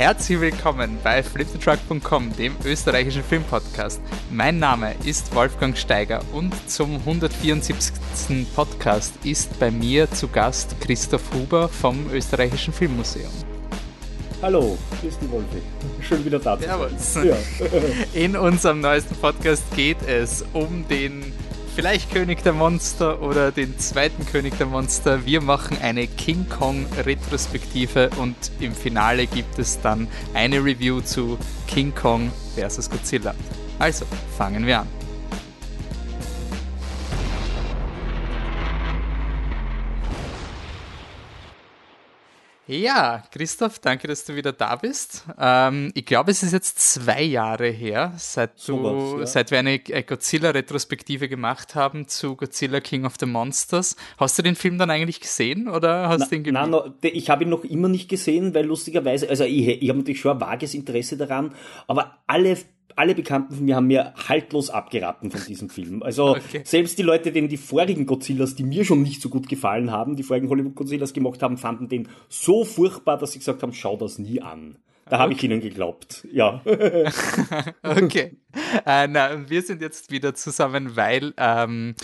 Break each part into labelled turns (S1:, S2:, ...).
S1: Herzlich willkommen bei fliptetruck.com, dem österreichischen Filmpodcast. Mein Name ist Wolfgang Steiger und zum 174. Podcast ist bei mir zu Gast Christoph Huber vom österreichischen Filmmuseum.
S2: Hallo, grüß dich Wolfi. Schön wieder da zu sein. Ja.
S1: In unserem neuesten Podcast geht es um den vielleicht König der Monster oder den zweiten König der Monster. Wir machen eine King Kong Retrospektive und im Finale gibt es dann eine Review zu King Kong vs. Godzilla. Also, fangen wir an. Ja, Christoph, danke, dass du wieder da bist. Ähm, ich glaube, es ist jetzt zwei Jahre her, seit, du, so was, ja. seit wir eine Godzilla-Retrospektive gemacht haben zu Godzilla King of the Monsters. Hast du den Film dann eigentlich gesehen oder hast du ihn
S2: Nein, no, ich habe ihn noch immer nicht gesehen, weil lustigerweise, also ich, ich habe natürlich schon ein vages Interesse daran, aber alle alle Bekannten von mir haben mir haltlos abgeraten von diesem Film. Also okay. selbst die Leute, denen die vorigen Godzillas, die mir schon nicht so gut gefallen haben, die vorigen Hollywood Godzillas gemacht haben, fanden den so furchtbar, dass sie gesagt haben, schau das nie an. Da habe ich ihnen geglaubt, ja.
S1: okay. Äh, na, wir sind jetzt wieder zusammen, weil ähm,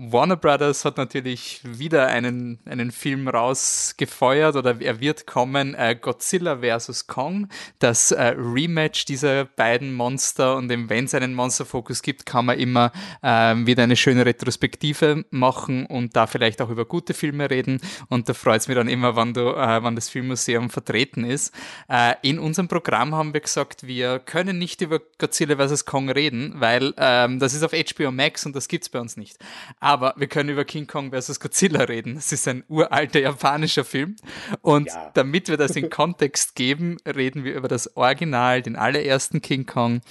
S1: Warner Brothers hat natürlich wieder einen, einen Film rausgefeuert oder er wird kommen, äh, Godzilla vs. Kong, das äh, Rematch dieser beiden Monster und wenn es einen Monsterfokus gibt, kann man immer äh, wieder eine schöne Retrospektive machen und da vielleicht auch über gute Filme reden und da freut es mich dann immer, wann, du, äh, wann das Filmmuseum vertreten ist. Äh, in unserem Programm haben wir gesagt, wir können nicht über Godzilla vs. Kong reden, weil ähm, das ist auf HBO Max und das gibt's bei uns nicht. Aber wir können über King Kong vs. Godzilla reden. Das ist ein uralter japanischer Film. Und ja. damit wir das in Kontext geben, reden wir über das Original, den allerersten King Kong,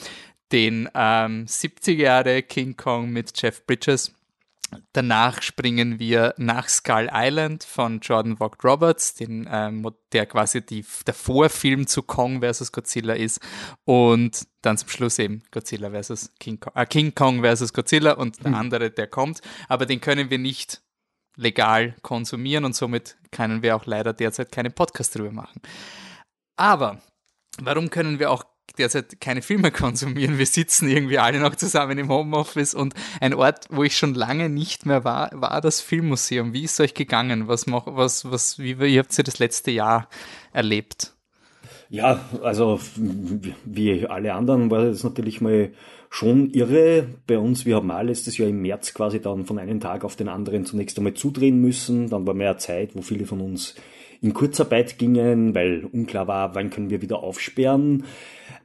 S1: den ähm, 70er Jahre King Kong mit Jeff Bridges Danach springen wir nach Skull Island von Jordan Vogt Roberts, den, ähm, der quasi die, der Vorfilm zu Kong vs. Godzilla ist. Und dann zum Schluss eben Godzilla vs. King Kong, äh, King Kong vs. Godzilla und der mhm. andere, der kommt. Aber den können wir nicht legal konsumieren und somit können wir auch leider derzeit keinen Podcast drüber machen. Aber warum können wir auch derzeit keine Filme konsumieren. Wir sitzen irgendwie alle noch zusammen im Homeoffice und ein Ort, wo ich schon lange nicht mehr war, war das Filmmuseum. Wie ist es euch gegangen? Was, mach, was, was, wie, wie habt ihr das letzte Jahr erlebt?
S2: Ja, also wie alle anderen war es natürlich mal schon irre. Bei uns, wir haben alles das Jahr im März quasi dann von einem Tag auf den anderen zunächst einmal zudrehen müssen. Dann war mehr Zeit, wo viele von uns in Kurzarbeit gingen, weil unklar war, wann können wir wieder aufsperren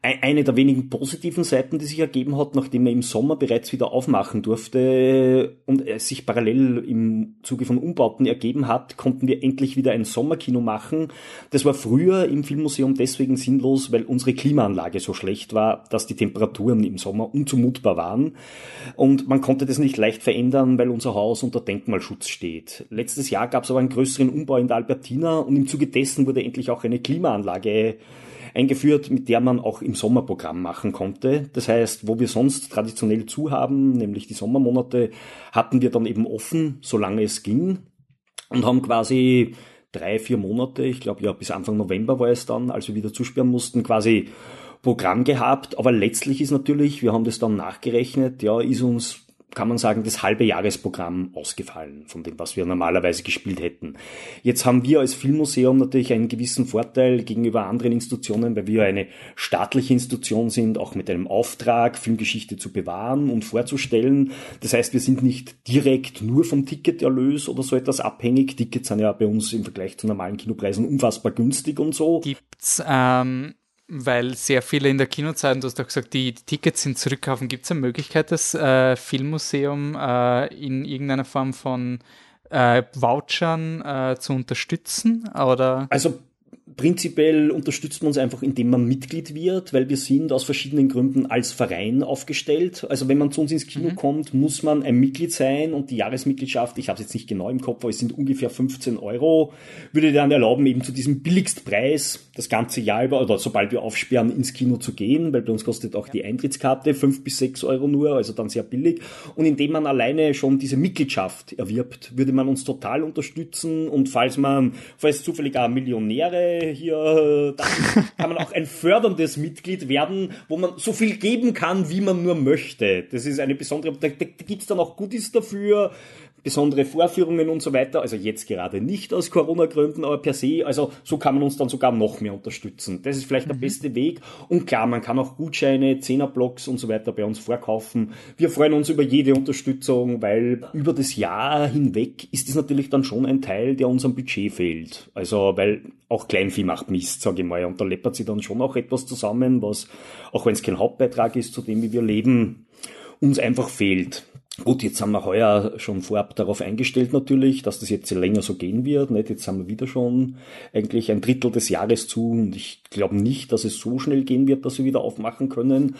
S2: eine der wenigen positiven Seiten, die sich ergeben hat, nachdem er im Sommer bereits wieder aufmachen durfte und es sich parallel im Zuge von Umbauten ergeben hat, konnten wir endlich wieder ein Sommerkino machen. Das war früher im Filmmuseum deswegen sinnlos, weil unsere Klimaanlage so schlecht war, dass die Temperaturen im Sommer unzumutbar waren. Und man konnte das nicht leicht verändern, weil unser Haus unter Denkmalschutz steht. Letztes Jahr gab es aber einen größeren Umbau in der Albertina und im Zuge dessen wurde endlich auch eine Klimaanlage eingeführt, mit der man auch im Sommerprogramm machen konnte. Das heißt, wo wir sonst traditionell zu haben, nämlich die Sommermonate, hatten wir dann eben offen, solange es ging und haben quasi drei, vier Monate, ich glaube ja bis Anfang November war es dann, als wir wieder zusperren mussten, quasi Programm gehabt. Aber letztlich ist natürlich, wir haben das dann nachgerechnet, ja, ist uns kann man sagen, das halbe Jahresprogramm ausgefallen von dem, was wir normalerweise gespielt hätten. Jetzt haben wir als Filmmuseum natürlich einen gewissen Vorteil gegenüber anderen Institutionen, weil wir eine staatliche Institution sind, auch mit einem Auftrag, Filmgeschichte zu bewahren und vorzustellen. Das heißt, wir sind nicht direkt nur vom Ticketerlös oder so etwas abhängig. Tickets sind ja bei uns im Vergleich zu normalen Kinopreisen unfassbar günstig und so.
S1: Gibt's ähm weil sehr viele in der Kinozeit, du hast auch gesagt, die, die Tickets sind zurückkaufen. Gibt es eine Möglichkeit, das äh, Filmmuseum äh, in irgendeiner Form von äh, Vouchern äh, zu unterstützen? Oder?
S2: Also Prinzipiell unterstützt man uns einfach, indem man Mitglied wird, weil wir sind aus verschiedenen Gründen als Verein aufgestellt. Also wenn man zu uns ins Kino mhm. kommt, muss man ein Mitglied sein und die Jahresmitgliedschaft, ich habe es jetzt nicht genau im Kopf, aber es sind ungefähr 15 Euro, würde dann erlauben, eben zu diesem Billigstpreis das ganze Jahr über oder sobald wir aufsperren, ins Kino zu gehen, weil bei uns kostet auch die Eintrittskarte 5 bis 6 Euro nur, also dann sehr billig. Und indem man alleine schon diese Mitgliedschaft erwirbt, würde man uns total unterstützen und falls man, falls zufällig auch Millionäre hier, da kann man auch ein förderndes Mitglied werden, wo man so viel geben kann, wie man nur möchte. Das ist eine besondere, da, da gibt's dann auch Goodies dafür, besondere Vorführungen und so weiter. Also jetzt gerade nicht aus Corona-Gründen, aber per se, also so kann man uns dann sogar noch mehr unterstützen. Das ist vielleicht mhm. der beste Weg. Und klar, man kann auch Gutscheine, Zehnerblocks und so weiter bei uns vorkaufen. Wir freuen uns über jede Unterstützung, weil über das Jahr hinweg ist es natürlich dann schon ein Teil, der unserem Budget fehlt. Also, weil auch Kleinvieh macht Mist, sage ich mal. Und da läppert sich dann schon auch etwas zusammen, was, auch wenn es kein Hauptbeitrag ist zu dem, wie wir leben, uns einfach fehlt. Gut, jetzt haben wir heuer schon vorab darauf eingestellt natürlich, dass das jetzt länger so gehen wird. Nicht? Jetzt haben wir wieder schon eigentlich ein Drittel des Jahres zu und ich glaube nicht, dass es so schnell gehen wird, dass wir wieder aufmachen können.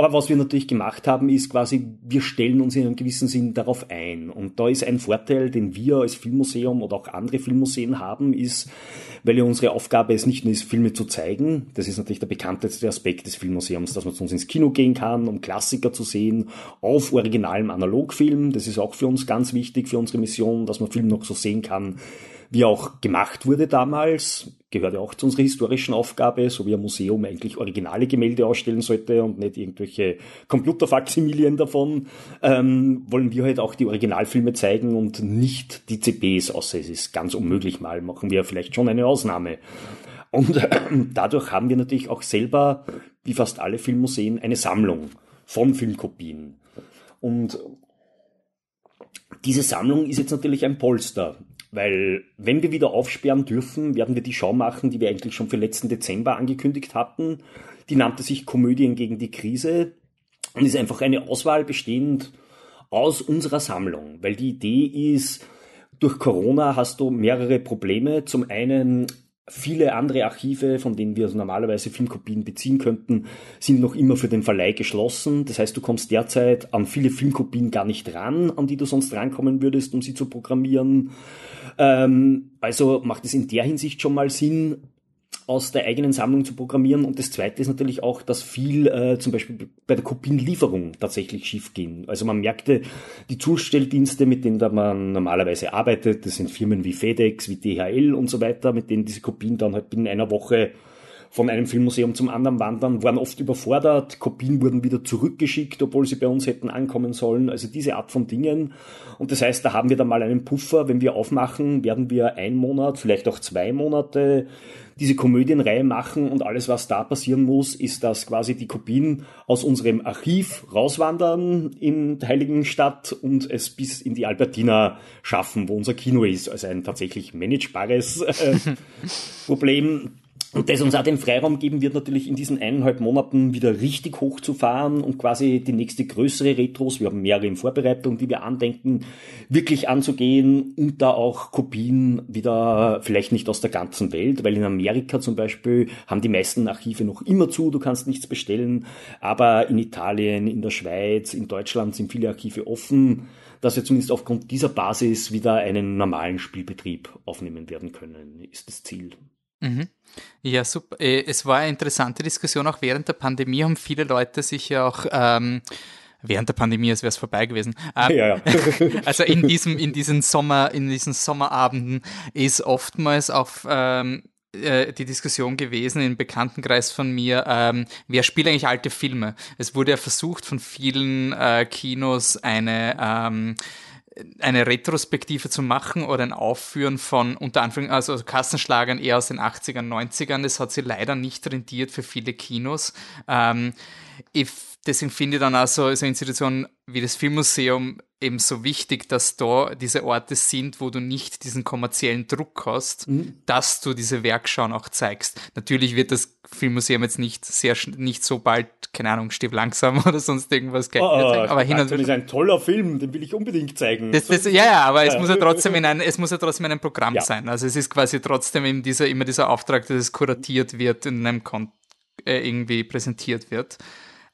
S2: Aber was wir natürlich gemacht haben, ist quasi, wir stellen uns in einem gewissen Sinn darauf ein. Und da ist ein Vorteil, den wir als Filmmuseum oder auch andere Filmmuseen haben, ist, weil ja unsere Aufgabe ist, nicht nur ist, Filme zu zeigen. Das ist natürlich der bekannteste Aspekt des Filmmuseums, dass man zu uns ins Kino gehen kann, um Klassiker zu sehen, auf originalem Analogfilm. Das ist auch für uns ganz wichtig, für unsere Mission, dass man Film noch so sehen kann, wie auch gemacht wurde damals, gehört ja auch zu unserer historischen Aufgabe, so wie ein Museum eigentlich originale Gemälde ausstellen sollte und nicht irgendwelche Computerfaksimilien davon, ähm, wollen wir halt auch die Originalfilme zeigen und nicht die CPs, außer es ist ganz unmöglich mal, machen wir vielleicht schon eine Ausnahme. Und äh, dadurch haben wir natürlich auch selber, wie fast alle Filmmuseen, eine Sammlung von Filmkopien. Und diese Sammlung ist jetzt natürlich ein Polster. Weil wenn wir wieder aufsperren dürfen, werden wir die Show machen, die wir eigentlich schon für letzten Dezember angekündigt hatten. Die nannte sich Komödien gegen die Krise und ist einfach eine Auswahl bestehend aus unserer Sammlung. Weil die Idee ist, durch Corona hast du mehrere Probleme. Zum einen Viele andere Archive, von denen wir normalerweise Filmkopien beziehen könnten, sind noch immer für den Verleih geschlossen. Das heißt, du kommst derzeit an viele Filmkopien gar nicht ran, an die du sonst rankommen würdest, um sie zu programmieren. Ähm, also macht es in der Hinsicht schon mal Sinn, aus der eigenen Sammlung zu programmieren. Und das Zweite ist natürlich auch, dass viel äh, zum Beispiel bei der Kopienlieferung tatsächlich schief ging. Also man merkte, die Zustelldienste, mit denen da man normalerweise arbeitet, das sind Firmen wie FedEx, wie DHL und so weiter, mit denen diese Kopien dann halt binnen einer Woche von einem Filmmuseum zum anderen wandern, waren oft überfordert, Kopien wurden wieder zurückgeschickt, obwohl sie bei uns hätten ankommen sollen, also diese Art von Dingen. Und das heißt, da haben wir dann mal einen Puffer, wenn wir aufmachen, werden wir ein Monat, vielleicht auch zwei Monate diese Komödienreihe machen und alles, was da passieren muss, ist, dass quasi die Kopien aus unserem Archiv rauswandern in der Heiligenstadt und es bis in die Albertina schaffen, wo unser Kino ist. Also ein tatsächlich managebares äh, Problem. Und das uns auch den Freiraum geben wird, natürlich in diesen eineinhalb Monaten wieder richtig hochzufahren und quasi die nächste größere Retros, wir haben mehrere in Vorbereitung, die wir andenken, wirklich anzugehen und da auch Kopien wieder, vielleicht nicht aus der ganzen Welt, weil in Amerika zum Beispiel haben die meisten Archive noch immer zu, du kannst nichts bestellen, aber in Italien, in der Schweiz, in Deutschland sind viele Archive offen, dass wir zumindest aufgrund dieser Basis wieder einen normalen Spielbetrieb aufnehmen werden können, ist das Ziel.
S1: Mhm. Ja, super. Äh, es war eine interessante Diskussion. Auch während der Pandemie haben viele Leute sich ja auch ähm, während der Pandemie, als wäre es vorbei gewesen. Ähm, ja, ja. also in diesem, in diesen Sommer, in diesen Sommerabenden ist oftmals auch ähm, äh, die Diskussion gewesen im Bekanntenkreis von mir, ähm, wer spielt eigentlich alte Filme? Es wurde ja versucht von vielen äh, Kinos eine ähm, eine Retrospektive zu machen oder ein Aufführen von unter Anführungszeichen, also Kassenschlagern eher aus den 80ern, 90ern. Das hat sie leider nicht rentiert für viele Kinos. Ähm, ich, deswegen finde ich dann also so Institutionen wie das Filmmuseum eben so wichtig, dass da diese Orte sind, wo du nicht diesen kommerziellen Druck hast, mhm. dass du diese Werkschauen auch zeigst. Natürlich wird das Filmmuseum jetzt nicht sehr nicht so bald, keine Ahnung, Stief langsam oder sonst irgendwas
S2: oh, oh, aber hin und wieder. ist ein toller Film, den will ich unbedingt zeigen.
S1: Das, das, ja, ja, aber ja. es muss ja trotzdem in ein, es muss ja trotzdem in einem Programm ja. sein. Also es ist quasi trotzdem in dieser, immer dieser Auftrag, dass es kuratiert wird, in einem Kon äh, irgendwie präsentiert wird.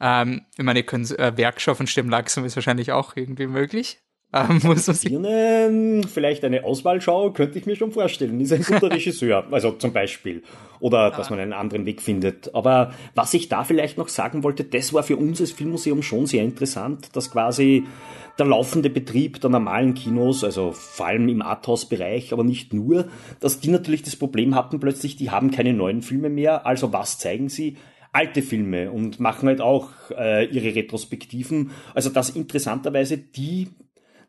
S1: Ähm, ich meine, ihr könnt äh, Werkschau von Stimmen langsam ist wahrscheinlich auch irgendwie möglich.
S2: Ähm, muss man Birne, vielleicht eine Auswahlschau, könnte ich mir schon vorstellen. Ist ein guter Regisseur, also zum Beispiel. Oder dass man einen anderen Weg findet. Aber was ich da vielleicht noch sagen wollte, das war für uns als Filmmuseum schon sehr interessant, dass quasi der laufende Betrieb der normalen Kinos, also vor allem im Arthouse-Bereich, aber nicht nur, dass die natürlich das Problem hatten plötzlich, die haben keine neuen Filme mehr, also was zeigen sie? Alte Filme und machen halt auch äh, ihre Retrospektiven. Also dass interessanterweise die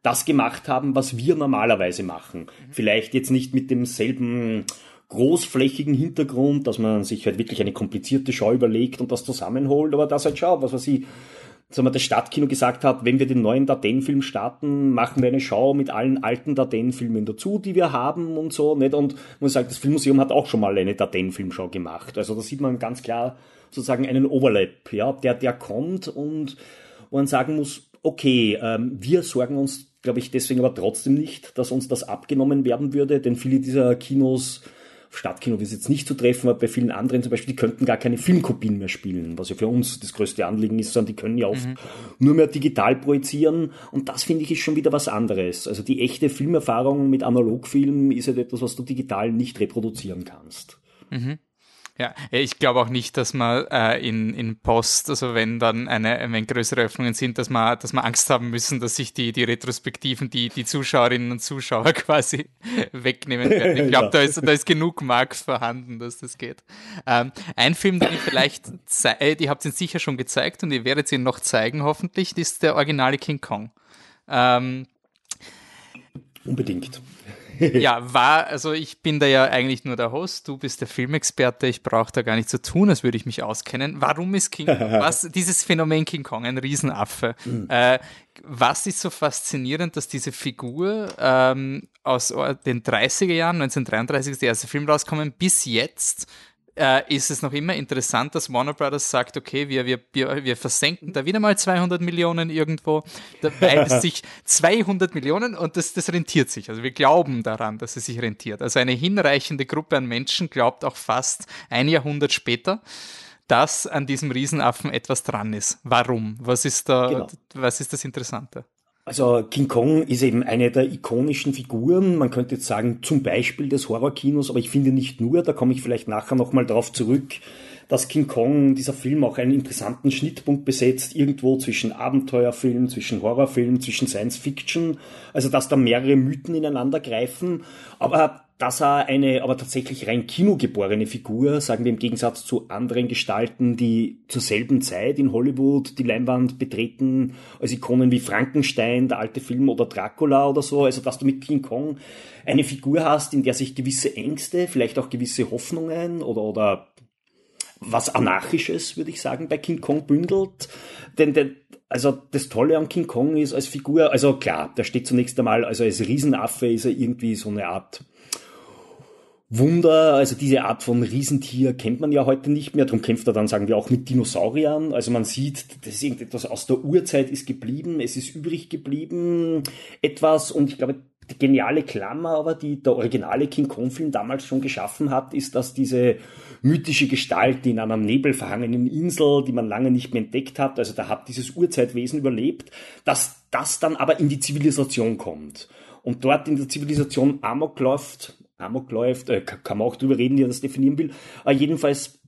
S2: das gemacht haben, was wir normalerweise machen. Mhm. Vielleicht jetzt nicht mit demselben großflächigen Hintergrund, dass man sich halt wirklich eine komplizierte Show überlegt und das zusammenholt, aber das halt schaut, was weiß ich, sagen wir, das Stadtkino gesagt hat, wenn wir den neuen Darden-Film starten, machen wir eine Show mit allen alten Darden-Filmen dazu, die wir haben und so, nicht? Und man sagt, das Filmmuseum hat auch schon mal eine Darden-Filmshow gemacht. Also da sieht man ganz klar sozusagen einen Overlap, ja, der, der kommt und wo man sagen muss, okay, ähm, wir sorgen uns, glaube ich, deswegen aber trotzdem nicht, dass uns das abgenommen werden würde, denn viele dieser Kinos Stadtkino ist jetzt nicht zu treffen, aber bei vielen anderen zum Beispiel, die könnten gar keine Filmkopien mehr spielen, was ja für uns das größte Anliegen ist, sondern die können ja oft mhm. nur mehr digital projizieren und das finde ich ist schon wieder was anderes. Also die echte Filmerfahrung mit Analogfilm ist halt etwas, was du digital nicht reproduzieren kannst.
S1: Mhm. Ja, ich glaube auch nicht, dass man äh, in, in Post, also wenn dann eine, wenn größere Öffnungen sind, dass man, dass man Angst haben müssen, dass sich die, die Retrospektiven, die, die Zuschauerinnen und Zuschauer quasi wegnehmen werden. Ich glaube, ja. da, ist, da ist genug Markt vorhanden, dass das geht. Ähm, ein Film, den ich vielleicht, äh, die habt ihr sicher schon gezeigt und ihr werdet ihn noch zeigen, hoffentlich, ist der originale King Kong. Ähm,
S2: Unbedingt.
S1: ja, war, also ich bin da ja eigentlich nur der Host, du bist der Filmexperte, ich brauche da gar nicht zu tun, als würde ich mich auskennen. Warum ist King Kong, was, dieses Phänomen King Kong, ein Riesenaffe, mhm. äh, was ist so faszinierend, dass diese Figur ähm, aus den 30er Jahren, 1933 ist der erste Film rauskommen, bis jetzt äh, ist es noch immer interessant, dass Warner Brothers sagt, okay, wir, wir, wir, wir versenken da wieder mal 200 Millionen irgendwo, weil es sich 200 Millionen und das, das rentiert sich. Also wir glauben daran, dass es sich rentiert. Also eine hinreichende Gruppe an Menschen glaubt auch fast ein Jahrhundert später, dass an diesem Riesenaffen etwas dran ist. Warum? Was ist da, genau. was ist das Interessante?
S2: Also King Kong ist eben eine der ikonischen Figuren, man könnte jetzt sagen zum Beispiel des Horrorkinos, aber ich finde nicht nur, da komme ich vielleicht nachher nochmal drauf zurück, dass King Kong, dieser Film, auch einen interessanten Schnittpunkt besetzt, irgendwo zwischen Abenteuerfilm, zwischen Horrorfilm, zwischen Science Fiction, also dass da mehrere Mythen ineinander greifen, aber dass er eine aber tatsächlich rein kinogeborene Figur, sagen wir im Gegensatz zu anderen Gestalten, die zur selben Zeit in Hollywood die Leinwand betreten, als Ikonen wie Frankenstein, der alte Film oder Dracula oder so, also dass du mit King Kong eine Figur hast, in der sich gewisse Ängste, vielleicht auch gewisse Hoffnungen oder, oder was Anarchisches, würde ich sagen, bei King Kong bündelt. Denn, denn also das Tolle an King Kong ist als Figur, also klar, der steht zunächst einmal, also als Riesenaffe ist er irgendwie so eine Art Wunder, also diese Art von Riesentier kennt man ja heute nicht mehr, darum kämpft er dann, sagen wir, auch mit Dinosauriern. Also man sieht, das ist irgendetwas aus der Urzeit ist geblieben, es ist übrig geblieben, etwas, und ich glaube, die geniale Klammer aber, die der originale King Kong-Film damals schon geschaffen hat, ist, dass diese mythische Gestalt in einer nebelverhangenen Insel, die man lange nicht mehr entdeckt hat, also da hat dieses Urzeitwesen überlebt, dass das dann aber in die Zivilisation kommt. Und dort in der Zivilisation Amok läuft, Amok läuft, äh, kann man auch drüber reden, wie er das definieren will. Aber jedenfalls,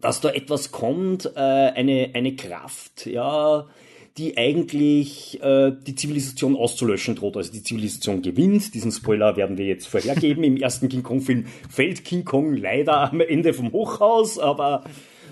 S2: dass da etwas kommt, äh, eine, eine Kraft, ja, die eigentlich äh, die Zivilisation auszulöschen droht. Also die Zivilisation gewinnt. Diesen Spoiler werden wir jetzt vorhergeben. Im ersten King Kong-Film fällt King Kong leider am Ende vom Hochhaus, aber,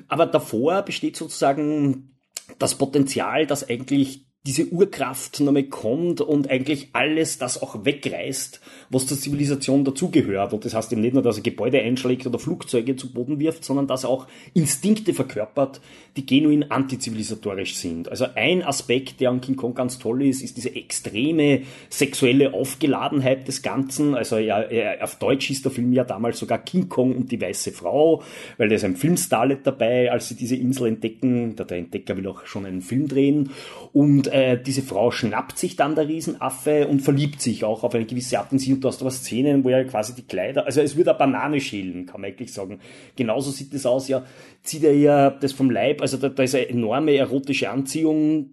S2: aber davor besteht sozusagen das Potenzial, dass eigentlich diese Urkraft nochmal kommt und eigentlich alles das auch wegreißt, was zur Zivilisation dazugehört. Und das heißt eben nicht nur, dass er Gebäude einschlägt oder Flugzeuge zu Boden wirft, sondern dass er auch Instinkte verkörpert, die genuin antizivilisatorisch sind. Also ein Aspekt, der an King Kong ganz toll ist, ist diese extreme sexuelle Aufgeladenheit des Ganzen. Also ja, auf Deutsch hieß der Film ja damals sogar King Kong und die weiße Frau, weil da ist ein Filmstarlet dabei, als sie diese Insel entdecken. Der, Entdecker will auch schon einen Film drehen. Und äh, diese Frau schnappt sich dann der Riesenaffe und verliebt sich auch auf eine gewisse Art und sie und du hast aber Szenen, wo er quasi die Kleider, also es würde eine Banane schälen, kann man eigentlich sagen. Genauso sieht es aus, ja, zieht er ja das vom Leib, also da, da ist eine enorme erotische Anziehung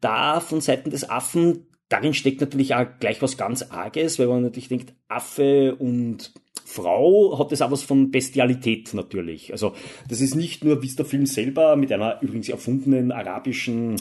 S2: da von Seiten des Affen, darin steckt natürlich auch gleich was ganz Arges, weil man natürlich denkt, Affe und Frau hat es auch was von Bestialität natürlich. Also das ist nicht nur, wie es der Film selber mit einer übrigens erfundenen arabischen,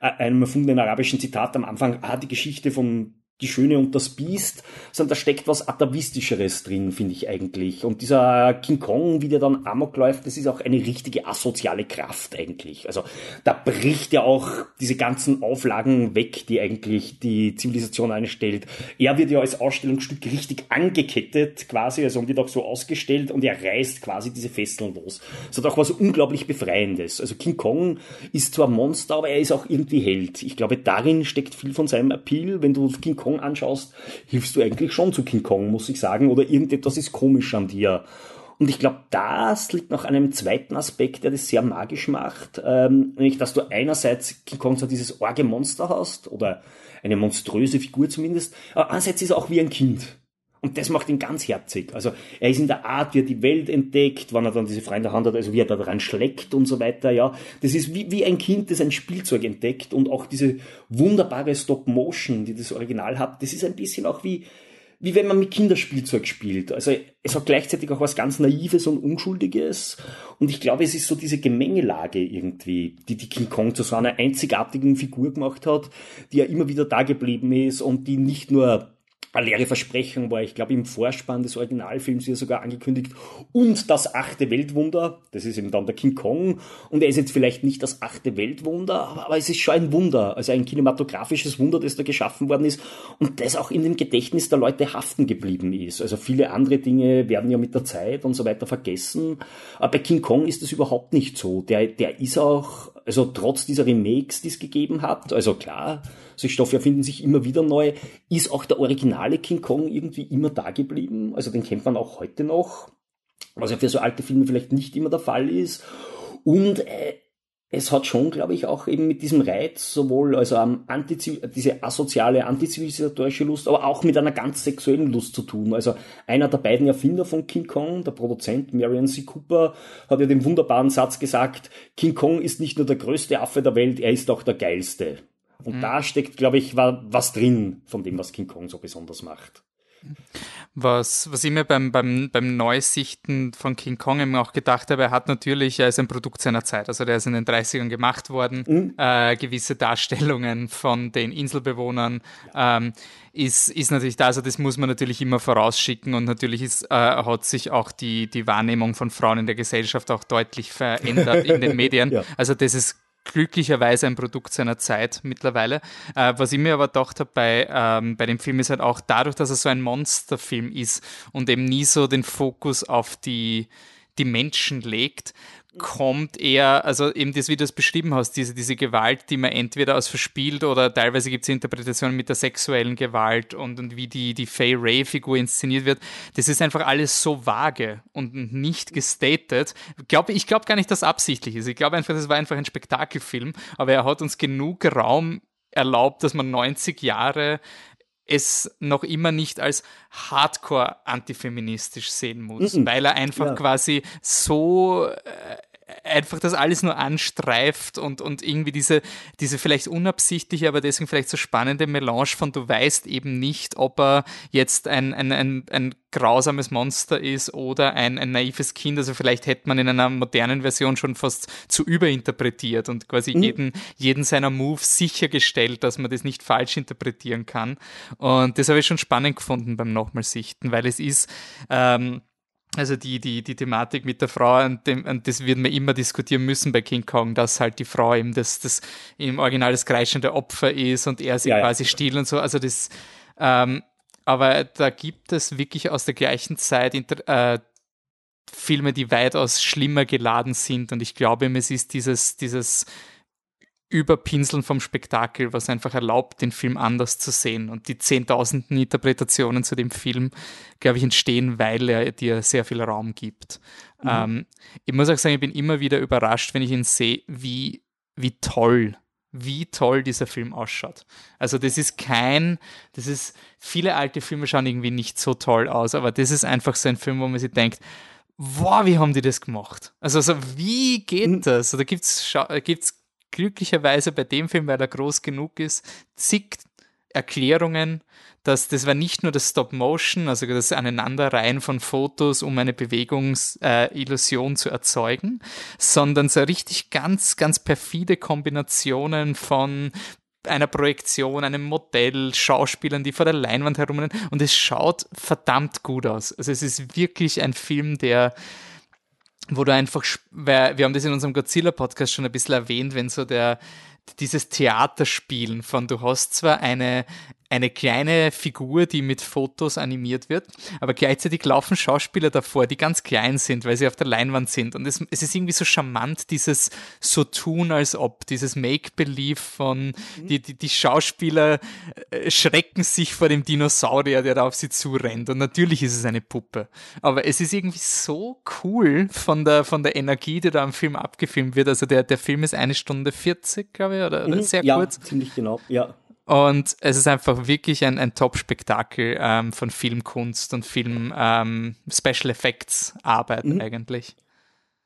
S2: äh, einem erfundenen arabischen Zitat am Anfang, ah, die Geschichte von die Schöne und das Biest, sondern da steckt was Atavistischeres drin, finde ich eigentlich. Und dieser King Kong, wie der dann Amok läuft, das ist auch eine richtige asoziale Kraft eigentlich. Also da bricht ja auch diese ganzen Auflagen weg, die eigentlich die Zivilisation einstellt. Er wird ja als Ausstellungsstück richtig angekettet quasi, also wird auch so ausgestellt und er reißt quasi diese Fesseln los. Das hat auch was unglaublich Befreiendes. Also King Kong ist zwar Monster, aber er ist auch irgendwie Held. Ich glaube, darin steckt viel von seinem Appeal, wenn du King Kong Kong anschaust, hilfst du eigentlich schon zu King Kong, muss ich sagen, oder irgendetwas ist komisch an dir. Und ich glaube, das liegt noch an einem zweiten Aspekt, der das sehr magisch macht, ähm, nämlich, dass du einerseits King Kong so dieses Orge-Monster hast, oder eine monströse Figur zumindest, aber andererseits ist er auch wie ein Kind. Und das macht ihn ganz herzig. Also er ist in der Art, wie er die Welt entdeckt, wann er dann diese Freunde Hand hat, also wie er da dran schlägt und so weiter. Ja, das ist wie, wie ein Kind, das ein Spielzeug entdeckt und auch diese wunderbare Stop-Motion, die das Original hat, das ist ein bisschen auch wie, wie wenn man mit Kinderspielzeug spielt. Also es hat gleichzeitig auch was ganz Naives und Unschuldiges. Und ich glaube, es ist so diese Gemengelage irgendwie, die die King Kong zu so einer einzigartigen Figur gemacht hat, die ja immer wieder da geblieben ist und die nicht nur eine leere Versprechung war, ich glaube, im Vorspann des Originalfilms hier sogar angekündigt. Und das achte Weltwunder, das ist eben dann der King Kong. Und er ist jetzt vielleicht nicht das achte Weltwunder, aber, aber es ist schon ein Wunder. Also ein kinematografisches Wunder, das da geschaffen worden ist. Und das auch in dem Gedächtnis der Leute haften geblieben ist. Also viele andere Dinge werden ja mit der Zeit und so weiter vergessen. Aber bei King Kong ist das überhaupt nicht so. Der, der ist auch, also trotz dieser Remakes, die es gegeben hat, also klar, solche Stoffe erfinden sich immer wieder neu. Ist auch der originale King Kong irgendwie immer da geblieben? Also den kennt man auch heute noch, was ja für so alte Filme vielleicht nicht immer der Fall ist. Und äh, es hat schon, glaube ich, auch eben mit diesem Reiz sowohl also am Antiziv diese asoziale, antizivilisatorische Lust, aber auch mit einer ganz sexuellen Lust zu tun. Also einer der beiden Erfinder von King Kong, der Produzent Marion C. Cooper, hat ja den wunderbaren Satz gesagt, King Kong ist nicht nur der größte Affe der Welt, er ist auch der geilste. Und mhm. da steckt, glaube ich, was drin von dem, was King Kong so besonders macht.
S1: Was, was ich mir beim, beim, beim Neusichten von King Kong eben auch gedacht habe, er hat natürlich, er ist ein Produkt seiner Zeit. Also der ist in den 30ern gemacht worden. Mhm. Äh, gewisse Darstellungen von den Inselbewohnern ähm, ist, ist natürlich da. Also das muss man natürlich immer vorausschicken und natürlich ist, äh, hat sich auch die, die Wahrnehmung von Frauen in der Gesellschaft auch deutlich verändert in den Medien. ja. Also das ist glücklicherweise ein Produkt seiner Zeit mittlerweile. Äh, was ich mir aber gedacht habe bei, ähm, bei dem Film ist halt auch dadurch, dass er so ein Monsterfilm ist und eben nie so den Fokus auf die, die Menschen legt, kommt eher, also eben das, wie du es beschrieben hast, diese, diese Gewalt, die man entweder als verspielt oder teilweise gibt es Interpretationen mit der sexuellen Gewalt und, und wie die, die Fay Ray-Figur inszeniert wird. Das ist einfach alles so vage und nicht gestated. Glaub, ich glaube gar nicht, dass absichtlich ist. Ich glaube einfach, das war einfach ein Spektakelfilm, aber er hat uns genug Raum erlaubt, dass man 90 Jahre es noch immer nicht als hardcore antifeministisch sehen muss, -mm. weil er einfach ja. quasi so äh, einfach das alles nur anstreift und, und irgendwie diese, diese vielleicht unabsichtliche, aber deswegen vielleicht so spannende Melange von du weißt eben nicht, ob er jetzt ein, ein, ein, ein grausames Monster ist oder ein, ein naives Kind. Also vielleicht hätte man in einer modernen Version schon fast zu überinterpretiert und quasi mhm. jeden, jeden seiner Moves sichergestellt, dass man das nicht falsch interpretieren kann. Und das habe ich schon spannend gefunden beim Nochmalsichten, weil es ist, ähm, also die, die, die Thematik mit der Frau, und, dem, und das wird man immer diskutieren müssen bei King Kong, dass halt die Frau eben das, das im Original das kreischende Opfer ist und er sie ja, quasi ja. stiehlt und so. Also das, ähm, aber da gibt es wirklich aus der gleichen Zeit äh, Filme, die weitaus schlimmer geladen sind und ich glaube, es ist dieses, dieses Überpinseln vom Spektakel, was einfach erlaubt, den Film anders zu sehen. Und die zehntausenden Interpretationen zu dem Film, glaube ich, entstehen, weil er dir sehr viel Raum gibt. Mhm. Ähm, ich muss auch sagen, ich bin immer wieder überrascht, wenn ich ihn sehe, wie, wie toll wie toll dieser Film ausschaut. Also das ist kein, das ist, viele alte Filme schauen irgendwie nicht so toll aus, aber das ist einfach so ein Film, wo man sich denkt, wow, wie haben die das gemacht? Also, also wie geht mhm. das? Also, da gibt's, gibt's glücklicherweise bei dem Film, weil er groß genug ist, zig Erklärungen, dass das war nicht nur das Stop Motion, also das Aneinanderreihen von Fotos, um eine Bewegungsillusion äh, zu erzeugen, sondern so richtig ganz, ganz perfide Kombinationen von einer Projektion, einem Modell, Schauspielern, die vor der Leinwand herumrennen und es schaut verdammt gut aus. Also es ist wirklich ein Film, der wo du einfach, wir haben das in unserem Godzilla-Podcast schon ein bisschen erwähnt, wenn so der, dieses Theaterspielen von, du hast zwar eine, eine kleine Figur, die mit Fotos animiert wird, aber gleichzeitig laufen Schauspieler davor, die ganz klein sind, weil sie auf der Leinwand sind. Und es, es ist irgendwie so charmant, dieses so tun, als ob, dieses Make-Believe von, die, die, die Schauspieler äh, schrecken sich vor dem Dinosaurier, der da auf sie zurennt. Und natürlich ist es eine Puppe. Aber es ist irgendwie so cool von der, von der Energie, die da am Film abgefilmt wird. Also der, der Film ist eine Stunde 40, glaube ich, oder, oder mhm, sehr
S2: ja,
S1: kurz.
S2: ziemlich genau, ja.
S1: Und es ist einfach wirklich ein, ein Top-Spektakel ähm, von Filmkunst und Film ähm, Special Effects Arbeit mhm. eigentlich.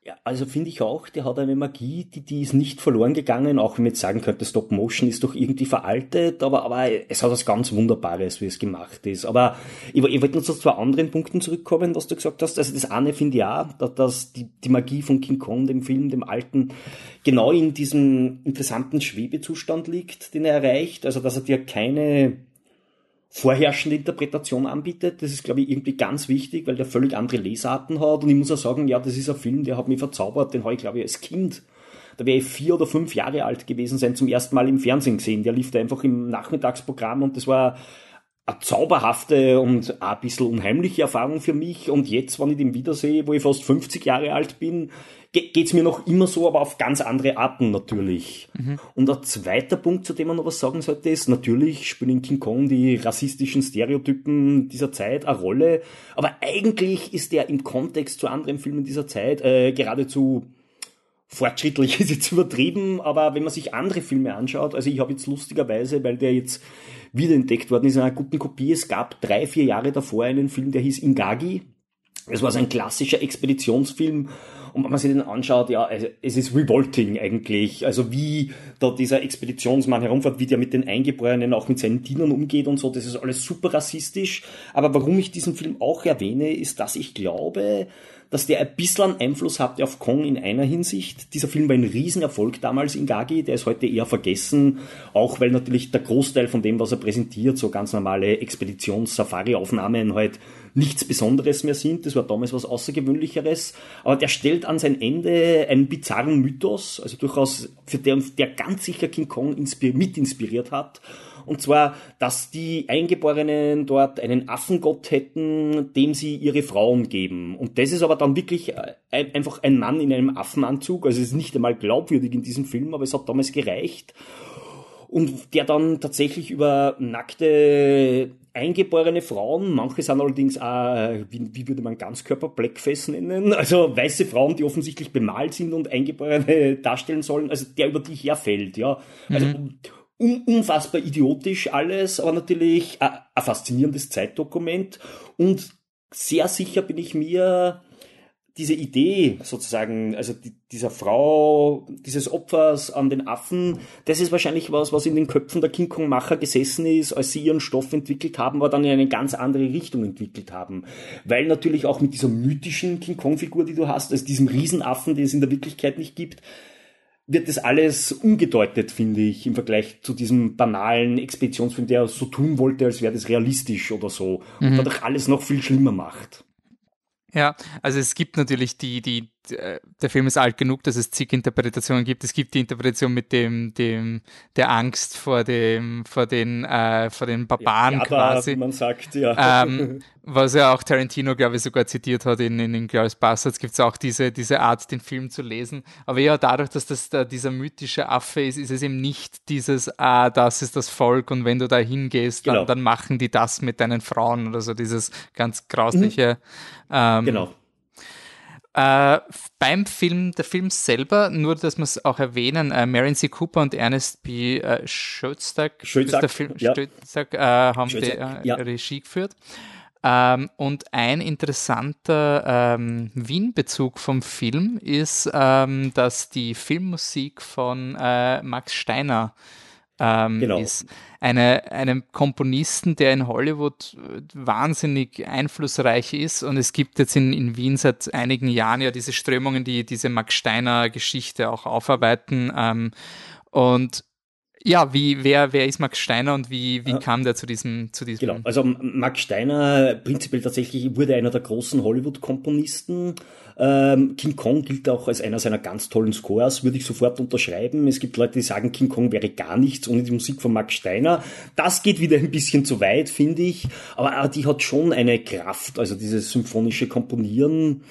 S2: Ja, also finde ich auch, der hat eine Magie, die, die ist nicht verloren gegangen, auch wenn man jetzt sagen könnte, Stop Motion ist doch irgendwie veraltet, aber, aber es hat was ganz Wunderbares, wie es gemacht ist. Aber ich, ich wollte noch zu zwei anderen Punkten zurückkommen, was du gesagt hast. Also das eine finde ich auch, dass, dass die, die Magie von King Kong, dem Film, dem alten, genau in diesem interessanten Schwebezustand liegt, den er erreicht. Also dass er dir keine vorherrschende Interpretation anbietet. Das ist, glaube ich, irgendwie ganz wichtig, weil der völlig andere Lesarten hat. Und ich muss auch sagen, ja, das ist ein Film, der hat mich verzaubert. Den habe ich, glaube ich, als Kind, da wäre ich vier oder fünf Jahre alt gewesen sein, zum ersten Mal im Fernsehen gesehen. Der lief da einfach im Nachmittagsprogramm und das war eine zauberhafte und ein bisschen unheimliche Erfahrung für mich. Und jetzt, wenn ich den wiedersehe, wo ich fast 50 Jahre alt bin, geht's mir noch immer so, aber auf ganz andere Arten natürlich. Mhm. Und ein zweiter Punkt, zu dem man noch was sagen sollte, ist, natürlich spielen in King Kong die rassistischen Stereotypen dieser Zeit eine Rolle, aber eigentlich ist der im Kontext zu anderen Filmen dieser Zeit äh, geradezu fortschrittlich ist jetzt übertrieben, aber wenn man sich andere Filme anschaut, also ich habe jetzt lustigerweise, weil der jetzt wiederentdeckt worden ist in einer guten Kopie, es gab drei, vier Jahre davor einen Film, der hieß Ingagi. Es war so ein klassischer Expeditionsfilm und wenn man sich den anschaut, ja, es ist revolting eigentlich. Also wie da dieser Expeditionsmann herumfährt, wie der mit den Eingeborenen, auch mit seinen Dienern umgeht und so, das ist alles super rassistisch. Aber warum ich diesen Film auch erwähne, ist, dass ich glaube, dass der ein bisschen Einfluss hatte auf Kong in einer Hinsicht. Dieser Film war ein Riesenerfolg damals in Gagi, der ist heute eher vergessen, auch weil natürlich der Großteil von dem, was er präsentiert, so ganz normale Expeditions-Safari-Aufnahmen halt nichts Besonderes mehr sind. Das war damals was Außergewöhnlicheres. Aber der stellt an sein Ende einen bizarren Mythos, also durchaus für der, der ganz sicher King Kong inspir mit inspiriert hat. Und zwar, dass die Eingeborenen dort einen Affengott hätten, dem sie ihre Frauen geben. Und das ist aber dann wirklich äh, einfach ein Mann in einem Affenanzug. Also es ist nicht einmal glaubwürdig in diesem Film, aber es hat damals gereicht und der dann tatsächlich über nackte eingeborene Frauen, manche sind allerdings auch, wie, wie würde man Ganzkörper Blackface nennen, also weiße Frauen, die offensichtlich bemalt sind und eingeborene darstellen sollen, also der über die herfällt, ja. Also mhm. Unfassbar idiotisch alles, aber natürlich ein, ein faszinierendes Zeitdokument und sehr sicher bin ich mir, diese Idee sozusagen, also die, dieser Frau, dieses Opfers an den Affen, das ist wahrscheinlich was, was in den Köpfen der King Kong-Macher gesessen ist, als sie ihren Stoff entwickelt haben, aber dann in eine ganz andere Richtung entwickelt haben. Weil natürlich auch mit dieser mythischen King Kong-Figur, die du hast, also diesem Riesenaffen, den es in der Wirklichkeit nicht gibt, wird das alles umgedeutet, finde ich, im Vergleich zu diesem banalen Expeditionsfilm, der so tun wollte, als wäre das realistisch oder so. Mhm. Und dadurch alles noch viel schlimmer macht.
S1: Ja, also es gibt natürlich die, die, der Film ist alt genug, dass es zig Interpretationen gibt. Es gibt die Interpretation mit dem, dem, der Angst vor dem, vor den, äh, vor den Barbaren ja, quasi.
S2: man sagt, ja. Ähm,
S1: was ja auch Tarantino, glaube ich, sogar zitiert hat in, in, in Glorious Bastards, gibt es auch diese, diese Art, den Film zu lesen. Aber ja, dadurch, dass das da dieser mythische Affe ist, ist es eben nicht dieses, ah, das ist das Volk und wenn du da hingehst, genau. dann, dann machen die das mit deinen Frauen oder so, dieses ganz grausliche.
S2: Mhm. Ähm, genau.
S1: Äh, beim Film, der Film selber, nur dass wir es auch erwähnen, äh, Marion C. Cooper und Ernest B. Äh, Schötzak, ja. Äh, haben
S2: Schötzak,
S1: die äh, ja. Regie geführt. Ähm, und ein interessanter ähm, Wien-Bezug vom Film ist, ähm, dass die Filmmusik von äh, Max Steiner ähm, genau. ist. Eine, einem Komponisten, der in Hollywood äh, wahnsinnig einflussreich ist. Und es gibt jetzt in, in Wien seit einigen Jahren ja diese Strömungen, die diese Max Steiner Geschichte auch aufarbeiten. Ähm, und ja, wie, wer, wer ist Max Steiner und wie, wie kam der zu diesem, zu diesem?
S2: Genau, also Max Steiner prinzipiell tatsächlich wurde einer der großen Hollywood-Komponisten. Ähm, King Kong gilt auch als einer seiner ganz tollen Scores, würde ich sofort unterschreiben. Es gibt Leute, die sagen, King Kong wäre gar nichts ohne die Musik von Max Steiner. Das geht wieder ein bisschen zu weit, finde ich. Aber die hat schon eine Kraft, also dieses symphonische Komponieren,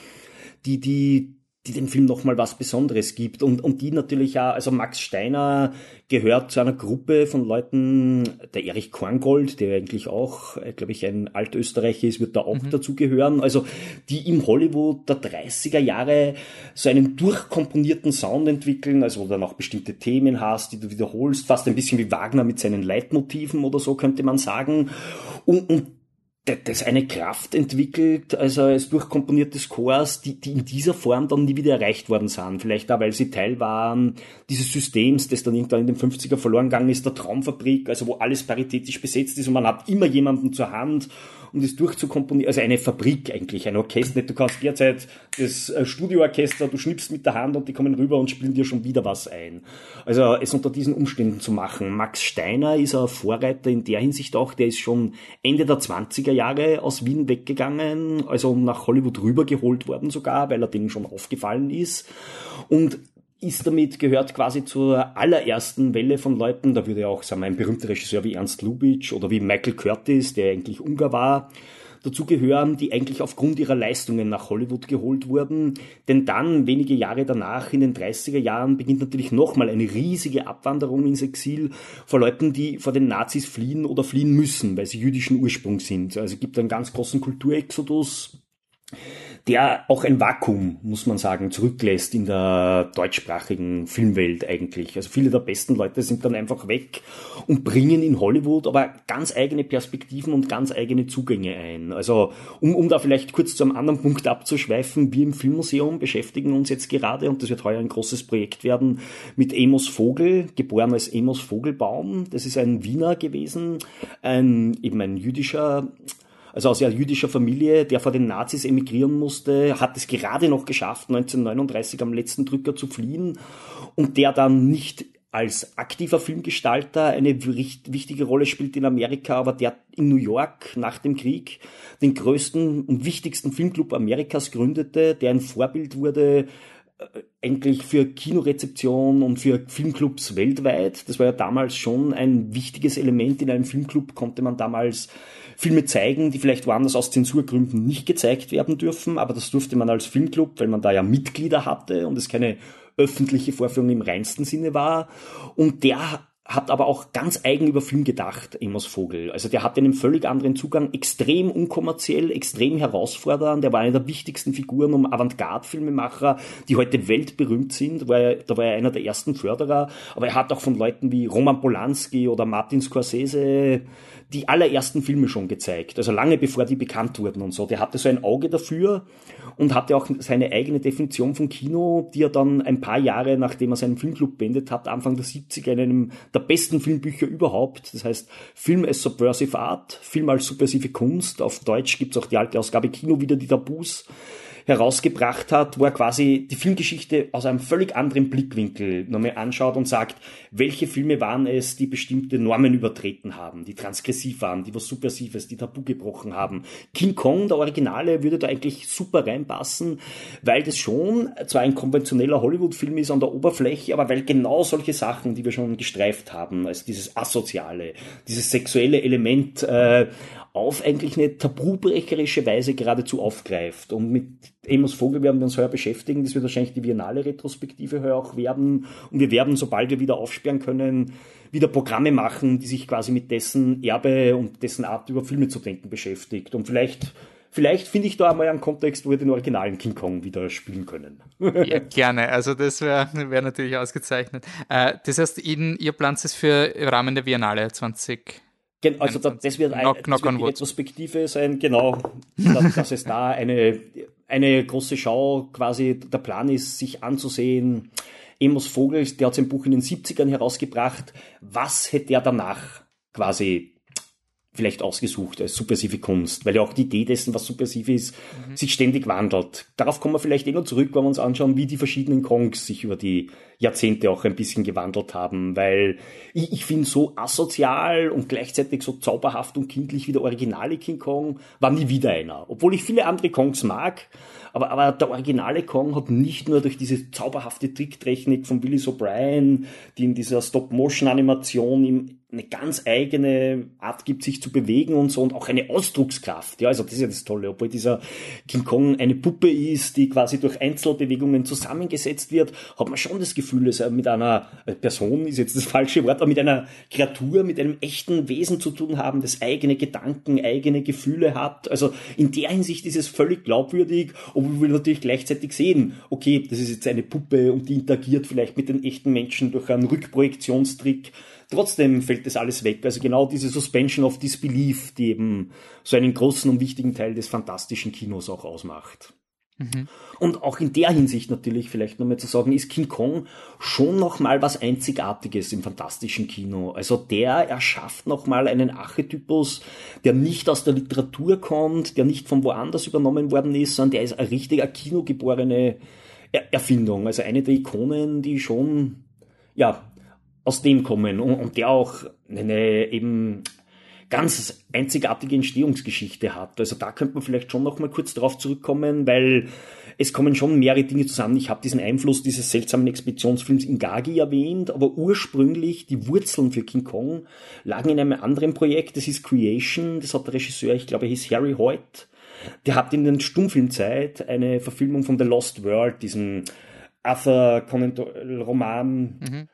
S2: die, die, die dem Film nochmal was Besonderes gibt. Und, und die natürlich auch, also Max Steiner gehört zu einer Gruppe von Leuten, der Erich Korngold, der eigentlich auch, äh, glaube ich, ein Altösterreicher ist, wird da auch mhm. dazugehören, also die im Hollywood der 30er Jahre so einen durchkomponierten Sound entwickeln, also wo du dann auch bestimmte Themen hast, die du wiederholst, fast ein bisschen wie Wagner mit seinen Leitmotiven oder so könnte man sagen. Und, und das eine Kraft entwickelt, also als durchkomponierte Scores, die, die in dieser Form dann nie wieder erreicht worden sind. Vielleicht auch, weil sie Teil waren dieses Systems, das dann irgendwann in den 50er verloren gegangen ist, der Traumfabrik, also wo alles paritätisch besetzt ist und man hat immer jemanden zur Hand um das durchzukomponieren. Also eine Fabrik eigentlich, ein Orchester. Du kannst derzeit das äh, Studioorchester, du schnippst mit der Hand und die kommen rüber und spielen dir schon wieder was ein. Also es unter diesen Umständen zu machen. Max Steiner ist ein Vorreiter in der Hinsicht auch, der ist schon Ende der 20er Jahre aus Wien weggegangen, also nach Hollywood rübergeholt worden sogar, weil er denen schon aufgefallen ist. Und ist damit, gehört quasi zur allerersten Welle von Leuten, da würde auch, sagen ein berühmter Regisseur wie Ernst Lubitsch oder wie Michael Curtis, der eigentlich Ungar war, dazu gehören, die eigentlich aufgrund ihrer Leistungen nach Hollywood geholt wurden. Denn dann, wenige Jahre danach, in den 30er Jahren, beginnt natürlich nochmal eine riesige Abwanderung ins Exil vor Leuten, die vor den Nazis fliehen oder fliehen müssen, weil sie jüdischen Ursprungs sind. Also es gibt einen ganz großen Kulturexodus der auch ein Vakuum, muss man sagen, zurücklässt in der deutschsprachigen Filmwelt eigentlich. Also viele der besten Leute sind dann einfach weg und bringen in Hollywood aber ganz eigene Perspektiven und ganz eigene Zugänge ein. Also um, um da vielleicht kurz zu einem anderen Punkt abzuschweifen, wir im Filmmuseum beschäftigen uns jetzt gerade, und das wird heuer ein großes Projekt werden, mit Amos Vogel, geboren als Amos Vogelbaum. Das ist ein Wiener gewesen, ein, eben ein jüdischer also aus einer jüdischer Familie, der vor den Nazis emigrieren musste, hat es gerade noch geschafft, 1939 am letzten Drücker zu fliehen und der dann nicht als aktiver Filmgestalter eine wichtige Rolle spielt in Amerika, aber der in New York nach dem Krieg den größten und wichtigsten Filmclub Amerikas gründete, der ein Vorbild wurde äh, eigentlich für Kinorezeption und für Filmclubs weltweit. Das war ja damals schon ein wichtiges Element. In einem Filmclub konnte man damals Filme zeigen, die vielleicht woanders aus Zensurgründen nicht gezeigt werden dürfen, aber das durfte man als Filmclub, weil man da ja Mitglieder hatte und es keine öffentliche Vorführung im reinsten Sinne war. Und der hat aber auch ganz eigen über Film gedacht, Amos Vogel. Also der hatte einen völlig anderen Zugang, extrem unkommerziell, extrem herausfordernd. Der war einer der wichtigsten Figuren um Avantgarde-Filmemacher, die heute weltberühmt sind. War er, da war er einer der ersten Förderer. Aber er hat auch von Leuten wie Roman Polanski oder Martin Scorsese die allerersten Filme schon gezeigt, also lange bevor die bekannt wurden und so. Der hatte so ein Auge dafür und hatte auch seine eigene Definition von Kino, die er dann ein paar Jahre nachdem er seinen Filmclub beendet hat, Anfang der 70er in einem der besten Filmbücher überhaupt, das heißt Film as Subversive Art, Film als subversive Kunst, auf Deutsch gibt's auch die alte Ausgabe Kino wieder die Tabus, herausgebracht hat, wo er quasi die Filmgeschichte aus einem völlig anderen Blickwinkel nochmal anschaut und sagt, welche Filme waren es, die bestimmte Normen übertreten haben, die transgressiv waren, die was Subversives, die Tabu gebrochen haben. King Kong, der Originale, würde da eigentlich super reinpassen, weil das schon zwar ein konventioneller Hollywood-Film ist an der Oberfläche, aber weil genau solche Sachen, die wir schon gestreift haben, also dieses Asoziale, dieses sexuelle Element, äh, auf eigentlich eine tabubrecherische Weise geradezu aufgreift. Und mit Amos Vogel werden wir uns heuer beschäftigen. Das wird wahrscheinlich die Biennale Retrospektive heuer auch werden. Und wir werden, sobald wir wieder aufsperren können, wieder Programme machen, die sich quasi mit dessen Erbe und dessen Art über Filme zu denken beschäftigt. Und vielleicht Vielleicht finde ich da einmal einen Kontext, wo wir den originalen King Kong wieder spielen können.
S1: ja, gerne. Also das wäre wär natürlich ausgezeichnet. Äh, das heißt, Ihnen, ihr plant es für im Rahmen der Biennale 20
S2: also das wird, ein, knock, knock das wird die Retrospektive sein, genau, dass, dass, es da eine, eine große Schau quasi, der Plan ist, sich anzusehen, Amos Vogel, der hat sein Buch in den 70ern herausgebracht. Was hätte er danach quasi vielleicht ausgesucht als subversive Kunst, weil ja auch die Idee dessen, was subversiv ist, mhm. sich ständig wandelt. Darauf kommen wir vielleicht eh noch zurück, wenn wir uns anschauen, wie die verschiedenen Kongs sich über die Jahrzehnte auch ein bisschen gewandelt haben, weil ich, ich finde so asozial und gleichzeitig so zauberhaft und kindlich wie der originale King Kong war nie wieder einer. Obwohl ich viele andere Kongs mag, aber, aber der originale Kong hat nicht nur durch diese zauberhafte Tricktechnik von Willis O'Brien, die in dieser Stop-Motion-Animation ihm eine ganz eigene Art gibt, sich zu bewegen und so und auch eine Ausdruckskraft. Ja, also das ist ja das Tolle, obwohl dieser King Kong eine Puppe ist, die quasi durch Einzelbewegungen zusammengesetzt wird, hat man schon das Gefühl, dass er mit einer Person, ist jetzt das falsche Wort, aber mit einer Kreatur, mit einem echten Wesen zu tun haben, das eigene Gedanken, eigene Gefühle hat. Also in der Hinsicht ist es völlig glaubwürdig, obwohl wir natürlich gleichzeitig sehen, okay, das ist jetzt eine Puppe und die interagiert vielleicht mit den echten Menschen durch einen Rückprojektionstrick Trotzdem fällt das alles weg. Also genau diese Suspension of Disbelief, die eben so einen großen und wichtigen Teil des fantastischen Kinos auch ausmacht. Mhm. Und auch in der Hinsicht natürlich vielleicht nochmal zu sagen, ist King Kong schon nochmal was Einzigartiges im fantastischen Kino. Also der erschafft nochmal einen Archetypus, der nicht aus der Literatur kommt, der nicht von woanders übernommen worden ist, sondern der ist eine richtiger kinogeborene Erfindung. Also eine der Ikonen, die schon, ja, aus dem kommen und, und der auch eine eben ganz einzigartige Entstehungsgeschichte hat. Also da könnte man vielleicht schon noch mal kurz darauf zurückkommen, weil es kommen schon mehrere Dinge zusammen. Ich habe diesen Einfluss dieses seltsamen Expeditionsfilms Ingagi erwähnt, aber ursprünglich die Wurzeln für King Kong lagen in einem anderen Projekt, das ist Creation, das hat der Regisseur, ich glaube, hieß Harry Hoyt. Der hat in der Stummfilmzeit eine Verfilmung von The Lost World, diesem Arthur Conan Roman, mhm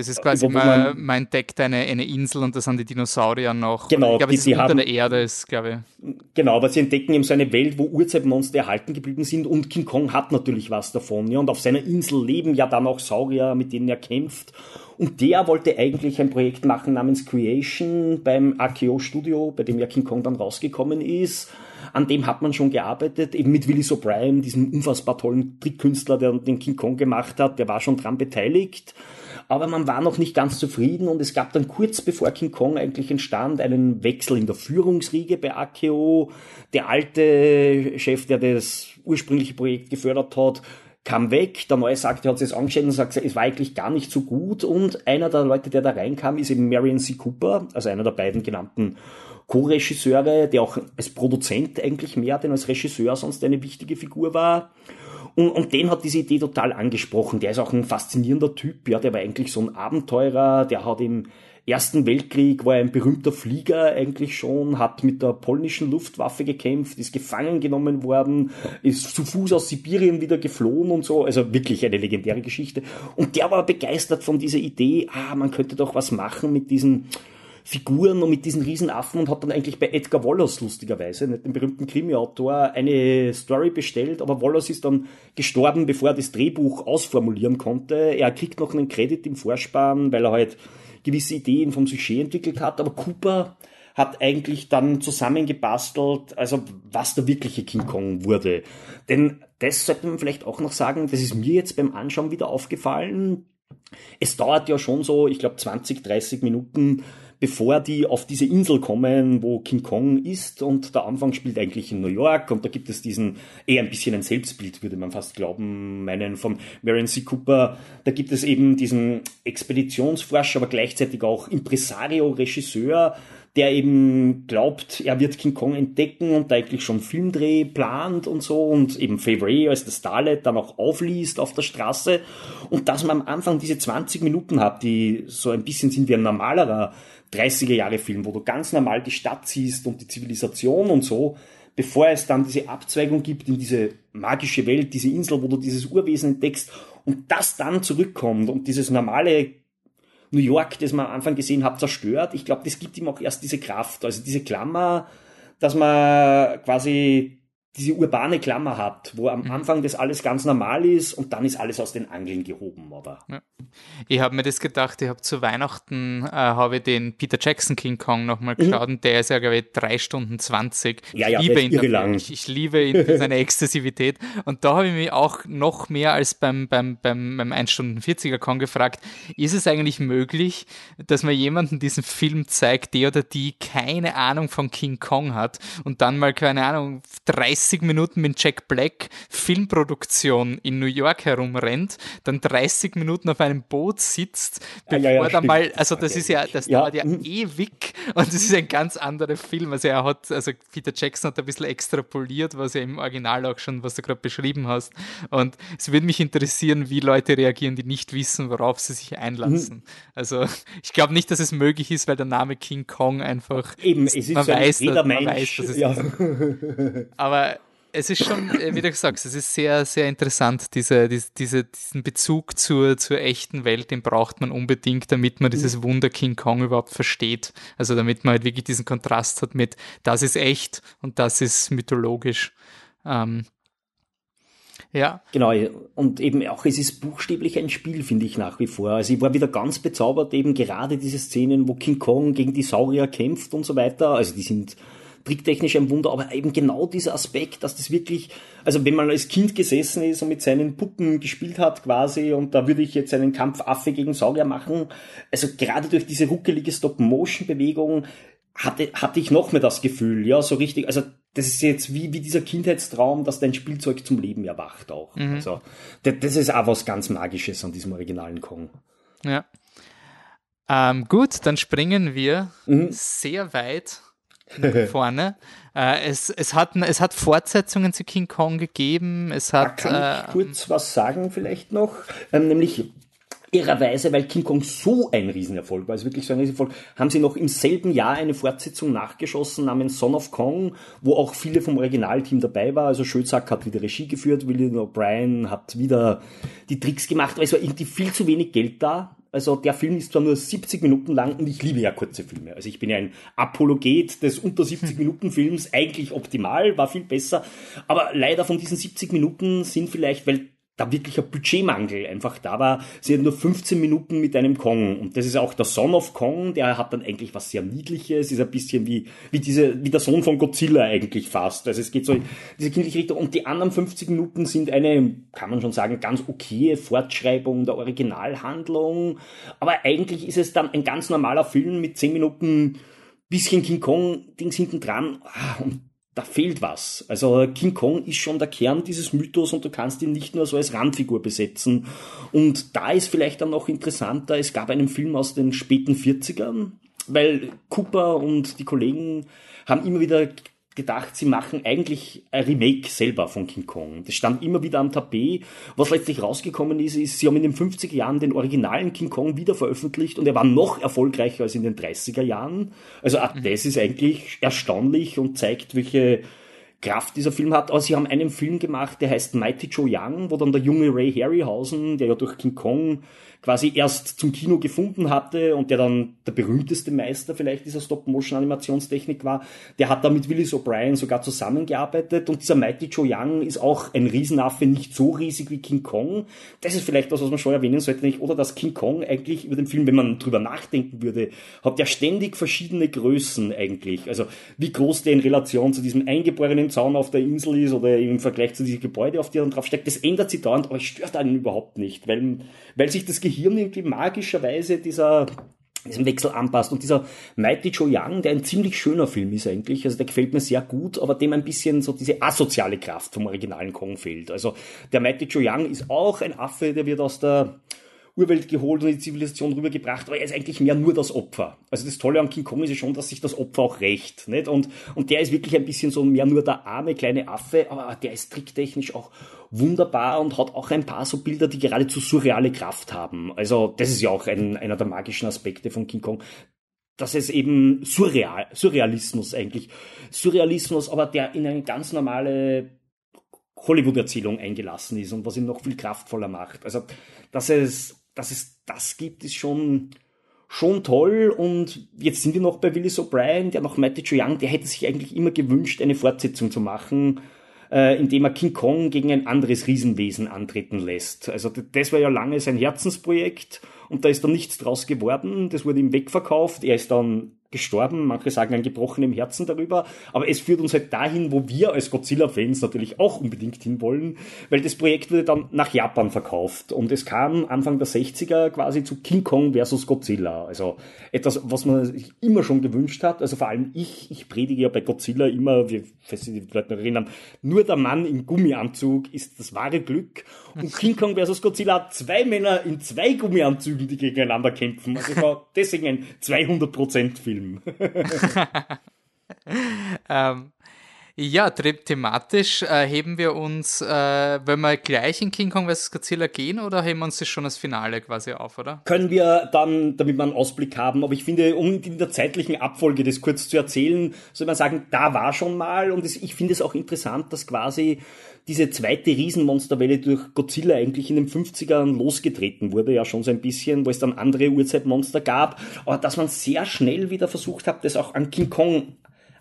S1: das ist quasi, man, man, entdeckt eine, eine Insel und da sind die Dinosaurier noch.
S2: Genau,
S1: ich glaube,
S2: die,
S1: die unter haben, der Erde ist, glaube
S2: ich. Genau, aber sie entdecken eben so eine Welt, wo Urzeitmonster erhalten geblieben sind und King Kong hat natürlich was davon. Ja, und auf seiner Insel leben ja dann auch Saurier, mit denen er kämpft. Und der wollte eigentlich ein Projekt machen namens Creation beim AKO Studio, bei dem ja King Kong dann rausgekommen ist. An dem hat man schon gearbeitet, eben mit Willis O'Brien, diesem unfassbar tollen Trickkünstler, der den King Kong gemacht hat, der war schon dran beteiligt aber man war noch nicht ganz zufrieden und es gab dann kurz bevor King Kong eigentlich entstand einen Wechsel in der Führungsriege bei Akeo. Der alte Chef, der das ursprüngliche Projekt gefördert hat, kam weg, der neue sagte, hat das angestellt und sagt, es war eigentlich gar nicht so gut und einer der Leute, der da reinkam, ist eben Marion C. Cooper, also einer der beiden genannten Co-Regisseure, der auch als Produzent eigentlich mehr denn als Regisseur sonst eine wichtige Figur war. Und, und den hat diese Idee total angesprochen. Der ist auch ein faszinierender Typ, ja, der war eigentlich so ein Abenteurer, der hat im Ersten Weltkrieg war er ein berühmter Flieger eigentlich schon, hat mit der polnischen Luftwaffe gekämpft, ist gefangen genommen worden, ist zu Fuß aus Sibirien wieder geflohen und so. Also wirklich eine legendäre Geschichte. Und der war begeistert von dieser Idee, ah, man könnte doch was machen mit diesen Figuren und mit diesen Riesenaffen und hat dann eigentlich bei Edgar Wallace lustigerweise, nicht dem berühmten Krimi-Autor, eine Story bestellt, aber Wallace ist dann gestorben, bevor er das Drehbuch ausformulieren konnte. Er kriegt noch einen Credit im Vorspann, weil er halt gewisse Ideen vom Sujet entwickelt hat, aber Cooper hat eigentlich dann zusammengebastelt, also was der wirkliche King Kong wurde. Denn das sollte man vielleicht auch noch sagen, das ist mir jetzt beim Anschauen wieder aufgefallen. Es dauert ja schon so, ich glaube 20, 30 Minuten, bevor die auf diese Insel kommen, wo King Kong ist und der Anfang spielt eigentlich in New York und da gibt es diesen, eher ein bisschen ein Selbstbild, würde man fast glauben, meinen von Marion C. Cooper, da gibt es eben diesen Expeditionsforscher, aber gleichzeitig auch Impresario, Regisseur, der eben glaubt, er wird King Kong entdecken und da eigentlich schon Filmdreh plant und so und eben Favre als das Starlet dann auch aufliest auf der Straße und dass man am Anfang diese 20 Minuten hat, die so ein bisschen sind wie ein normalerer 30er Jahre Film, wo du ganz normal die Stadt siehst und die Zivilisation und so, bevor es dann diese Abzweigung gibt in diese magische Welt, diese Insel, wo du dieses Urwesen entdeckst und das dann zurückkommt und dieses normale New York, das man am Anfang gesehen hat, zerstört. Ich glaube, das gibt ihm auch erst diese Kraft, also diese Klammer, dass man quasi diese urbane Klammer hat, wo am mhm. Anfang das alles ganz normal ist und dann ist alles aus den Angeln gehoben, oder? Ja.
S1: Ich habe mir das gedacht, ich habe zu Weihnachten äh, habe ich den Peter Jackson King Kong nochmal mhm. geschaut mhm. und der ist ja, glaube ich, drei Stunden zwanzig.
S2: Ja, ja, ich liebe ihn
S1: lang. Ich, ich, liebe ihn für seine Exzessivität und da habe ich mich auch noch mehr als beim, beim, beim, beim 1 Stunden 40er Kong gefragt, ist es eigentlich möglich, dass man jemanden diesen Film zeigt, der oder die keine Ahnung von King Kong hat und dann mal, keine Ahnung, 30 30 Minuten mit Jack Black Filmproduktion in New York herumrennt, dann 30 Minuten auf einem Boot sitzt, bevor ja, ja, ja, da mal, also das ist ja, das dauert ja mhm. ewig und das ist ein ganz anderer Film. Also er hat, also Peter Jackson hat ein bisschen extrapoliert, was ja im Original auch schon, was du gerade beschrieben hast. Und es würde mich interessieren, wie Leute reagieren, die nicht wissen, worauf sie sich einlassen. Mhm. Also ich glaube nicht, dass es möglich ist, weil der Name King Kong einfach
S2: eben, ist man, so weiß,
S1: man weiß, dass es ja. ist. Aber es ist schon, äh, wie du gesagt hast, es ist sehr, sehr interessant, diese, diese, diesen Bezug zur, zur echten Welt, den braucht man unbedingt, damit man dieses Wunder King Kong überhaupt versteht. Also damit man halt wirklich diesen Kontrast hat mit, das ist echt und das ist mythologisch. Ähm, ja.
S2: Genau, und eben auch, es ist buchstäblich ein Spiel, finde ich nach wie vor. Also ich war wieder ganz bezaubert, eben gerade diese Szenen, wo King Kong gegen die Saurier kämpft und so weiter. Also die sind tricktechnisch ein Wunder, aber eben genau dieser Aspekt, dass das wirklich, also wenn man als Kind gesessen ist und mit seinen Puppen gespielt hat quasi und da würde ich jetzt einen Kampfaffe gegen Saurier machen, also gerade durch diese ruckelige Stop-Motion-Bewegung hatte, hatte ich noch mehr das Gefühl, ja, so richtig, also das ist jetzt wie, wie dieser Kindheitstraum, dass dein Spielzeug zum Leben erwacht auch. Mhm. Also das ist auch was ganz Magisches an diesem originalen Kong.
S1: Ja. Ähm, gut, dann springen wir mhm. sehr weit vorne. Äh, es, es, hat, es hat Fortsetzungen zu King Kong gegeben. Es hat,
S2: da kann ich äh, kurz was sagen vielleicht noch, ähm, nämlich Irrerweise, weil King Kong so ein Riesenerfolg war, also wirklich so ein Riesenerfolg, haben sie noch im selben Jahr eine Fortsetzung nachgeschossen namens Son of Kong, wo auch viele vom Originalteam dabei war. Also Schölzack hat wieder Regie geführt, William O'Brien hat wieder die Tricks gemacht, weil es war irgendwie viel zu wenig Geld da. Also der Film ist zwar nur 70 Minuten lang und ich liebe ja kurze Filme. Also ich bin ja ein Apologet des unter 70 Minuten Films, eigentlich optimal, war viel besser. Aber leider von diesen 70 Minuten sind vielleicht, weil da wirklich ein Budgetmangel einfach da war. Sie hat nur 15 Minuten mit einem Kong. Und das ist auch der Son of Kong, der hat dann eigentlich was sehr Niedliches, ist ein bisschen wie, wie diese, wie der Sohn von Godzilla eigentlich fast. Also es geht so in diese kindliche Richtung. Und die anderen 50 Minuten sind eine, kann man schon sagen, ganz okaye Fortschreibung der Originalhandlung. Aber eigentlich ist es dann ein ganz normaler Film mit 10 Minuten bisschen King Kong Dings hinten dran. Ah, und da fehlt was. Also King Kong ist schon der Kern dieses Mythos und du kannst ihn nicht nur so als Randfigur besetzen. Und da ist vielleicht dann noch interessanter, es gab einen Film aus den späten 40ern, weil Cooper und die Kollegen haben immer wieder gedacht, sie machen eigentlich ein Remake selber von King Kong. Das stand immer wieder am Tapet. Was letztlich rausgekommen ist, ist, sie haben in den 50er Jahren den originalen King Kong wieder veröffentlicht und er war noch erfolgreicher als in den 30er Jahren. Also auch mhm. das ist eigentlich erstaunlich und zeigt, welche Kraft dieser Film hat. Aber sie haben einen Film gemacht, der heißt Mighty Joe Young, wo dann der junge Ray Harryhausen, der ja durch King Kong quasi erst zum Kino gefunden hatte und der dann der berühmteste Meister vielleicht dieser Stop-Motion-Animationstechnik war, der hat da mit Willis O'Brien sogar zusammengearbeitet und dieser Mighty Joe Young ist auch ein Riesenaffe, nicht so riesig wie King Kong. Das ist vielleicht was, was man schon erwähnen sollte, nicht? Oder dass King Kong eigentlich über den Film, wenn man drüber nachdenken würde, hat ja ständig verschiedene Größen eigentlich. Also wie groß der in Relation zu diesem eingeborenen Zaun auf der Insel ist oder im Vergleich zu diesem Gebäude, auf die er dann drauf steckt, das ändert sich dauernd, aber es stört einen überhaupt nicht, weil, weil sich das Gehirn irgendwie magischerweise dieser diesem Wechsel anpasst. Und dieser Mighty Joe Young, der ein ziemlich schöner Film ist eigentlich, also der gefällt mir sehr gut, aber dem ein bisschen so diese asoziale Kraft vom originalen Kong fehlt. Also der Mighty Joe Young ist auch ein Affe, der wird aus der Urwelt geholt und in die Zivilisation rübergebracht, aber er ist eigentlich mehr nur das Opfer. Also das Tolle an King Kong ist ja schon, dass sich das Opfer auch rächt. Nicht? Und, und der ist wirklich ein bisschen so mehr nur der arme kleine Affe, aber der ist tricktechnisch auch wunderbar und hat auch ein paar so Bilder, die geradezu surreale Kraft haben. Also das ist ja auch ein, einer der magischen Aspekte von King Kong, dass es eben surreal, Surrealismus eigentlich, Surrealismus, aber der in eine ganz normale Hollywood-Erzählung eingelassen ist und was ihn noch viel kraftvoller macht. Also, dass es dass es das gibt, ist schon, schon toll. Und jetzt sind wir noch bei Willis O'Brien, der noch Matty Young, der hätte sich eigentlich immer gewünscht, eine Fortsetzung zu machen. äh, indem er King Kong gegen ein anderes Riesenwesen antreten lässt. Also das war ja lange sein Herzensprojekt und da ist dann nichts draus geworden. Das wurde ihm wegverkauft. Er ist dann gestorben. Manche sagen an gebrochenem Herzen darüber. Aber es führt uns halt dahin, wo wir als Godzilla-Fans natürlich auch unbedingt hinwollen, weil das Projekt wurde dann nach Japan verkauft. Und es kam Anfang der 60er quasi zu King Kong versus Godzilla. Also etwas, was man sich immer schon gewünscht hat. Also vor allem ich, ich predige ja bei Godzilla immer, sich die Leute noch erinnern, nur der Mann im Gummianzug ist das wahre Glück. Und King Kong versus Godzilla hat zwei Männer in zwei Gummianzügen, die gegeneinander kämpfen. Also deswegen ein 200% Film. Film.
S1: ähm, ja, thematisch äh, heben wir uns, äh, wenn wir gleich in King Kong vs. Godzilla gehen oder heben wir uns das schon als Finale quasi auf, oder?
S2: Können wir dann, damit wir einen Ausblick haben, aber ich finde, um in der zeitlichen Abfolge das kurz zu erzählen, soll man sagen, da war schon mal und ich finde es auch interessant, dass quasi diese zweite Riesenmonsterwelle durch Godzilla eigentlich in den 50ern losgetreten wurde, ja schon so ein bisschen, wo es dann andere Urzeitmonster gab, aber dass man sehr schnell wieder versucht hat, das auch an King Kong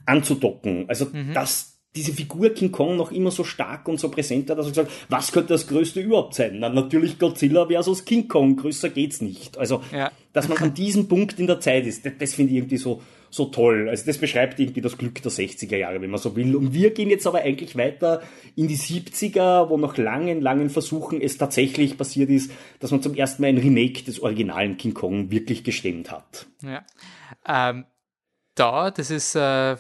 S2: anzudocken. Also, mhm. dass diese Figur King Kong noch immer so stark und so präsent hat, dass er gesagt was könnte das Größte überhaupt sein? Na, natürlich Godzilla versus King Kong, größer geht's nicht. Also, ja. dass man an diesem Punkt in der Zeit ist, das, das finde ich irgendwie so, so toll. Also das beschreibt irgendwie das Glück der 60er Jahre, wenn man so will. Und wir gehen jetzt aber eigentlich weiter in die 70er, wo nach langen, langen Versuchen es tatsächlich passiert ist, dass man zum ersten Mal ein Remake des originalen King Kong wirklich gestemmt hat.
S1: Ja. Ähm, da, das ist äh,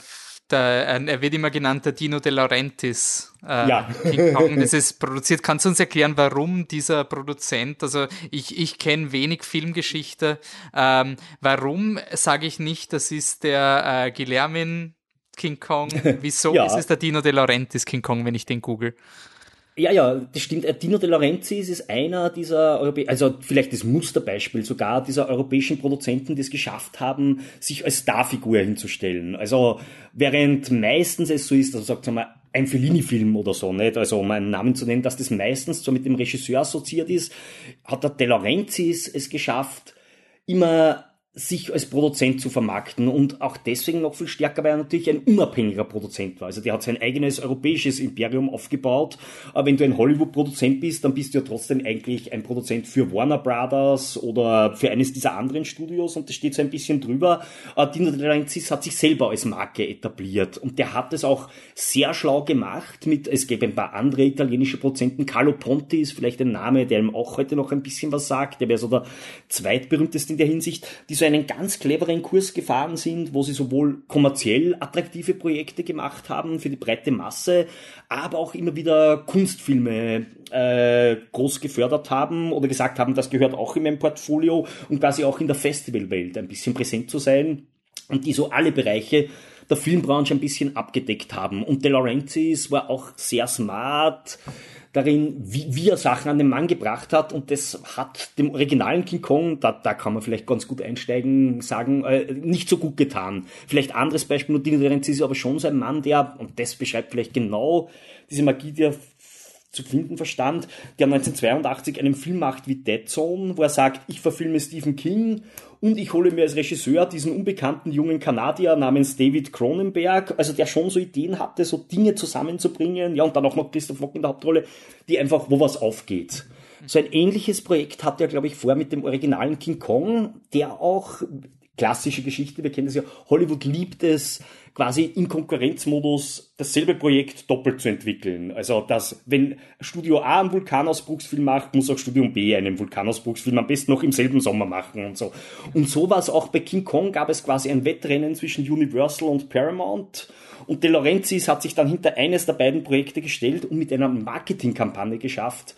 S1: der, er wird immer genannt der Dino De Laurentiis. Äh, ja. King Kong, das ist produziert. Kannst du uns erklären, warum dieser Produzent, also ich, ich kenne wenig Filmgeschichte, ähm, warum sage ich nicht, das ist der äh, Guillermin King Kong? Wieso ja. ist es der Dino De Laurentiis King Kong, wenn ich den google?
S2: Ja, ja, das stimmt. Äh, Dino De Laurentiis ist einer dieser, Europä also vielleicht das Musterbeispiel sogar dieser europäischen Produzenten, die es geschafft haben, sich als Starfigur hinzustellen. Also während meistens es so ist, also sagt mal, ein Fellini-Film oder so, nicht? Also um einen Namen zu nennen, dass das meistens so mit dem Regisseur assoziiert ist, hat der De Laurentiis es geschafft, immer sich als Produzent zu vermarkten und auch deswegen noch viel stärker, weil er natürlich ein unabhängiger Produzent war. Also der hat sein eigenes europäisches Imperium aufgebaut. Aber wenn du ein Hollywood-Produzent bist, dann bist du ja trotzdem eigentlich ein Produzent für Warner Brothers oder für eines dieser anderen Studios und das steht so ein bisschen drüber. Dino De Laurentiis hat sich selber als Marke etabliert und der hat es auch sehr schlau gemacht mit, es gäbe ein paar andere italienische Produzenten. Carlo Ponti ist vielleicht ein Name, der ihm auch heute noch ein bisschen was sagt. Der wäre so der zweitberühmteste in der Hinsicht, die so einen ganz cleveren Kurs gefahren sind, wo sie sowohl kommerziell attraktive Projekte gemacht haben für die breite Masse, aber auch immer wieder Kunstfilme äh, groß gefördert haben oder gesagt haben, das gehört auch in meinem Portfolio und quasi auch in der Festivalwelt ein bisschen präsent zu sein und die so alle Bereiche der Filmbranche ein bisschen abgedeckt haben. Und De Laurentiis war auch sehr smart, darin, wie, wie er Sachen an den Mann gebracht hat und das hat dem originalen King Kong, da, da kann man vielleicht ganz gut einsteigen, sagen, äh, nicht so gut getan. Vielleicht anderes Beispiel, nur Dino Lorenz ist aber schon so ein Mann, der, und das beschreibt vielleicht genau diese Magie, die er zu finden verstand, der 1982 einen Film macht wie Dead Zone, wo er sagt, ich verfilme Stephen King und ich hole mir als Regisseur diesen unbekannten jungen Kanadier namens David Cronenberg, also der schon so Ideen hatte, so Dinge zusammenzubringen, ja, und dann auch noch Christoph Mock in der Hauptrolle, die einfach, wo was aufgeht. So ein ähnliches Projekt hat er, glaube ich, vor mit dem originalen King Kong, der auch klassische Geschichte, wir kennen das ja, Hollywood liebt es, quasi im Konkurrenzmodus dasselbe Projekt doppelt zu entwickeln. Also, dass, wenn Studio A einen Vulkanausbruchsfilm macht, muss auch Studio B einen Vulkanausbruchsfilm am besten noch im selben Sommer machen und so. Und so war es auch bei King Kong, gab es quasi ein Wettrennen zwischen Universal und Paramount. Und De Laurentiis hat sich dann hinter eines der beiden Projekte gestellt und mit einer Marketingkampagne geschafft,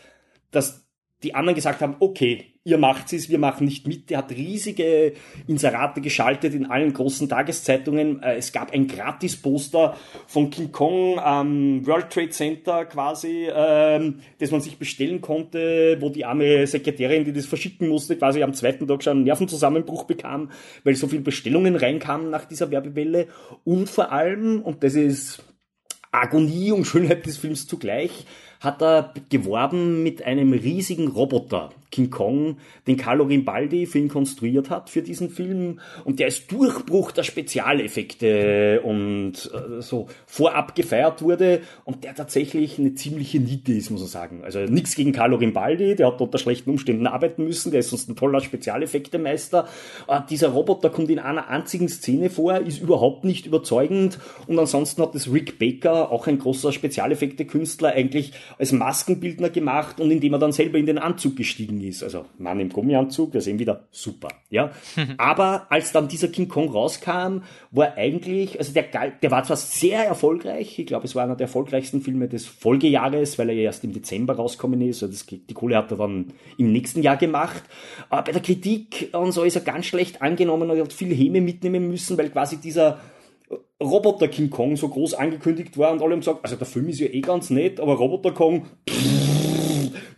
S2: dass die anderen gesagt haben, okay, ihr macht es, wir machen nicht mit. Der hat riesige Inserate geschaltet in allen großen Tageszeitungen. Äh, es gab ein Gratis-Poster von King Kong am World Trade Center quasi, ähm, das man sich bestellen konnte, wo die arme Sekretärin, die das verschicken musste, quasi am zweiten Tag schon einen Nervenzusammenbruch bekam, weil so viele Bestellungen reinkamen nach dieser Werbewelle. Und vor allem, und das ist Agonie und Schönheit des Films zugleich, hat er geworben mit einem riesigen Roboter, King Kong, den Carlo Rimbaldi für ihn konstruiert hat für diesen Film. Und der ist Durchbruch der Spezialeffekte und äh, so vorab gefeiert wurde und der tatsächlich eine ziemliche Niete ist, muss man sagen. Also nichts gegen Carlo Rimbaldi, der hat unter schlechten Umständen arbeiten müssen, der ist sonst ein toller Spezialeffektemeister. Äh, dieser Roboter kommt in einer einzigen Szene vor, ist überhaupt nicht überzeugend und ansonsten hat das Rick Baker, auch ein großer Spezialeffektekünstler, eigentlich als Maskenbildner gemacht und indem er dann selber in den Anzug gestiegen ist. Also Mann im Gummianzug, wir sehen wieder super. Ja, aber als dann dieser King Kong rauskam, war eigentlich, also der, der war zwar sehr erfolgreich, ich glaube, es war einer der erfolgreichsten Filme des Folgejahres, weil er ja erst im Dezember rausgekommen ist. Also das, die Kohle hat er dann im nächsten Jahr gemacht. Aber bei der Kritik und so ist er ganz schlecht angenommen und er hat viel Häme mitnehmen müssen, weil quasi dieser Roboter King Kong so groß angekündigt war und alle haben gesagt, also der Film ist ja eh ganz nett, aber Roboter Kong, pff,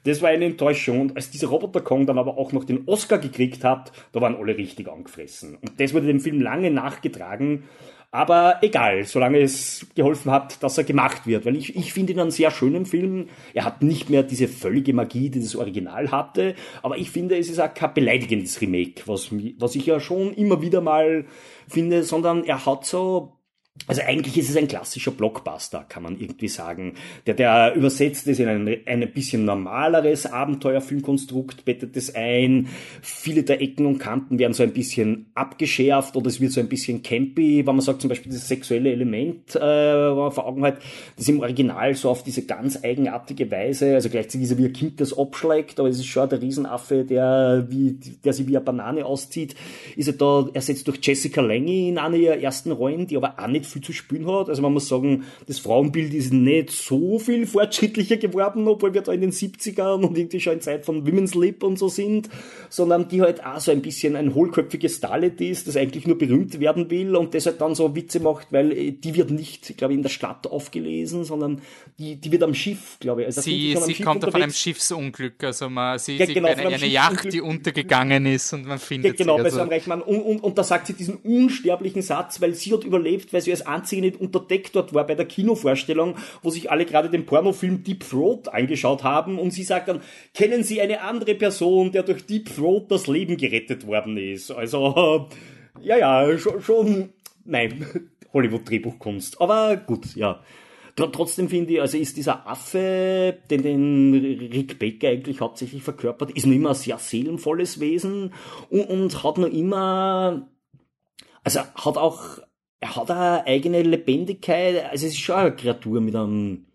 S2: das war eine Enttäuschung. Und als dieser Roboter Kong dann aber auch noch den Oscar gekriegt hat, da waren alle richtig angefressen. Und das wurde dem Film lange nachgetragen. Aber egal, solange es geholfen hat, dass er gemacht wird. Weil ich, ich finde ihn einen sehr schönen Film. Er hat nicht mehr diese völlige Magie, die das Original hatte. Aber ich finde, es ist auch kein beleidigendes Remake, was, was ich ja schon immer wieder mal finde, sondern er hat so also eigentlich ist es ein klassischer Blockbuster, kann man irgendwie sagen. Der, der übersetzt es in ein, ein bisschen normaleres Abenteuerfilmkonstrukt, bettet es ein. Viele der Ecken und Kanten werden so ein bisschen abgeschärft oder es wird so ein bisschen campy, wenn man sagt zum Beispiel das sexuelle Element, äh, vor Augen hat, das im Original so auf diese ganz eigenartige Weise, also gleichzeitig ist er wie ein Kind, das abschlägt, aber es ist schon der Riesenaffe, der, wie, der sich wie eine Banane auszieht, ist er da ersetzt durch Jessica Lange in einer ihrer ersten Rollen, die aber auch nicht viel zu spielen hat. Also man muss sagen, das Frauenbild ist nicht so viel fortschrittlicher geworden, obwohl wir da in den 70ern und irgendwie schon in Zeit von Women's Lip und so sind, sondern die halt auch so ein bisschen ein hohlköpfiges Starlet ist, das eigentlich nur berühmt werden will und das halt dann so Witze macht, weil äh, die wird nicht, glaube ich, in der Stadt aufgelesen, sondern die, die wird am Schiff, glaube ich.
S1: Also sie sie Schiff kommt auf einem Schiffsunglück, also man sieht ja, genau, eine, eine Yacht, die untergegangen ist und man findet
S2: ja, genau,
S1: sie.
S2: Genau, also. bei so einem und, und, und da sagt sie diesen unsterblichen Satz, weil sie hat überlebt, weil sie als einzige nicht unterdeckt dort war bei der Kinovorstellung, wo sich alle gerade den Pornofilm Deep Throat angeschaut haben und sie sagt dann, kennen Sie eine andere Person, der durch Deep Throat das Leben gerettet worden ist? Also, ja, ja, schon, schon nein, Hollywood-Drehbuchkunst. Aber gut, ja. Trotzdem finde ich, also ist dieser Affe, den, den Rick Baker eigentlich hauptsächlich verkörpert, ist noch immer ein sehr seelenvolles Wesen und, und hat noch immer, also hat auch er hat eine eigene Lebendigkeit. Also es ist schon eine Kreatur mit einem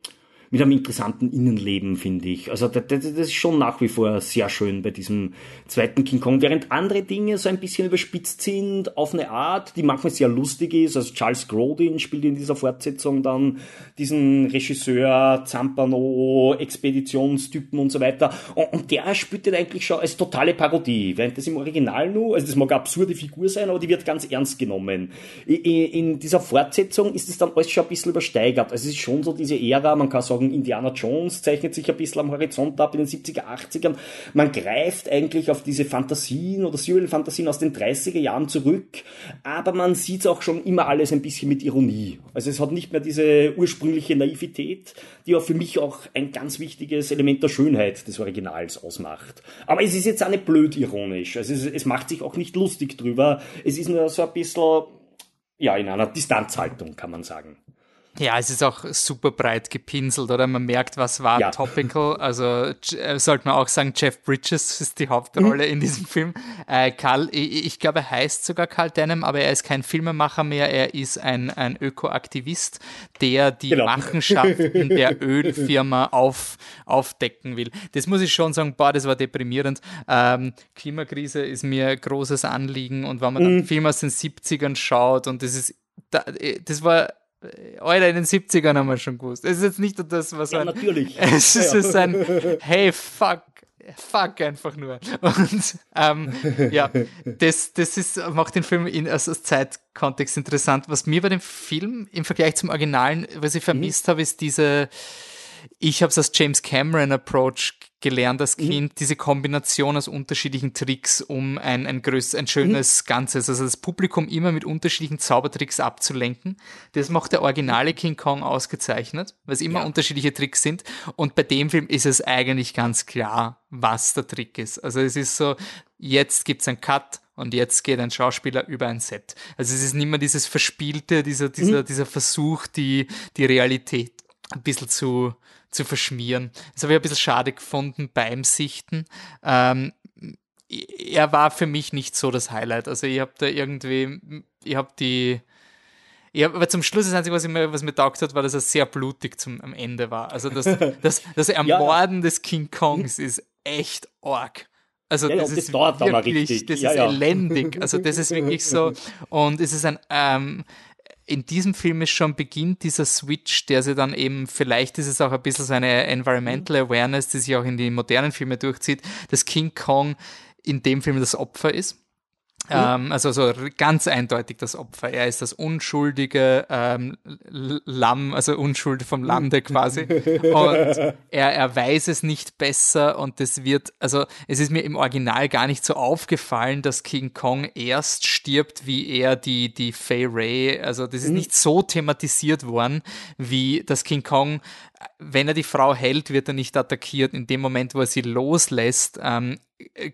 S2: mit einem interessanten Innenleben, finde ich. Also das, das, ist schon nach wie vor sehr schön bei diesem zweiten King Kong, während andere Dinge so ein bisschen überspitzt sind, auf eine Art, die manchmal sehr lustig ist. Also Charles Grodin spielt in dieser Fortsetzung dann diesen Regisseur, Zampano, Expeditionstypen und so weiter. Und, und der spielt den eigentlich schon als totale Parodie, während das im Original nur, also das mag eine absurde Figur sein, aber die wird ganz ernst genommen. In, in dieser Fortsetzung ist es dann alles schon ein bisschen übersteigert. Also es ist schon so diese Ära, man kann sagen, sagen, Indiana Jones zeichnet sich ein bisschen am Horizont ab in den 70er, 80ern. Man greift eigentlich auf diese Fantasien oder Serial-Fantasien aus den 30er Jahren zurück, aber man sieht auch schon immer alles ein bisschen mit Ironie. Also es hat nicht mehr diese ursprüngliche Naivität, die ja für mich auch ein ganz wichtiges Element der Schönheit des Originals ausmacht. Aber es ist jetzt auch nicht blöd ironisch. Also es, es macht sich auch nicht lustig drüber. Es ist nur so ein bisschen, ja, in einer Distanzhaltung, kann man sagen.
S1: Ja, es ist auch super breit gepinselt, oder? Man merkt, was war ja. topical. Also äh, sollte man auch sagen, Jeff Bridges ist die Hauptrolle mhm. in diesem Film. Äh, Karl, ich, ich, glaube, er heißt sogar Karl Denham, aber er ist kein Filmemacher mehr. Er ist ein, ein Ökoaktivist, der die genau. Machenschaften der Ölfirma auf, aufdecken will. Das muss ich schon sagen, boah, das war deprimierend. Ähm, Klimakrise ist mir großes Anliegen und wenn man mhm. dann Film aus den 70ern schaut und das ist, äh, das war Alter, in den 70ern haben wir schon gewusst. Es ist jetzt nicht das, was
S2: ja, ein, natürlich.
S1: Es ist ja. ein Hey, fuck, fuck einfach nur. Und ähm, ja, das, das ist, macht den Film in, also als Zeitkontext interessant. Was mir bei dem Film im Vergleich zum Originalen, was ich vermisst mhm. habe, ist diese, ich habe es als James Cameron Approach gelernt als mhm. Kind, mhm. diese Kombination aus unterschiedlichen Tricks, um ein, ein, größ, ein schönes mhm. Ganzes, also das Publikum immer mit unterschiedlichen Zaubertricks abzulenken. Das macht der originale King Kong ausgezeichnet, weil es immer ja. unterschiedliche Tricks sind. Und bei dem Film ist es eigentlich ganz klar, was der Trick ist. Also es ist so, jetzt gibt es einen Cut und jetzt geht ein Schauspieler über ein Set. Also es ist nicht mehr dieses Verspielte, dieser, dieser, mhm. dieser Versuch, die, die Realität ein bisschen zu, zu verschmieren. Das habe ich ein bisschen schade gefunden beim Sichten. Ähm, er war für mich nicht so das Highlight. Also ich habe da irgendwie, ich habe die, hab, aber zum Schluss das Einzige, was, ich mir, was mir taugt hat, war, dass er sehr blutig zum, am Ende war. Also das, das, das Ermorden ja. des King Kongs ist echt arg. Also ja, das, das, ist wirklich, das ja, ist elendig. Also das ist wirklich so. Und es ist ein, ähm, in diesem Film ist schon beginnt dieser Switch, der sie dann eben, vielleicht ist es auch ein bisschen so eine Environmental mhm. Awareness, die sich auch in die modernen Filme durchzieht, dass King Kong in dem Film das Opfer ist. Mhm. Also so ganz eindeutig das Opfer. Er ist das unschuldige ähm, Lamm, also Unschuld vom Lande quasi. Und er, er weiß es nicht besser und das wird, also es ist mir im Original gar nicht so aufgefallen, dass King Kong erst stirbt, wie er die, die Fay Ray, also das ist mhm. nicht so thematisiert worden, wie das King Kong wenn er die Frau hält, wird er nicht attackiert. In dem Moment, wo er sie loslässt, ähm,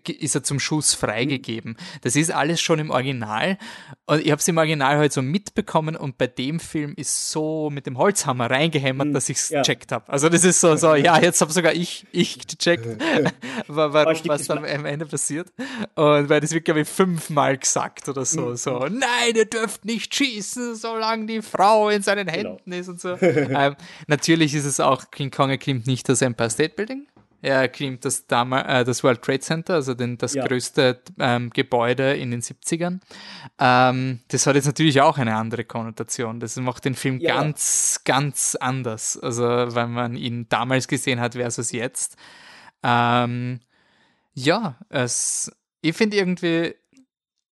S1: ist er zum Schuss freigegeben. Das ist alles schon im Original. Und ich habe es im Original halt so mitbekommen und bei dem Film ist so mit dem Holzhammer reingehämmert, hm, dass ich es ja. checkt habe. Also das ist so, so ja, jetzt habe sogar ich, ich gecheckt, warum, was am Ende passiert. Und weil das wird, glaube ich, fünfmal gesagt oder so. Mhm. So, nein, ihr dürft nicht schießen, solange die Frau in seinen genau. Händen genau. ist und so. ähm, natürlich ist es auch, King Kong erklimmt nicht das Empire State Building. Er klimmt das, Dam äh, das World Trade Center, also den, das ja. größte ähm, Gebäude in den 70ern. Ähm, das hat jetzt natürlich auch eine andere Konnotation. Das macht den Film ja. ganz, ganz anders. Also, wenn man ihn damals gesehen hat versus jetzt. Ähm, ja, es, ich finde irgendwie,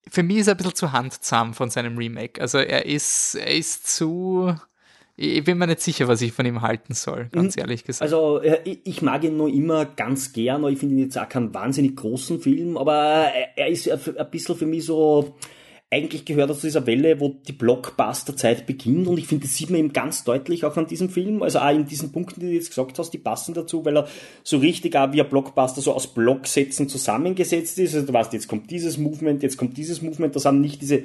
S1: für mich ist er ein bisschen zu handzahm von seinem Remake. Also er ist, er ist zu, ich bin mir nicht sicher, was ich von ihm halten soll, ganz mhm. ehrlich gesagt.
S2: Also ich mag ihn noch immer ganz gern, ich finde ihn jetzt auch keinen wahnsinnig großen Film, aber er ist ein bisschen für mich so, eigentlich gehört er zu dieser Welle, wo die Blockbuster-Zeit beginnt und ich finde, das sieht man eben ganz deutlich auch an diesem Film, also auch in diesen Punkten, die du jetzt gesagt hast, die passen dazu, weil er so richtig auch wie ein Blockbuster so aus Blocksätzen zusammengesetzt ist, also du weißt, jetzt kommt dieses Movement, jetzt kommt dieses Movement, das haben nicht diese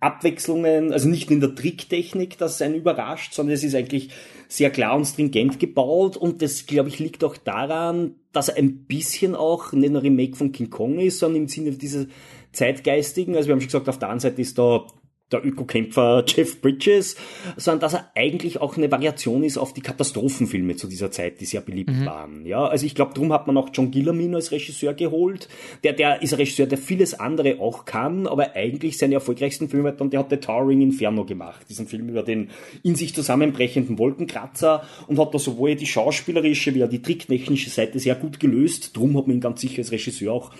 S2: Abwechslungen, also nicht in der Tricktechnik, dass einen überrascht, sondern es ist eigentlich sehr klar und stringent gebaut. Und das, glaube ich, liegt auch daran, dass er ein bisschen auch nicht ein Remake von King Kong ist, sondern im Sinne dieser zeitgeistigen, also wir haben schon gesagt, auf der einen Seite ist da der Ökokämpfer Jeff Bridges, sondern dass er eigentlich auch eine Variation ist auf die Katastrophenfilme zu dieser Zeit, die sehr beliebt mhm. waren. Ja, also ich glaube, darum hat man auch John Gillermin als Regisseur geholt. Der, der ist ein Regisseur, der vieles andere auch kann, aber eigentlich seine erfolgreichsten Filme dann, der hat The Towering Inferno gemacht, diesen Film über den in sich zusammenbrechenden Wolkenkratzer und hat da sowohl die schauspielerische wie auch die tricktechnische Seite sehr gut gelöst. Drum hat man ihn ganz sicher als Regisseur auch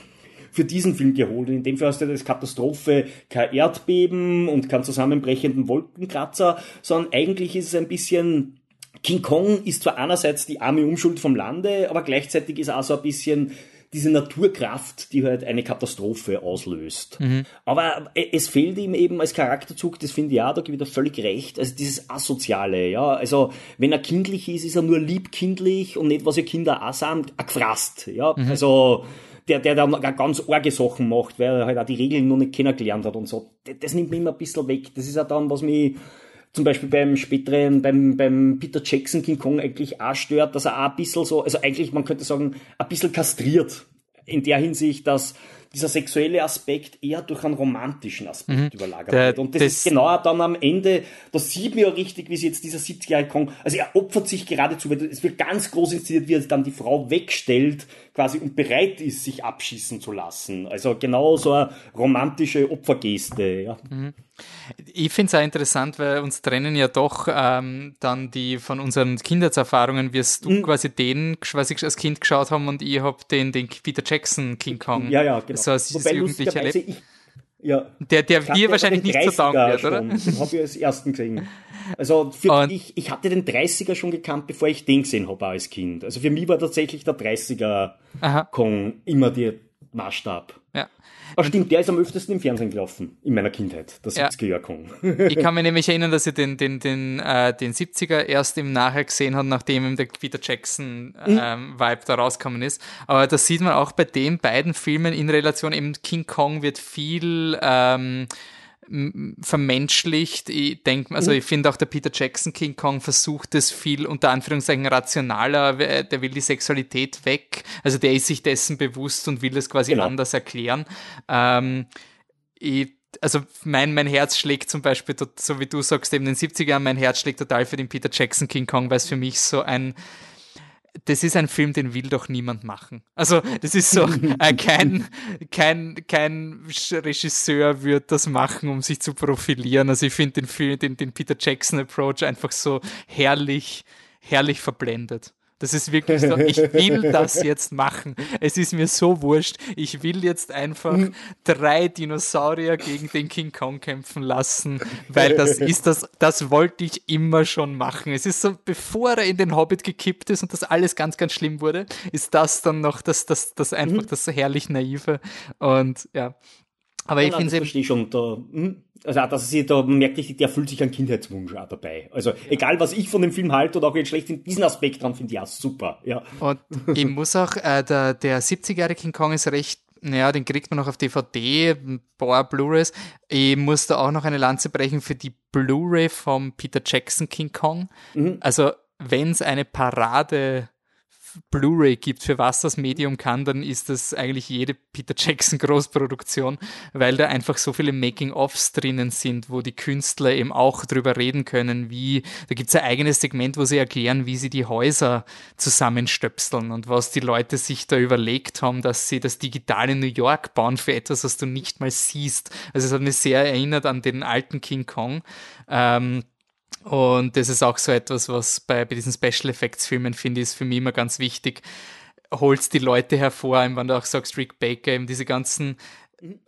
S2: für diesen Film geholt. Und in dem Fall hast du das Katastrophe kein Erdbeben und keinen zusammenbrechenden Wolkenkratzer, sondern eigentlich ist es ein bisschen King Kong ist zwar einerseits die arme Unschuld vom Lande, aber gleichzeitig ist auch so ein bisschen diese Naturkraft, die halt eine Katastrophe auslöst. Mhm. Aber es fehlt ihm eben als Charakterzug, das finde ich ja, da gebe ich dir völlig recht, also dieses Asoziale, ja, also wenn er kindlich ist, ist er nur liebkindlich und nicht, was ihr Kinder auch sind, gefrasst, ja, mhm. also der, der da ganz arge Sachen macht, weil er halt auch die Regeln noch nicht kennengelernt hat und so. Das, das nimmt mir immer ein bisschen weg. Das ist ja dann, was mich zum Beispiel beim späteren, beim, beim Peter Jackson King Kong eigentlich auch stört, dass er auch ein bisschen so, also eigentlich, man könnte sagen, ein bisschen kastriert. In der Hinsicht, dass dieser sexuelle Aspekt eher durch einen romantischen Aspekt mhm. überlagert wird. Und das, das, ist genau dann am Ende, da sieht man ja richtig, wie es jetzt dieser 70-jährige Kong, also er opfert sich geradezu, weil es wird ganz groß inszeniert, wie er dann die Frau wegstellt, quasi und bereit ist, sich abschießen zu lassen. Also genau so eine romantische Opfergeste. Ja. Mhm.
S1: Ich finde es auch interessant, weil uns trennen ja doch ähm, dann die von unseren Kindheitserfahrungen, wirst du mhm. quasi den, was ich als Kind geschaut haben und ich habe den, den Peter Jackson King Kong.
S2: Ja, ja, genau.
S1: So als Wobei Jugendlicher erlebt. Ja, der, der dir wahrscheinlich nicht so taugen wird, oder?
S2: Den habe ich als ersten gesehen. Also für und ich, ich hatte den 30er schon gekannt, bevor ich den gesehen habe als Kind. Also für mich war tatsächlich der 30er Aha. Kong immer der Maßstab.
S1: Ja.
S2: Aber stimmt, der ist am öftesten im Fernsehen gelaufen, in meiner Kindheit, der 70er Jahr Kong.
S1: ich kann mich nämlich erinnern, dass ich den, den, den, äh, den 70er erst im Nachher gesehen habe, nachdem der Peter Jackson mhm. ähm, Vibe da rausgekommen ist. Aber das sieht man auch bei den beiden Filmen in Relation, eben King Kong wird viel ähm, vermenschlicht. Ich denke, also mhm. ich finde auch der Peter Jackson King Kong versucht es viel unter Anführungszeichen rationaler, der will die Sexualität weg, also der ist sich dessen bewusst und will es quasi genau. anders erklären. Ähm, ich, also mein, mein Herz schlägt zum Beispiel, so wie du sagst, eben in den 70er Jahren, mein Herz schlägt total für den Peter Jackson King Kong, weil es für mich so ein das ist ein Film, den will doch niemand machen. Also, das ist so, äh, kein, kein, kein Regisseur wird das machen, um sich zu profilieren. Also, ich finde den den, den Peter Jackson Approach einfach so herrlich, herrlich verblendet. Das ist wirklich so, ich will das jetzt machen. Es ist mir so wurscht. Ich will jetzt einfach hm. drei Dinosaurier gegen den King Kong kämpfen lassen, weil das ist das, das wollte ich immer schon machen. Es ist so, bevor er in den Hobbit gekippt ist und das alles ganz, ganz schlimm wurde, ist das dann noch das, das, das einfach mhm. das herrlich naive und ja. Aber ja, ich finde es
S2: schon. Da, hm, also dass sie, da merkt ich, der fühlt sich ein Kindheitswunsch auch dabei. Also egal, was ich von dem Film halte oder auch jetzt schlecht in diesen Aspekt dran finde, ja, super. Ja.
S1: Und ich muss auch, äh, der, der 70-jährige King Kong ist recht naja, den kriegt man noch auf DVD, ein paar Blu-rays. Ich muss da auch noch eine Lanze brechen für die Blu-ray vom Peter Jackson King Kong. Mhm. Also, wenn es eine Parade Blu-ray gibt, für was das Medium kann, dann ist das eigentlich jede Peter Jackson Großproduktion, weil da einfach so viele Making-ofs drinnen sind, wo die Künstler eben auch drüber reden können, wie, da gibt es ein eigenes Segment, wo sie erklären, wie sie die Häuser zusammenstöpseln und was die Leute sich da überlegt haben, dass sie das digital in New York bauen für etwas, was du nicht mal siehst. Also es hat mich sehr erinnert an den alten King Kong. Ähm, und das ist auch so etwas, was bei, bei diesen Special Effects Filmen, finde ich, ist für mich immer ganz wichtig. Holst die Leute hervor, wenn du auch sagst, Rick Baker, eben diese ganzen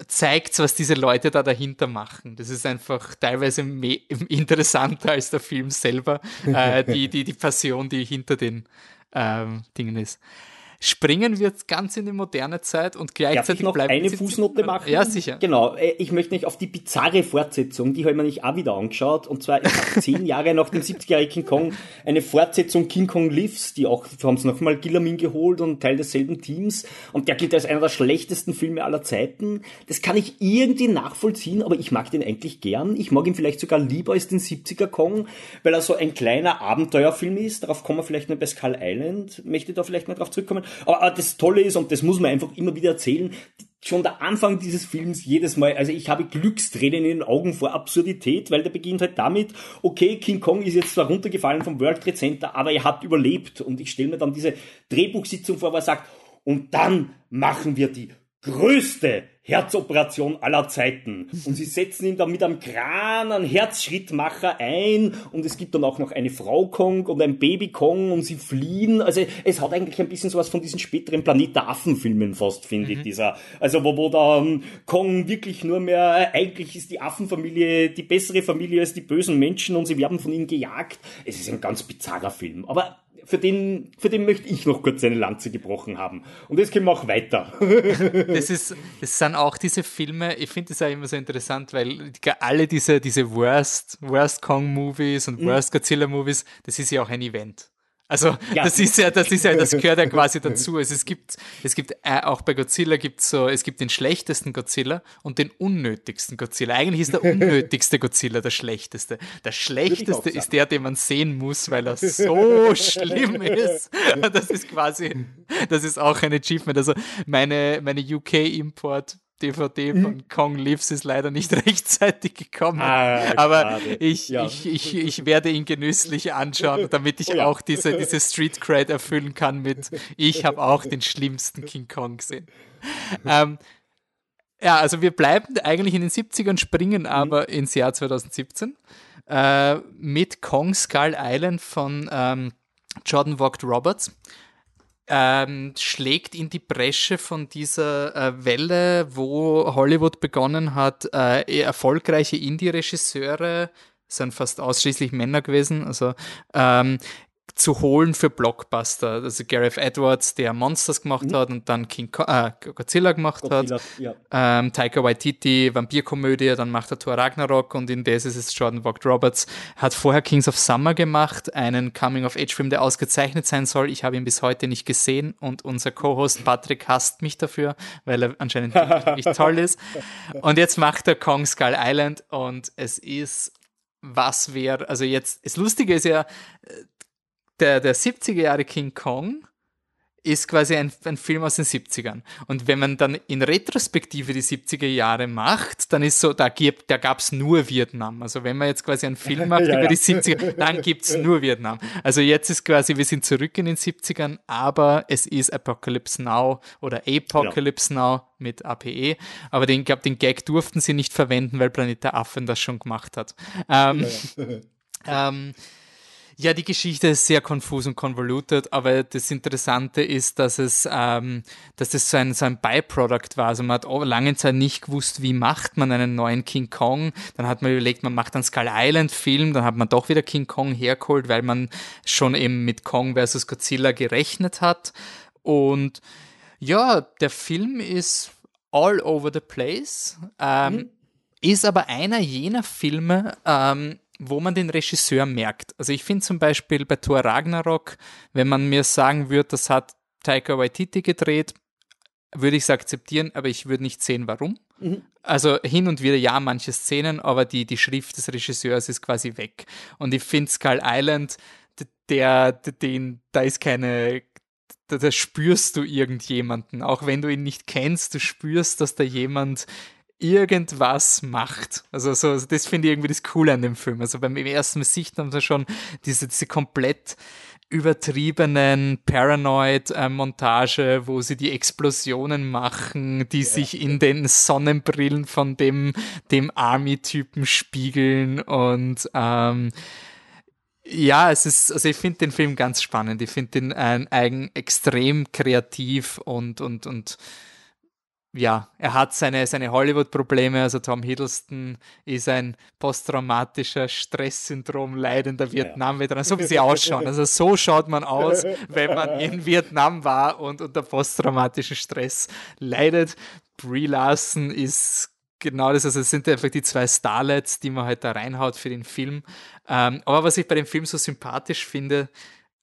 S1: zeigt, was diese Leute da dahinter machen. Das ist einfach teilweise interessanter als der Film selber, äh, die, die, die Passion, die hinter den ähm, Dingen ist springen wir ganz in die moderne Zeit und gleichzeitig Darf
S2: ich noch eine Fußnote machen?
S1: Ja, sicher.
S2: Genau, äh, ich möchte nicht auf die bizarre Fortsetzung, die habe ich mir nicht auch wieder angeschaut, und zwar zehn Jahre nach dem 70er King Kong, eine Fortsetzung King Kong Lives, die auch, haben sie nochmal Gillamin geholt und Teil desselben Teams, und der gilt als einer der schlechtesten Filme aller Zeiten. Das kann ich irgendwie nachvollziehen, aber ich mag den eigentlich gern. Ich mag ihn vielleicht sogar lieber als den 70er Kong, weil er so ein kleiner Abenteuerfilm ist. Darauf kommen wir vielleicht noch bei Skull Island. Möchte da vielleicht mal drauf zurückkommen. Aber das Tolle ist, und das muss man einfach immer wieder erzählen, schon der Anfang dieses Films jedes Mal, also ich habe Glückstränen in den Augen vor Absurdität, weil der beginnt halt damit, okay, King Kong ist jetzt zwar runtergefallen vom World Trade Center, aber er hat überlebt. Und ich stelle mir dann diese Drehbuchsitzung vor, wo er sagt, und dann machen wir die größte Herzoperation aller Zeiten. Und sie setzen ihn dann mit einem Kran, einen Herzschrittmacher ein und es gibt dann auch noch eine Frau Kong und ein Baby Kong und sie fliehen. Also es hat eigentlich ein bisschen sowas von diesen späteren Planet der Affen-Filmen fast, finde mhm. ich, dieser. Also wo, wo da um, Kong wirklich nur mehr, eigentlich ist die Affenfamilie die bessere Familie als die bösen Menschen und sie werden von ihnen gejagt. Es ist ein ganz bizarrer Film. Aber für den, für den möchte ich noch kurz eine Lanze gebrochen haben. Und jetzt gehen wir auch weiter.
S1: das ist, das sind auch diese Filme, ich finde das ja immer so interessant, weil alle diese, diese Worst, Worst Kong Movies und mhm. Worst Godzilla Movies, das ist ja auch ein Event. Also ja. das ist ja, das ist ja, das gehört ja quasi dazu. Also es gibt, es gibt äh, auch bei Godzilla gibt so, es gibt den schlechtesten Godzilla und den unnötigsten Godzilla. Eigentlich ist der unnötigste Godzilla der schlechteste. Der schlechteste ist der, den man sehen muss, weil er so schlimm ist. Das ist quasi, das ist auch ein Achievement. Also meine, meine UK-Import DVD mhm. von Kong Lives ist leider nicht rechtzeitig gekommen. Ah, aber ich, ja. ich, ich, ich werde ihn genüsslich anschauen, damit ich oh ja. auch diese, diese Street Cred erfüllen kann mit ich habe auch den schlimmsten King Kong gesehen. ähm, ja, also wir bleiben eigentlich in den 70ern, springen mhm. aber mhm. ins Jahr 2017 äh, mit Kong Skull Island von ähm, Jordan Vogt Roberts ähm, schlägt in die Bresche von dieser äh, Welle, wo Hollywood begonnen hat, äh, erfolgreiche Indie-Regisseure sind fast ausschließlich Männer gewesen. Also ähm, zu holen für Blockbuster. Also Gareth Edwards, der Monsters gemacht mhm. hat und dann King Co äh, Godzilla gemacht Godzilla, hat. Ja. Ähm, Taika Waititi, Vampirkomödie, dann macht er Thor Ragnarok und in des ist es Jordan Vogt Roberts. Hat vorher Kings of Summer gemacht, einen Coming-of-Age-Film, der ausgezeichnet sein soll. Ich habe ihn bis heute nicht gesehen und unser Co-Host Patrick hasst mich dafür, weil er anscheinend nicht toll ist. Und jetzt macht er Kong Skull Island und es ist was wäre, also jetzt, das Lustige ist ja, der, der 70er Jahre King Kong ist quasi ein, ein, Film aus den 70ern. Und wenn man dann in Retrospektive die 70er Jahre macht, dann ist so, da, gibt, da gab es nur Vietnam. Also wenn man jetzt quasi einen Film macht ja, über ja. die 70er, dann gibt es nur Vietnam. Also jetzt ist quasi, wir sind zurück in den 70ern, aber es ist Apocalypse Now oder Apocalypse ja. Now mit APE. Aber den, glaube den Gag durften sie nicht verwenden, weil Planet der Affen das schon gemacht hat. Ähm, ähm, ja, die Geschichte ist sehr konfus und convoluted, aber das Interessante ist, dass es, ähm, dass es so ein, so ein Byproduct war. Also man hat lange Zeit nicht gewusst, wie macht man einen neuen King Kong. Dann hat man überlegt, man macht einen Skull Island Film, dann hat man doch wieder King Kong hergeholt, weil man schon eben mit Kong versus Godzilla gerechnet hat. Und ja, der Film ist all over the place. Ähm, mhm. Ist aber einer jener Filme, ähm, wo man den Regisseur merkt. Also ich finde zum Beispiel bei Thor Ragnarok, wenn man mir sagen würde, das hat Taika Waititi gedreht, würde ich es akzeptieren, aber ich würde nicht sehen, warum. Mhm. Also hin und wieder ja, manche Szenen, aber die, die Schrift des Regisseurs ist quasi weg. Und ich finde Skull Island, der, den, da ist keine, da, da spürst du irgendjemanden, auch wenn du ihn nicht kennst, du spürst, dass da jemand irgendwas macht. Also so, also das finde ich irgendwie das Coole an dem Film. Also beim ersten Sicht haben wir schon diese, diese komplett übertriebenen Paranoid-Montage, äh, wo sie die Explosionen machen, die ja. sich in den Sonnenbrillen von dem, dem Army-Typen spiegeln und ähm, ja, es ist, also ich finde den Film ganz spannend. Ich finde den äh, eigen extrem kreativ und, und, und ja, er hat seine, seine Hollywood-Probleme. Also Tom Hiddleston ist ein posttraumatischer Stresssyndrom leidender Vietnam-Veteran, so wie sie ausschauen. Also so schaut man aus, wenn man in Vietnam war und unter posttraumatischem Stress leidet. Brie Larson ist genau das, also es sind einfach die zwei Starlets, die man halt da reinhaut für den Film. Ähm, aber was ich bei dem Film so sympathisch finde,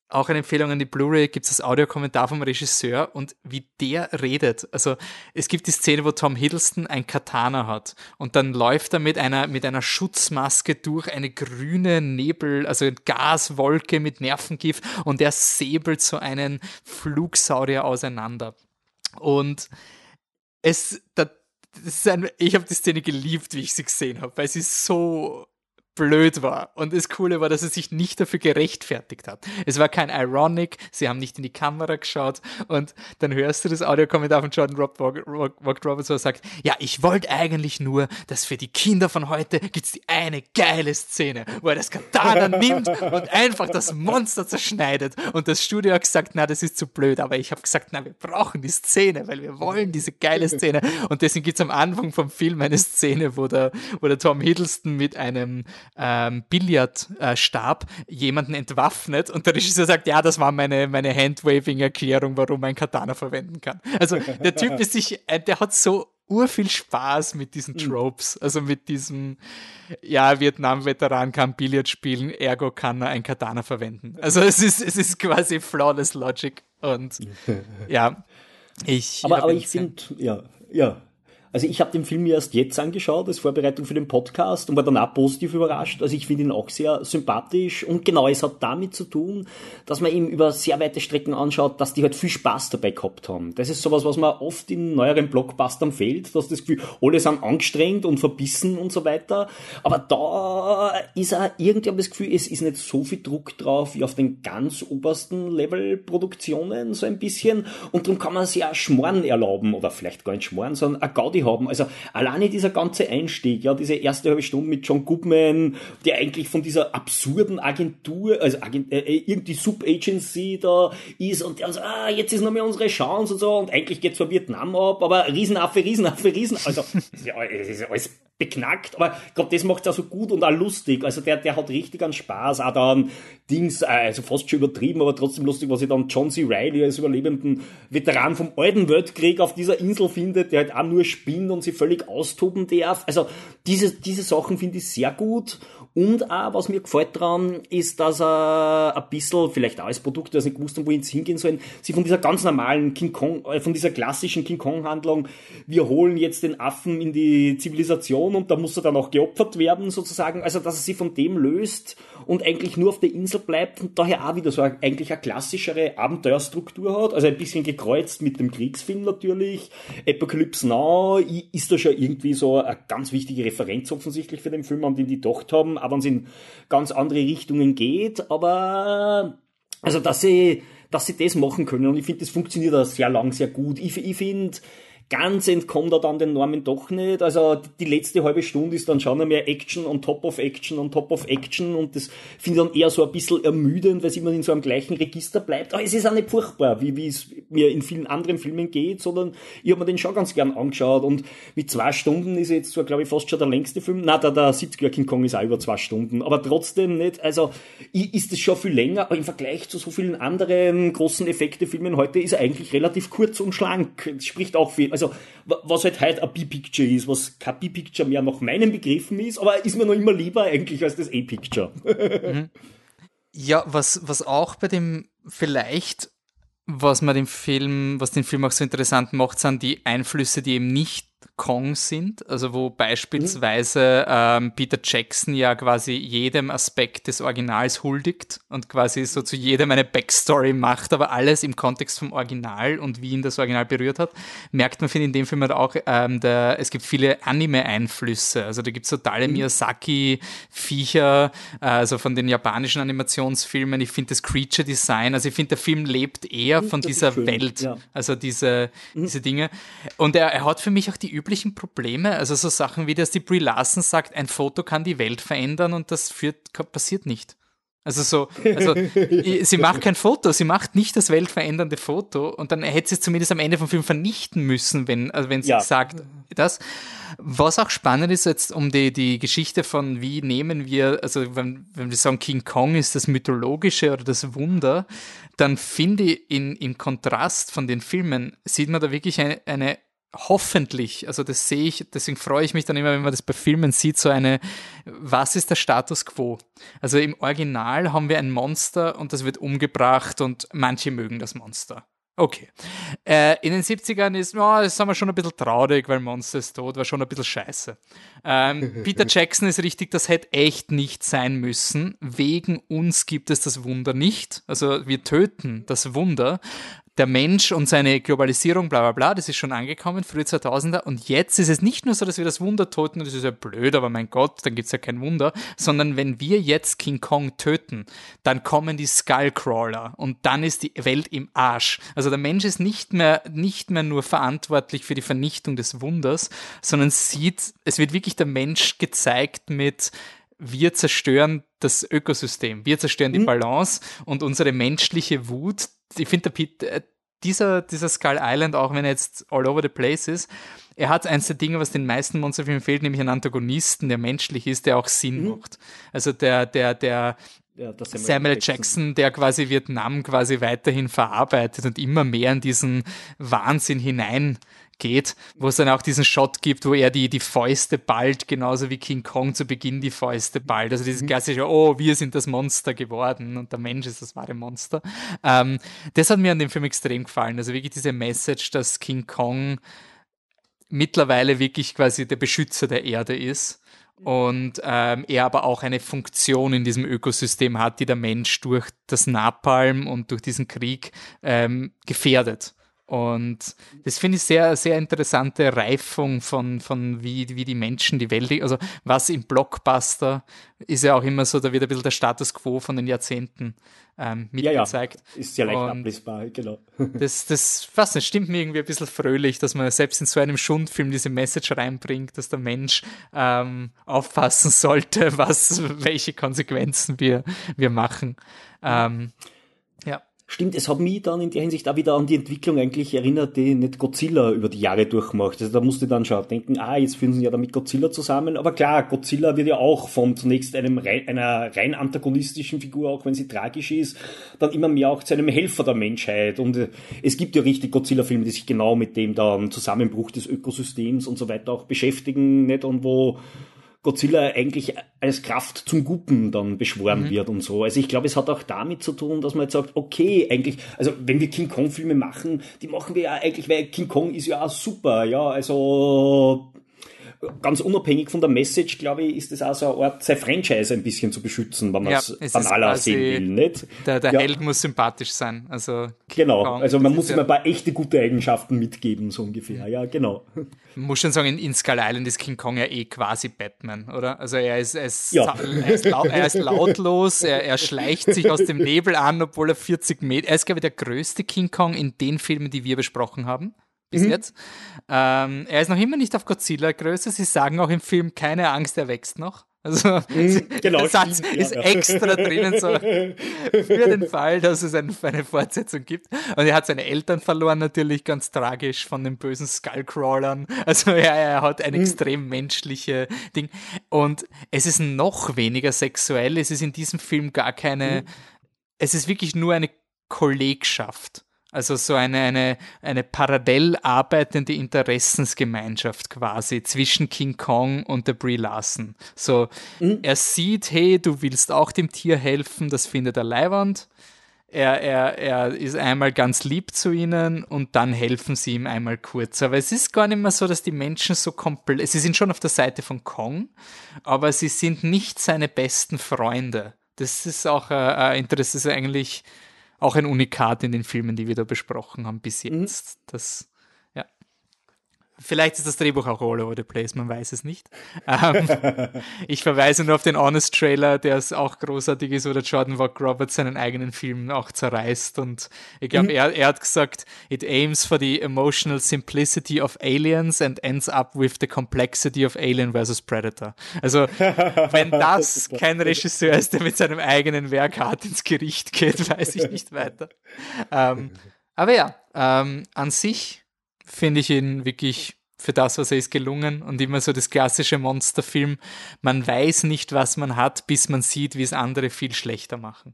S1: auch eine Empfehlung an die Blu-ray gibt es das Audiokommentar vom Regisseur und wie der redet. Also es gibt die Szene, wo Tom Hiddleston ein Katana hat und dann läuft er mit einer, mit einer Schutzmaske durch eine grüne Nebel, also Gaswolke mit Nervengift und er säbelt so einen Flugsaurier auseinander. Und es, das ist ein, ich habe die Szene geliebt, wie ich sie gesehen habe, weil sie so blöd war. Und das Coole war, dass er sich nicht dafür gerechtfertigt hat. Es war kein Ironic, sie haben nicht in die Kamera geschaut und dann hörst du das Audiokommentar von Jordan Rob Rock Roberts, wo er sagt, ja, ich wollte eigentlich nur, dass für die Kinder von heute gibt's die eine geile Szene, wo er das Katana nimmt und einfach das Monster zerschneidet. Und das Studio hat gesagt, na, das ist zu blöd, aber ich habe gesagt, na, wir brauchen die Szene, weil wir wollen diese geile Szene. Und deswegen gibt's am Anfang vom Film eine Szene, wo der, wo der Tom Hiddleston mit einem ähm, Billardstab äh, jemanden entwaffnet und der Regisseur sagt, ja, das war meine, meine Handwaving-Erklärung, warum man Katana verwenden kann. Also der Typ ist sich, äh, der hat so urviel Spaß mit diesen hm. Tropes, also mit diesem, ja, Vietnam-Veteran kann Billard spielen, ergo kann er ein Katana verwenden. Also es ist, es ist quasi flawless Logic und ja, ich.
S2: Aber, aber ich finde, ja, ja, also ich habe den Film erst jetzt angeschaut, als Vorbereitung für den Podcast und war danach positiv überrascht. Also ich finde ihn auch sehr sympathisch und genau, es hat damit zu tun, dass man ihm über sehr weite Strecken anschaut, dass die halt viel Spaß dabei gehabt haben. Das ist sowas, was man oft in neueren Blockbustern fehlt, dass das Gefühl, alle sind angestrengt und verbissen und so weiter. Aber da ist er irgendwie, das Gefühl, es ist nicht so viel Druck drauf wie auf den ganz obersten Level-Produktionen, so ein bisschen. Und darum kann man sich auch Schmoren erlauben, oder vielleicht gar nicht Schmoren, sondern ein Gaudi Gaudi haben. Also alleine dieser ganze Einstieg, ja, diese erste halbe Stunde mit John Goodman, der eigentlich von dieser absurden Agentur, also Agent, äh, äh irgendwie Sub-Agency da ist und der so, ah, jetzt ist noch mal unsere Chance und so und eigentlich geht's von Vietnam ab, aber Riesenaffe, Riesenaffe, Riesen, also es ist alles beknackt, aber ich glaube, das macht er so gut und auch lustig. Also der, der hat richtig an Spaß, auch dann Dings, äh, also fast schon übertrieben, aber trotzdem lustig, was ich dann John C. Reilly als überlebenden Veteran vom alten Weltkrieg auf dieser Insel findet, der halt auch nur spinnt und sich völlig austoben darf. Also diese, diese Sachen finde ich sehr gut. Und auch, was mir gefällt dran, ist, dass er ein bisschen, vielleicht auch als Produkt, das nicht gewusst haben, wo sie hingehen sollen, sie von dieser ganz normalen King Kong, äh, von dieser klassischen King Kong Handlung, wir holen jetzt den Affen in die Zivilisation und da muss er dann auch geopfert werden, sozusagen. Also, dass er sich von dem löst und eigentlich nur auf der Insel bleibt und daher auch wieder so eigentlich eine klassischere Abenteuerstruktur hat. Also ein bisschen gekreuzt mit dem Kriegsfilm natürlich. Apocalypse Now ist da schon irgendwie so eine ganz wichtige Referenz offensichtlich für den Film, an den die gedacht haben wenn es in ganz andere Richtungen geht, aber also dass sie, dass sie das machen können und ich finde, das funktioniert auch sehr lang, sehr gut. Ich, ich finde, ganz entkommt er dann den Normen doch nicht. Also die letzte halbe Stunde ist dann schon mehr Action on top of Action on top of Action und das finde ich dann eher so ein bisschen ermüdend, weil es immer in so einem gleichen Register bleibt. Aber es ist auch nicht furchtbar, wie, wie es mir in vielen anderen Filmen geht, sondern ich habe mir den schon ganz gern angeschaut und mit zwei Stunden ist jetzt zwar, glaube ich, fast schon der längste Film. Na, der, der 70er King Kong ist auch über zwei Stunden, aber trotzdem nicht. Also ist es schon viel länger, aber im Vergleich zu so vielen anderen großen Effektefilmen heute ist er eigentlich relativ kurz und schlank. Das spricht auch viel. Also, was halt heute ein B-Picture ist, was kein B-Picture mehr nach meinen Begriffen ist, aber ist mir noch immer lieber eigentlich als das A-Picture. Mhm.
S1: Ja, was, was auch bei dem vielleicht, was man den Film, was den Film auch so interessant macht, sind die Einflüsse, die eben nicht Kong sind, also wo beispielsweise ähm, Peter Jackson ja quasi jedem Aspekt des Originals huldigt und quasi so zu jedem eine Backstory macht, aber alles im Kontext vom Original und wie ihn das Original berührt hat, merkt man, finde ich, in dem Film halt auch, ähm, der, es gibt viele Anime-Einflüsse, also da gibt es totale mhm. Miyazaki-Viecher, äh, also von den japanischen Animationsfilmen, ich finde das Creature-Design, also ich finde, der Film lebt eher von dieser Welt, ja. also diese, mhm. diese Dinge und er, er hat für mich auch die üblichen üblichen Probleme, also so Sachen wie, dass die Brie Larson sagt, ein Foto kann die Welt verändern und das führt, passiert nicht. Also so, also sie macht kein Foto, sie macht nicht das weltverändernde Foto und dann hätte sie es zumindest am Ende vom Film vernichten müssen, wenn, also wenn sie ja. sagt das. Was auch spannend ist jetzt um die, die Geschichte von wie nehmen wir, also wenn, wenn wir sagen King Kong ist das Mythologische oder das Wunder, dann finde ich in, im Kontrast von den Filmen sieht man da wirklich eine, eine hoffentlich, also das sehe ich, deswegen freue ich mich dann immer, wenn man das bei Filmen sieht, so eine, was ist der Status quo? Also im Original haben wir ein Monster und das wird umgebracht und manche mögen das Monster. Okay. Äh, in den 70ern ist, oh, das haben wir schon ein bisschen traurig, weil Monster ist tot, war schon ein bisschen scheiße. Ähm, Peter Jackson ist richtig, das hätte echt nicht sein müssen. Wegen uns gibt es das Wunder nicht. Also wir töten das Wunder der Mensch und seine Globalisierung, bla bla bla, das ist schon angekommen, frühe 2000er. Und jetzt ist es nicht nur so, dass wir das Wunder töten, das ist ja blöd, aber mein Gott, dann gibt es ja kein Wunder, sondern wenn wir jetzt King Kong töten, dann kommen die Skullcrawler und dann ist die Welt im Arsch. Also der Mensch ist nicht mehr, nicht mehr nur verantwortlich für die Vernichtung des Wunders, sondern sieht, es wird wirklich der Mensch gezeigt mit, wir zerstören das Ökosystem, wir zerstören die mhm. Balance und unsere menschliche Wut, ich finde, äh, dieser, dieser Skull Island, auch wenn er jetzt all over the place ist, er hat eins der Dinge, was den meisten Monsterfilmen fehlt, nämlich einen Antagonisten, der menschlich ist, der auch Sinn mhm. macht. Also der, der, der, ja, Samuel, Samuel Jackson. Jackson, der quasi Vietnam quasi weiterhin verarbeitet und immer mehr in diesen Wahnsinn hinein geht, wo es dann auch diesen Shot gibt, wo er die, die Fäuste ballt, genauso wie King Kong zu Beginn die Fäuste ballt. Also dieses mhm. klassische, oh, wir sind das Monster geworden und der Mensch ist das wahre Monster. Ähm, das hat mir an dem Film extrem gefallen. Also wirklich diese Message, dass King Kong mittlerweile wirklich quasi der Beschützer der Erde ist und ähm, er aber auch eine Funktion in diesem Ökosystem hat, die der Mensch durch das Napalm und durch diesen Krieg ähm, gefährdet. Und das finde ich sehr, sehr interessante Reifung von, von wie, wie die Menschen die Welt, also was im Blockbuster ist ja auch immer so, da wird ein bisschen der Status quo von den Jahrzehnten ähm, mitgezeigt.
S2: Ja, ja, ist ja leicht ablesbar, genau.
S1: Das, das, was nicht, stimmt mir irgendwie ein bisschen fröhlich, dass man selbst in so einem Schundfilm diese Message reinbringt, dass der Mensch ähm, aufpassen sollte, was, welche Konsequenzen wir, wir machen. Ähm.
S2: Stimmt, es hat mich dann in der Hinsicht auch wieder an die Entwicklung eigentlich erinnert, die nicht Godzilla über die Jahre durchmacht. Also da musste ich dann schon denken, ah, jetzt führen sie ja damit Godzilla zusammen. Aber klar, Godzilla wird ja auch von zunächst einem einer rein antagonistischen Figur, auch wenn sie tragisch ist, dann immer mehr auch zu einem Helfer der Menschheit. Und äh, es gibt ja richtig Godzilla-Filme, die sich genau mit dem dann Zusammenbruch des Ökosystems und so weiter auch beschäftigen, nicht? Und wo Godzilla eigentlich als Kraft zum Guten dann beschworen mhm. wird und so. Also ich glaube, es hat auch damit zu tun, dass man jetzt sagt, okay, eigentlich, also wenn wir King Kong Filme machen, die machen wir ja eigentlich, weil King Kong ist ja auch super, ja, also ganz unabhängig von der Message, glaube ich, ist es auch so eine Art, sein Franchise ein bisschen zu beschützen, wenn man ja, es banaler sehen will, nicht?
S1: Der, der ja. Held muss sympathisch sein, also.
S2: Genau, also man muss ihm ein paar echte gute Eigenschaften mitgeben, so ungefähr, ja, genau.
S1: Muss schon sagen, in, in Skull Island ist King Kong ja eh quasi Batman, oder? Also er ist, er ist, ja. er ist, laut, er ist lautlos, er, er schleicht sich aus dem Nebel an, obwohl er 40 Meter, er ist, glaube ich, der größte King Kong in den Filmen, die wir besprochen haben bis mhm. jetzt. Ähm, er ist noch immer nicht auf Godzilla-Größe. Sie sagen auch im Film, keine Angst, er wächst noch. Also mhm, genau, der Satz stimmt, ist ja, extra drinnen, so für den Fall, dass es eine, eine, Fortsetzung gibt. Und er hat seine Eltern verloren, natürlich ganz tragisch von den bösen Skullcrawlern. Also ja, er hat ein mhm. extrem menschliche Ding. Und es ist noch weniger sexuell. Es ist in diesem Film gar keine. Mhm. Es ist wirklich nur eine Kollegschaft. Also so eine, eine, eine parallel arbeitende Interessensgemeinschaft quasi zwischen King Kong und der Brie Larson. So, mhm. er sieht, hey, du willst auch dem Tier helfen, das findet er leiwand. Er, er, er ist einmal ganz lieb zu ihnen und dann helfen sie ihm einmal kurz. Aber es ist gar nicht mehr so, dass die Menschen so komplett, sie sind schon auf der Seite von Kong, aber sie sind nicht seine besten Freunde. Das ist auch äh, äh das ist eigentlich auch ein Unikat in den Filmen, die wir da besprochen haben bis mhm. jetzt. Mhm. Das Vielleicht ist das Drehbuch auch all over the place, man weiß es nicht. Ähm, ich verweise nur auf den Honest Trailer, der ist auch großartig ist, wo der Jordan Walk Roberts seinen eigenen Film auch zerreißt. Und ich glaube, mhm. er, er hat gesagt, it aims for the emotional simplicity of aliens and ends up with the complexity of Alien versus Predator. Also, wenn das kein Regisseur ist, der mit seinem eigenen Werk hart ins Gericht geht, weiß ich nicht weiter. Ähm, aber ja, ähm, an sich finde ich ihn wirklich für das, was er ist, gelungen und immer so das klassische Monsterfilm. Man weiß nicht, was man hat, bis man sieht, wie es andere viel schlechter machen.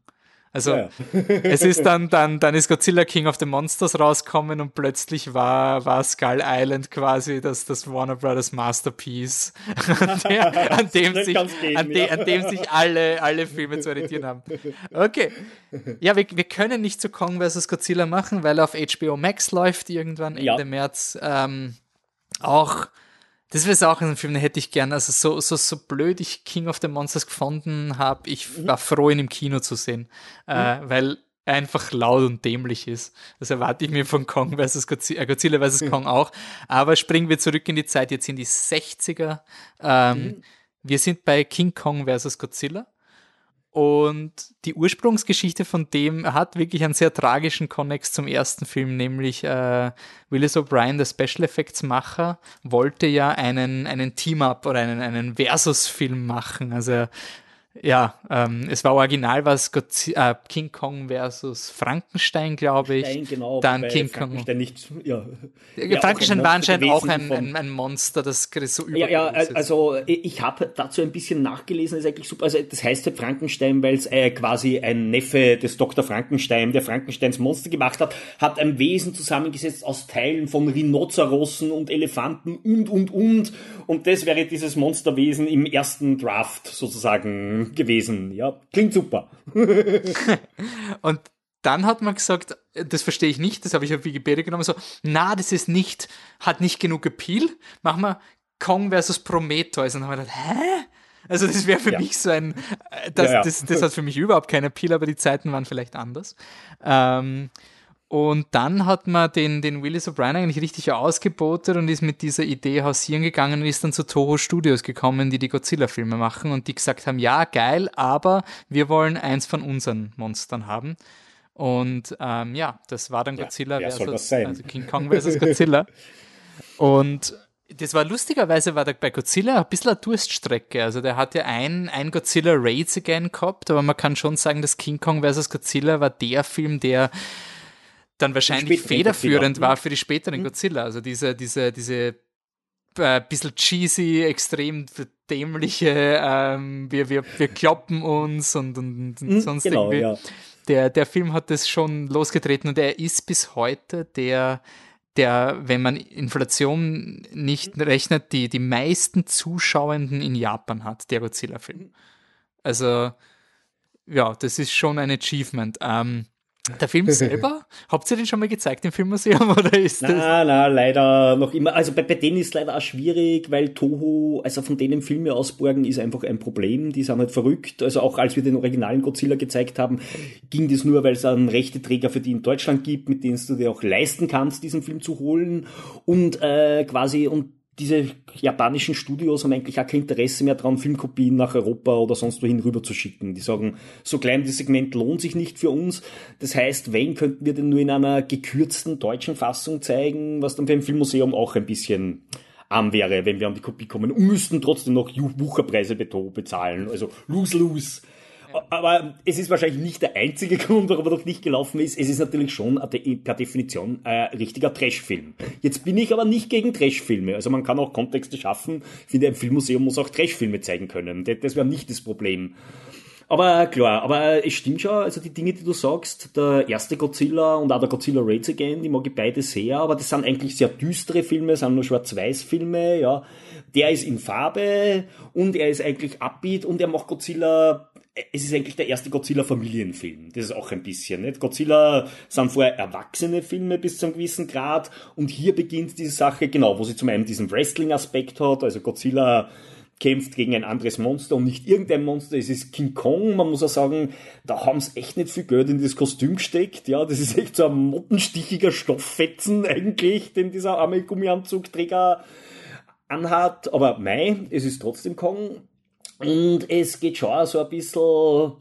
S1: Also ja, ja. es ist dann, dann, dann ist Godzilla King of the Monsters rauskommen und plötzlich war, war Skull Island quasi das, das Warner Brothers Masterpiece, an, der, an dem, sich, gehen, an, de, an dem sich alle, alle Filme zu orientieren haben. Okay. Ja, wir, wir können nicht zu Kong vs. Godzilla machen, weil er auf HBO Max läuft irgendwann Ende. März. Ähm, auch das wäre auch ein Film, den hätte ich gern. Also so, so, so blöd ich King of the Monsters gefunden habe, ich mhm. war froh, ihn im Kino zu sehen. Äh, mhm. Weil er einfach laut und dämlich ist. Das erwarte ich mir von Kong vs. Godzilla, äh, Godzilla vs. Kong auch. Aber springen wir zurück in die Zeit, jetzt in die 60er. Ähm, mhm. Wir sind bei King Kong vs. Godzilla. Und die Ursprungsgeschichte von dem hat wirklich einen sehr tragischen Konnex zum ersten Film, nämlich äh, Willis O'Brien, der Special Effects Macher, wollte ja einen, einen Team-Up oder einen, einen Versus-Film machen. Also ja, ähm, es war original was äh, King Kong versus Frankenstein, glaube ich. Stein,
S2: genau,
S1: Dann King Frankenstein
S2: Kong. Nicht, ja,
S1: ja, Frankenstein war anscheinend auch ein, ein, ein, Monster, das so
S2: über. Ja, ja, also ich habe dazu ein bisschen nachgelesen, ist eigentlich super. Also das heißt halt Frankenstein, weil es äh, quasi ein Neffe des Dr. Frankenstein, der Frankensteins Monster gemacht hat, hat ein Wesen zusammengesetzt aus Teilen von Rhinozerossen und Elefanten und und und. Und das wäre dieses Monsterwesen im ersten Draft sozusagen gewesen. Ja, klingt super.
S1: und dann hat man gesagt, das verstehe ich nicht, das habe ich auf Wikipedia genommen, so, na, das ist nicht, hat nicht genug Appeal, machen wir Kong versus Prometheus. Und dann haben wir gedacht, hä? Also das wäre für ja. mich so ein, äh, das, ja, ja. Das, das, hat für mich überhaupt keinen Appeal, aber die Zeiten waren vielleicht anders. Ähm, und dann hat man den, den Willis O'Brien eigentlich richtig ausgebotet und ist mit dieser Idee hausieren gegangen und ist dann zu Toho Studios gekommen, die die Godzilla-Filme machen und die gesagt haben, ja, geil, aber wir wollen eins von unseren Monstern haben. Und ähm, ja, das war dann Godzilla
S2: ja, versus also
S1: King Kong versus Godzilla. und Das war lustigerweise war der bei Godzilla ein bisschen eine Durststrecke. Also der hat ja ein, ein Godzilla Raids Again gehabt, aber man kann schon sagen, dass King Kong vs. Godzilla war der Film, der dann wahrscheinlich federführend war für die späteren mhm. Godzilla. Also diese, diese, diese äh, bisschen cheesy, extrem dämliche, ähm, wir, wir, wir kloppen uns und, und, und mhm, sonst genau, irgendwie. Ja. Der, der Film hat das schon losgetreten und er ist bis heute der, der, wenn man Inflation nicht rechnet, die, die meisten Zuschauenden in Japan hat, der Godzilla-Film. Also, ja, das ist schon ein Achievement. Ähm, der Film selber, habt ihr den schon mal gezeigt im Filmmuseum oder ist
S2: das? Nein, nein, leider noch immer. Also bei, bei denen ist es leider auch schwierig, weil Toho, also von denen Filme ausborgen, ist einfach ein Problem. Die sind halt verrückt. Also auch als wir den originalen Godzilla gezeigt haben, ging das nur, weil es einen Rechteträger für die in Deutschland gibt, mit denen du dir auch leisten kannst, diesen Film zu holen. Und äh, quasi, und diese japanischen Studios haben eigentlich auch kein Interesse mehr daran, Filmkopien nach Europa oder sonst wohin rüber zu schicken. Die sagen, so klein das Segment lohnt sich nicht für uns. Das heißt, wenn könnten wir denn nur in einer gekürzten deutschen Fassung zeigen, was dann für ein Filmmuseum auch ein bisschen arm wäre, wenn wir an die Kopie kommen und müssten trotzdem noch Bucherpreise bezahlen. Also lose-lose. Aber es ist wahrscheinlich nicht der einzige Grund, warum er doch nicht gelaufen ist. Es ist natürlich schon per Definition ein richtiger Trashfilm. Jetzt bin ich aber nicht gegen Trashfilme. Also man kann auch Kontexte schaffen. Ich finde, ein Filmmuseum muss auch Trashfilme zeigen können. Das wäre nicht das Problem. Aber klar, aber es stimmt schon, also die Dinge, die du sagst, der erste Godzilla und auch der Godzilla Raids Again, die mag ich beide sehr, aber das sind eigentlich sehr düstere Filme, sind nur Schwarz-Weiß-Filme, ja. Der ist in Farbe und er ist eigentlich upbeat und er macht Godzilla es ist eigentlich der erste Godzilla-Familienfilm. Das ist auch ein bisschen. Nicht? Godzilla sind vorher erwachsene Filme bis zu einem gewissen Grad und hier beginnt diese Sache, genau, wo sie zum einen diesen Wrestling-Aspekt hat, also Godzilla kämpft gegen ein anderes Monster und nicht irgendein Monster, es ist King Kong. Man muss auch sagen, da haben sie echt nicht viel Geld in das Kostüm gesteckt. Ja, das ist echt so ein mottenstichiger Stofffetzen eigentlich, den dieser arme Gummianzugträger anhat. Aber mei, es ist trotzdem Kong. Und es geht schon so ein bisschen,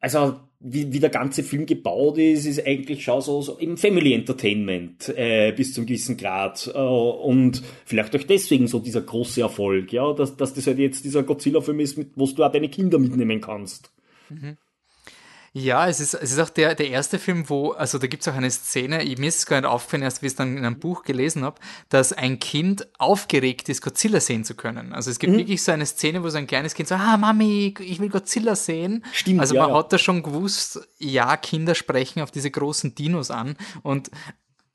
S2: also wie, wie der ganze Film gebaut ist, ist eigentlich schon so, so im Family Entertainment äh, bis zum gewissen Grad. Äh, und vielleicht auch deswegen so dieser große Erfolg, ja, dass, dass das halt jetzt dieser Godzilla-Film ist, wo du auch deine Kinder mitnehmen kannst. Mhm.
S1: Ja, es ist, es ist auch der, der erste Film, wo, also da gibt es auch eine Szene, mir ist es gar nicht aufgefallen, erst wie ich es dann in einem Buch gelesen habe, dass ein Kind aufgeregt ist, Godzilla sehen zu können. Also es gibt mhm. wirklich so eine Szene, wo so ein kleines Kind so, ah, Mami, ich will Godzilla sehen. Stimmt, also man ja, hat da schon gewusst, ja, Kinder sprechen auf diese großen Dinos an und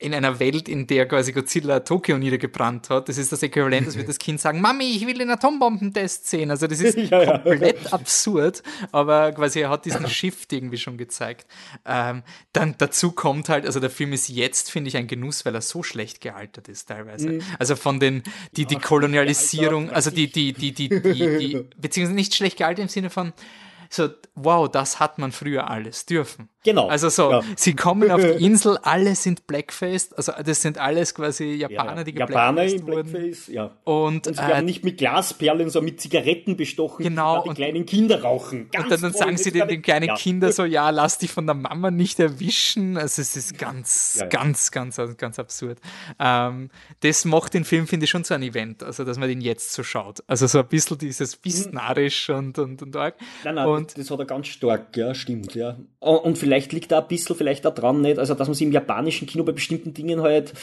S1: in einer Welt, in der quasi Godzilla Tokio niedergebrannt hat. Das ist das Äquivalent, dass wir das Kind sagen, Mami, ich will den Atombombentest sehen. Also das ist ja, komplett ja. absurd, aber quasi er hat diesen Shift irgendwie schon gezeigt. Ähm, dann dazu kommt halt, also der Film ist jetzt, finde ich, ein Genuss, weil er so schlecht gealtert ist teilweise. Mhm. Also von den, die, die Kolonialisierung, also die, die, die, die, die, die, beziehungsweise nicht schlecht gealtert im Sinne von, so, wow, das hat man früher alles dürfen.
S2: Genau.
S1: Also so, ja. sie kommen auf die Insel, alle sind Blackfaced, also das sind alles quasi Japaner, ja, die
S2: Japaner in Blackface, ja.
S1: Und,
S2: und sie werden äh, nicht mit Glasperlen, sondern mit Zigaretten bestochen,
S1: genau,
S2: die kleinen Kinder rauchen.
S1: Ganz und dann, dann sagen sie den, den kleinen ja. Kindern so, ja, lass dich von der Mama nicht erwischen. Also es ist ganz, ja, ganz, ganz, ganz absurd. Ähm, das macht den Film, finde ich, schon so ein Event, also dass man den jetzt so schaut. Also so ein bisschen dieses bisschen narrisch und, und, und arg.
S2: Nein, nein, und, das hat er ganz stark, ja, stimmt, ja. Und vielleicht liegt da ein bisschen vielleicht da dran, nicht? Also, dass man sich im japanischen Kino bei bestimmten Dingen halt,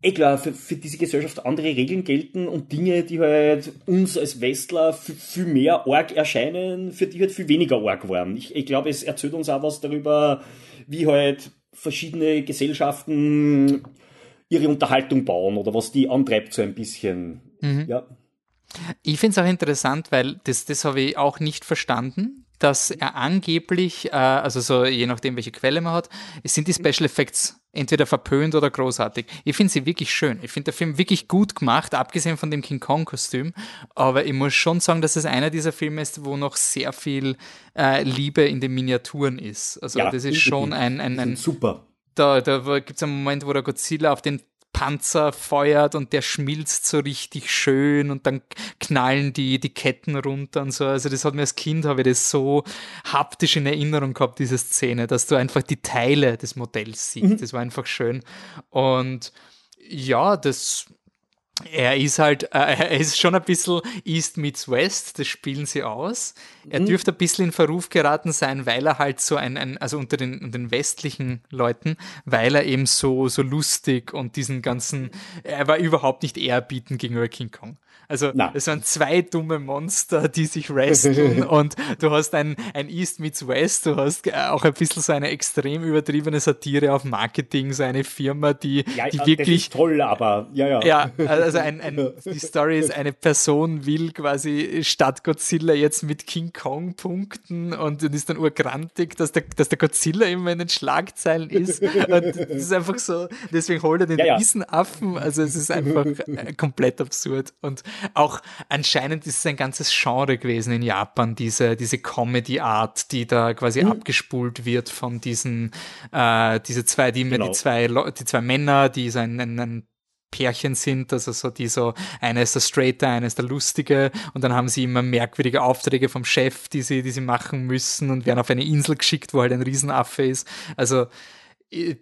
S2: eh klar, für, für diese Gesellschaft andere Regeln gelten und Dinge, die halt uns als Westler viel mehr arg erscheinen, für die halt viel weniger arg waren. Ich, ich glaube, es erzählt uns auch was darüber, wie halt verschiedene Gesellschaften ihre Unterhaltung bauen oder was die antreibt so ein bisschen. Mhm. Ja.
S1: Ich finde es auch interessant, weil das, das habe ich auch nicht verstanden dass er angeblich, äh, also so je nachdem, welche Quelle man hat, es sind die Special Effects entweder verpönt oder großartig. Ich finde sie wirklich schön. Ich finde der Film wirklich gut gemacht, abgesehen von dem King Kong-Kostüm. Aber ich muss schon sagen, dass es einer dieser Filme ist, wo noch sehr viel äh, Liebe in den Miniaturen ist. Also ja, das ist schon ein, ein, ein
S2: super.
S1: Da, da gibt es einen Moment, wo der Godzilla auf den Panzer feuert und der schmilzt so richtig schön und dann knallen die, die Ketten runter und so. Also das hat mir als Kind, habe ich das so haptisch in Erinnerung gehabt, diese Szene, dass du einfach die Teile des Modells siehst. Mhm. Das war einfach schön. Und ja, das er ist halt, äh, er ist schon ein bisschen East meets West, das spielen sie aus. Er mhm. dürfte ein bisschen in Verruf geraten sein, weil er halt so ein, ein also unter den, unter den westlichen Leuten, weil er eben so, so lustig und diesen ganzen, er war überhaupt nicht ehrbietend gegenüber King Kong. Also Na. es waren zwei dumme Monster, die sich wresteln und du hast ein, ein East meets West, du hast auch ein bisschen so eine extrem übertriebene Satire auf Marketing, so eine Firma, die,
S2: ja,
S1: die wirklich...
S2: toll, aber ja, ja.
S1: Ja, also ein, ein, die Story ist, eine Person will quasi statt Godzilla jetzt mit King Kong punkten und ist dann urgrantig, dass der, dass der Godzilla immer in den Schlagzeilen ist. Und das ist einfach so, deswegen holt er den ja, Riesenaffen, also es ist einfach äh, komplett absurd und auch anscheinend ist es ein ganzes Genre gewesen in Japan, diese, diese Comedy-Art, die da quasi mhm. abgespult wird von diesen, äh, diese zwei, die, genau. die zwei, die zwei Männer, die so ein, ein, ein Pärchen sind, also so die so, einer ist der Straighter, einer ist der Lustige und dann haben sie immer merkwürdige Aufträge vom Chef, die sie, die sie machen müssen und werden auf eine Insel geschickt, wo halt ein Riesenaffe ist. Also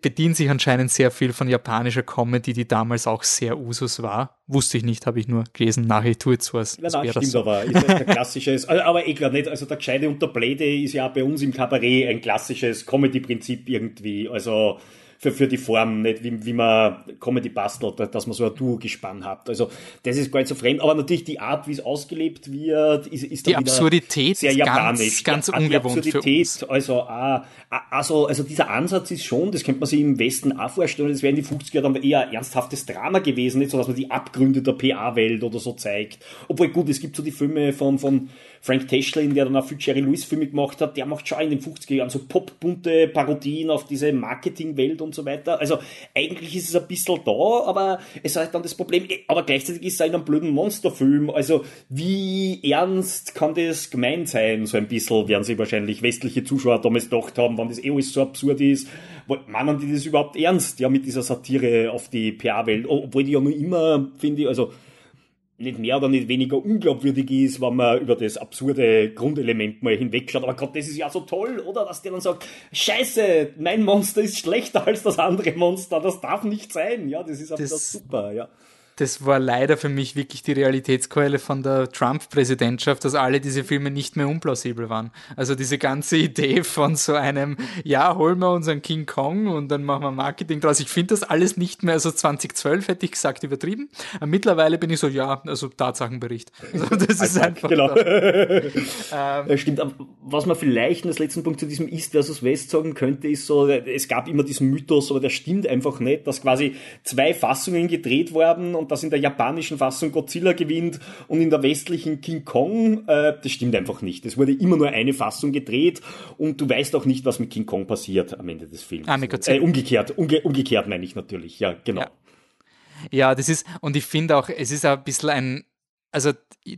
S1: bedient sich anscheinend sehr viel von japanischer Comedy, die damals auch sehr Usus war. Wusste ich nicht, habe ich nur gelesen. Nachher ich tue so, als,
S2: als wäre das so. aber ist das ein klassisches, aber eh klar nicht, also der Gescheide und der Blade ist ja bei uns im Kabarett ein klassisches Comedy-Prinzip irgendwie, also für, für die Form, nicht wie, wie man Comedy bastelt, dass man so ein Duo-Gespann hat. Also das ist gar nicht so fremd, aber natürlich die Art, wie es ausgelebt wird, ist, ist
S1: die Absurdität
S2: sehr japanisch.
S1: Ganz, ganz ja, ungewohnt
S2: die Absurdität, also, ah, also, also dieser Ansatz ist schon, das könnte man sich im Westen auch vorstellen, das wäre in die 50er dann eher ein ernsthaftes Drama gewesen, nicht so, dass man die Abgründe der PA-Welt oder so zeigt. Obwohl gut, es gibt so die Filme von, von Frank Tashlin, der dann auch viel Jerry Lewis Filme gemacht hat, der macht schon in den 50er Jahren so popbunte Parodien auf diese Marketingwelt und so weiter. Also eigentlich ist es ein bisschen da, aber es hat dann das Problem, eh, aber gleichzeitig ist es in einem blöden Monsterfilm. Also wie ernst kann das gemeint sein? So ein bisschen werden sie wahrscheinlich westliche Zuschauer damals gedacht haben, wann das eh alles so absurd ist. Meinen die das überhaupt ernst, ja, mit dieser Satire auf die PA-Welt? Obwohl die ja nur immer, finde ich, also nicht mehr oder nicht weniger unglaubwürdig ist, wenn man über das absurde Grundelement mal hinwegschaut. Aber Gott, das ist ja so toll, oder? Dass der dann sagt, scheiße, mein Monster ist schlechter als das andere Monster, das darf nicht sein. Ja, das ist einfach super, ja
S1: das war leider für mich wirklich die Realitätskeule von der Trump-Präsidentschaft, dass alle diese Filme nicht mehr unplausibel waren. Also diese ganze Idee von so einem, ja, holen wir unseren King Kong und dann machen wir Marketing draus. Ich finde das alles nicht mehr, also 2012 hätte ich gesagt, übertrieben. Aber mittlerweile bin ich so, ja, also Tatsachenbericht. Also das ist einfach.
S2: Genau. ähm, das stimmt. Was man vielleicht als letzten Punkt zu diesem East versus West sagen könnte, ist so, es gab immer diesen Mythos, aber der stimmt einfach nicht, dass quasi zwei Fassungen gedreht wurden und dass in der japanischen Fassung Godzilla gewinnt und in der westlichen King Kong, äh, das stimmt einfach nicht. Es wurde immer nur eine Fassung gedreht und du weißt auch nicht, was mit King Kong passiert am Ende des Films. Ah, mit Godzilla. Äh, umgekehrt, umge umgekehrt meine ich natürlich, ja, genau.
S1: Ja. ja, das ist, und ich finde auch, es ist ein bisschen ein, also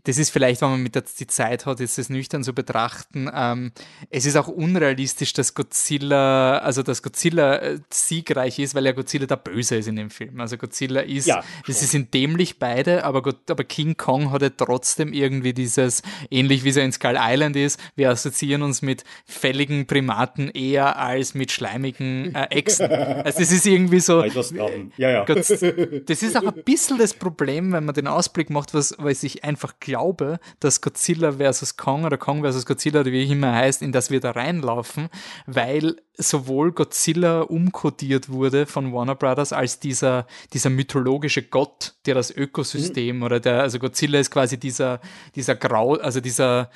S1: das ist vielleicht, wenn man mit der die Zeit hat, jetzt das nüchtern zu betrachten. Ähm, es ist auch unrealistisch, dass Godzilla, also dass Godzilla äh, siegreich ist, weil ja Godzilla der Böse ist in dem Film. Also Godzilla ist, ja, sie sind dämlich beide, aber, aber King Kong hat ja trotzdem irgendwie dieses, ähnlich wie es ja in Skull Island ist, wir assoziieren uns mit fälligen Primaten eher als mit schleimigen äh, Echsen. also es ist irgendwie so,
S2: ja, ja.
S1: das ist auch ein bisschen das Problem, wenn man den Ausblick macht, was, was ich einfach glaube, dass Godzilla vs. Kong oder Kong vs. Godzilla oder wie ich immer heißt, in das wir da reinlaufen, weil sowohl Godzilla umkodiert wurde von Warner Brothers als dieser, dieser mythologische Gott, der das Ökosystem mhm. oder der, also Godzilla ist quasi dieser, dieser Grau, also dieser,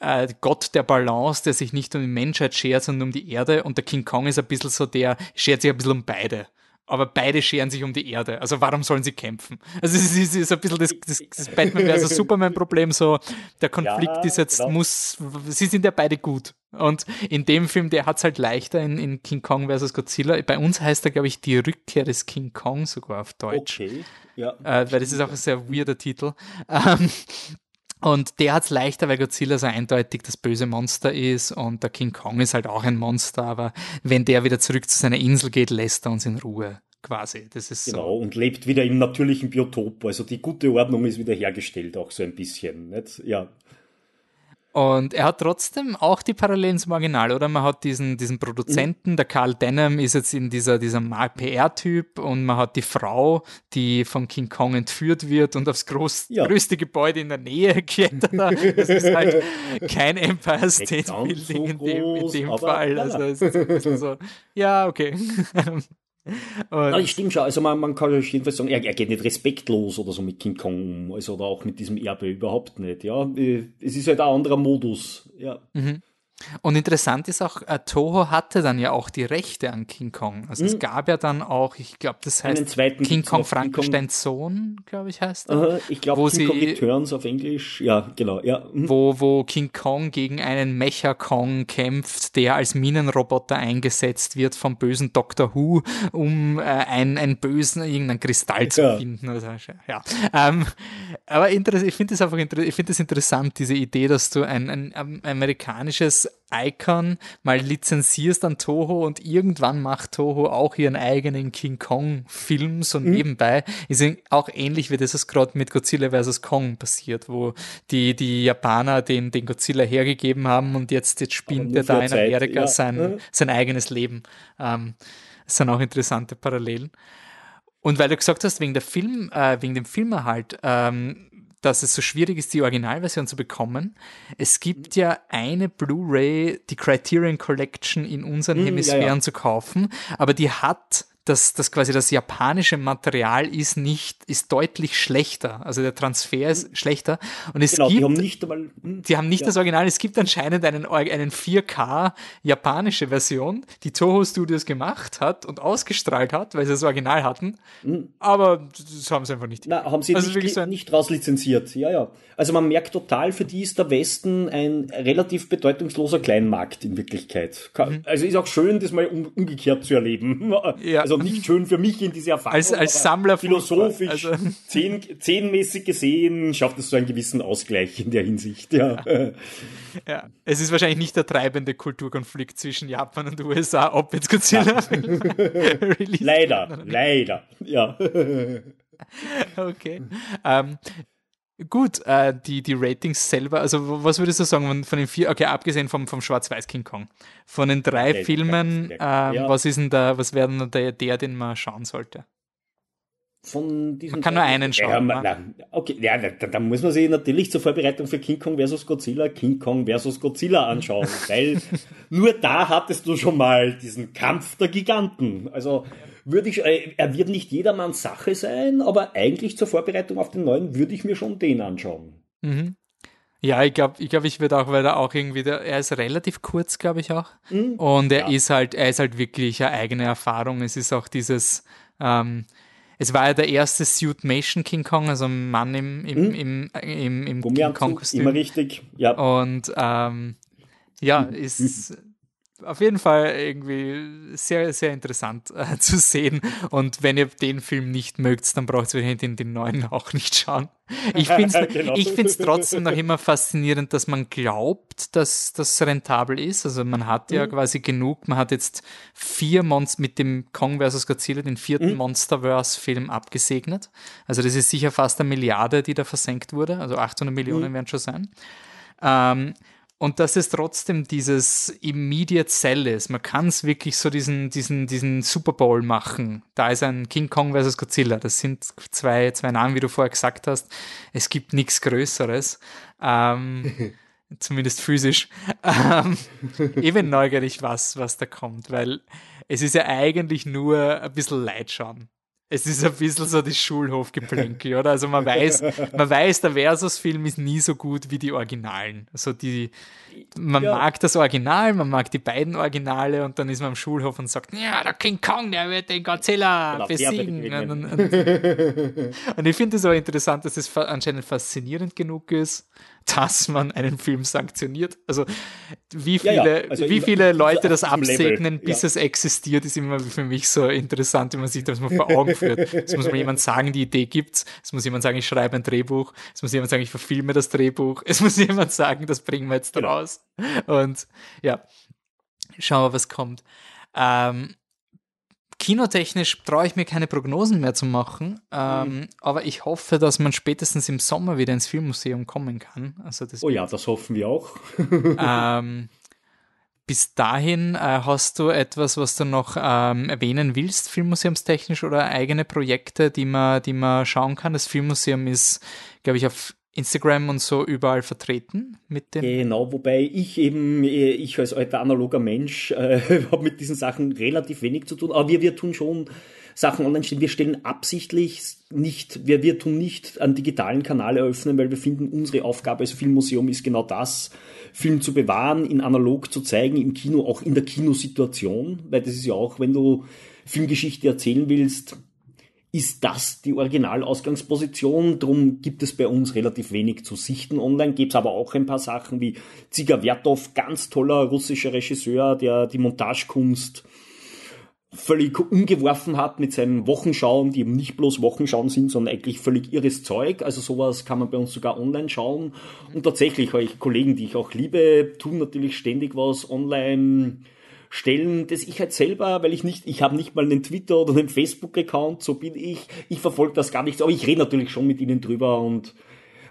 S1: äh, Gott der Balance, der sich nicht um die Menschheit schert, sondern um die Erde. Und der King Kong ist ein bisschen so der, schert sich ein bisschen um beide aber beide scheren sich um die Erde. Also warum sollen sie kämpfen? Also es ist, ist ein bisschen das, das, das Batman versus Superman-Problem, so der Konflikt ja, ist jetzt, genau. muss, sie sind ja beide gut. Und in dem Film, der hat es halt leichter in, in King Kong versus Godzilla. Bei uns heißt er, glaube ich, die Rückkehr des King Kong sogar auf Deutsch.
S2: Okay, ja.
S1: Äh, weil das ist auch ein sehr weirder Titel. Ähm, und der hat es leichter, weil Godzilla so eindeutig das böse Monster ist und der King Kong ist halt auch ein Monster, aber wenn der wieder zurück zu seiner Insel geht, lässt er uns in Ruhe quasi. Das ist
S2: genau, so. und lebt wieder im natürlichen Biotop. Also die gute Ordnung ist wieder hergestellt, auch so ein bisschen. Nicht? Ja.
S1: Und er hat trotzdem auch die Parallelen zum Original, oder? Man hat diesen, diesen Produzenten, mhm. der Karl Denham ist jetzt in dieser, dieser PR-Typ und man hat die Frau, die von King Kong entführt wird und aufs groß, ja. größte Gebäude in der Nähe klettert. Das ist halt kein Empire State Building in dem, in dem Fall. Also es ist so, ja, okay.
S2: Und ich stimme schon. Also man, man kann jedenfalls sagen, er, er, geht nicht respektlos oder so mit King Kong, also oder auch mit diesem Erbe überhaupt nicht. Ja, äh, es ist halt ein anderer Modus. Ja.
S1: Mhm. Und interessant ist auch, äh, Toho hatte dann ja auch die Rechte an King Kong. Also mhm. es gab ja dann auch, ich glaube, das heißt King Kong Frankensteins Sohn, glaube ich, heißt
S2: er. Ich glaube, King sie, Kong Returns auf Englisch. Ja, genau. Ja.
S1: Mhm. Wo, wo King Kong gegen einen Mecha Kong kämpft, der als Minenroboter eingesetzt wird vom bösen Doctor Who, um äh, einen, einen bösen, irgendeinen Kristall zu ja. finden. Also, ja. Ähm, aber ich finde es einfach ich finde es interessant, diese Idee, dass du ein, ein amerikanisches Icon mal lizenzierst an Toho und irgendwann macht Toho auch ihren eigenen King Kong Film so mhm. nebenbei. Ist auch ähnlich wie das, was gerade mit Godzilla vs. Kong passiert, wo die, die Japaner den, den Godzilla hergegeben haben und jetzt, jetzt spinnt er da in Amerika ja. sein, mhm. sein eigenes Leben. Ähm, das sind auch interessante Parallelen. Und weil du gesagt hast, wegen der Film, äh, wegen dem Filmerhalt, ähm, dass es so schwierig ist, die Originalversion zu bekommen. Es gibt ja eine Blu-ray, die Criterion Collection in unseren hm, Hemisphären ja, ja. zu kaufen, aber die hat dass das quasi das japanische Material ist nicht, ist deutlich schlechter. Also der Transfer ist hm. schlechter. Und es genau, gibt, die haben nicht einmal, hm, die haben nicht ja. das Original. Es gibt anscheinend einen, einen 4K japanische Version, die Toho Studios gemacht hat und ausgestrahlt hat, weil sie das Original hatten. Mhm. Aber das haben sie einfach nicht.
S2: Na, haben sie also nicht, so nicht rauslizenziert. Ja, ja. Also man merkt total, für die ist der Westen ein relativ bedeutungsloser Kleinmarkt in Wirklichkeit. Mhm. Also ist auch schön, das mal umgekehrt zu erleben. Ja. Also also nicht schön für mich in diese Erfahrung.
S1: Als, als Sammler
S2: philosophisch, also. zehn, zehnmäßig gesehen, schafft es so einen gewissen Ausgleich in der Hinsicht. Ja. ja.
S1: ja. Es ist wahrscheinlich nicht der treibende Kulturkonflikt zwischen Japan und USA, ob jetzt Godzilla
S2: Leider, leider, ja.
S1: okay. Ähm, Gut, äh, die, die Ratings selber, also was würdest du sagen von, den vier, okay, abgesehen vom, vom Schwarz-Weiß King Kong, von den drei okay, Filmen, äh, ja. was ist denn da, was wäre denn der, der, den man schauen sollte?
S2: Von
S1: diesem man kann nur einen schauen.
S2: Ja, na, okay, ja, da, da, muss man sich natürlich zur Vorbereitung für King Kong versus Godzilla King Kong versus Godzilla anschauen, weil nur da hattest du schon mal diesen Kampf der Giganten. Also würde ich, äh, er wird nicht jedermanns Sache sein, aber eigentlich zur Vorbereitung auf den neuen würde ich mir schon den anschauen.
S1: Mhm. Ja, ich glaube, ich, glaub, ich würde auch, weil er auch irgendwie, der, er ist relativ kurz, glaube ich auch. Mhm. Und er ja. ist halt, er ist halt wirklich eine eigene Erfahrung. Es ist auch dieses, ähm, es war ja der erste Suitmation King Kong, also ein Mann im, im, mhm. im, im, im King Kong Kostüm.
S2: Immer richtig, ja.
S1: Und ähm, ja, ist auf jeden Fall irgendwie sehr, sehr interessant äh, zu sehen. Und wenn ihr den Film nicht mögt, dann braucht ihr den, den neuen auch nicht schauen. Ich finde es genau. trotzdem noch immer faszinierend, dass man glaubt, dass das rentabel ist. Also man hat ja mhm. quasi genug, man hat jetzt vier Monster mit dem Kong vs. Godzilla, den vierten mhm. Monsterverse-Film abgesegnet. Also das ist sicher fast eine Milliarde, die da versenkt wurde. Also 800 Millionen mhm. werden schon sein. Ähm, und dass es trotzdem dieses Immediate Cell ist. Man kann es wirklich so diesen, diesen, diesen Super Bowl machen. Da ist ein King Kong vs. Godzilla. Das sind zwei, zwei Namen, wie du vorher gesagt hast. Es gibt nichts Größeres. Ähm, zumindest physisch. Ähm, eben neugierig, was, was da kommt, weil es ist ja eigentlich nur ein bisschen Leid schauen es ist ein bisschen so das Schulhofgeplänkel, oder? Also man weiß, man weiß, der Versus-Film ist nie so gut wie die Originalen. Also die, man ja. mag das Original, man mag die beiden Originale und dann ist man am Schulhof und sagt, ja, der King Kong, der wird den Godzilla genau, besiegen. Und, und, und, ich finde es aber interessant, dass es anscheinend faszinierend genug ist, dass man einen Film sanktioniert. Also wie viele, ja, ja. Also wie viele Leute das absegnen, bis ja. es existiert, ist immer für mich so interessant, wenn man sich das mal vor Augen führt. Es muss mal jemand sagen, die Idee gibt's. Es muss jemand sagen, ich schreibe ein Drehbuch. Es muss jemand sagen, ich verfilme das Drehbuch. Es muss jemand sagen, das bringen wir jetzt genau. raus. Und ja, schauen wir, was kommt. Ähm, kinotechnisch traue ich mir keine Prognosen mehr zu machen, ähm, mhm. aber ich hoffe, dass man spätestens im Sommer wieder ins Filmmuseum kommen kann. Also
S2: das oh ja, das hoffen wir auch.
S1: ähm, bis dahin äh, hast du etwas, was du noch ähm, erwähnen willst, filmmuseumstechnisch oder eigene Projekte, die man, die man schauen kann? Das Filmmuseum ist, glaube ich, auf Instagram und so überall vertreten mit den.
S2: Genau, wobei ich eben, äh, ich als alter analoger Mensch, äh, habe mit diesen Sachen relativ wenig zu tun, aber wir, wir tun schon Sachen online stellen. Wir stellen absichtlich nicht, wir, wir tun nicht einen digitalen Kanal eröffnen, weil wir finden, unsere Aufgabe als Filmmuseum ist genau das, Film zu bewahren, in analog zu zeigen, im Kino, auch in der Kinosituation, weil das ist ja auch, wenn du Filmgeschichte erzählen willst, ist das die Originalausgangsposition. Drum gibt es bei uns relativ wenig zu sichten online. Gibt es aber auch ein paar Sachen wie Ziga Vertov, ganz toller russischer Regisseur, der die Montagekunst völlig umgeworfen hat mit seinen Wochenschauen, die eben nicht bloß Wochenschauen sind, sondern eigentlich völlig irres Zeug. Also sowas kann man bei uns sogar online schauen. Und tatsächlich, euch Kollegen, die ich auch liebe, tun natürlich ständig was online stellen, das ich halt selber, weil ich nicht, ich habe nicht mal einen Twitter oder einen Facebook-Account, so bin ich, ich verfolge das gar nicht, aber ich rede natürlich schon mit ihnen drüber und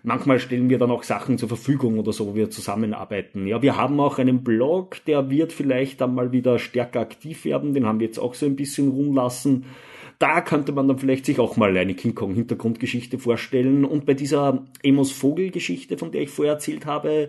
S2: Manchmal stellen wir dann auch Sachen zur Verfügung oder so, wo wir zusammenarbeiten. Ja, wir haben auch einen Blog, der wird vielleicht dann mal wieder stärker aktiv werden. Den haben wir jetzt auch so ein bisschen rumlassen. Da könnte man dann vielleicht sich auch mal eine King Kong Hintergrundgeschichte vorstellen. Und bei dieser Emos Vogel Geschichte, von der ich vorher erzählt habe,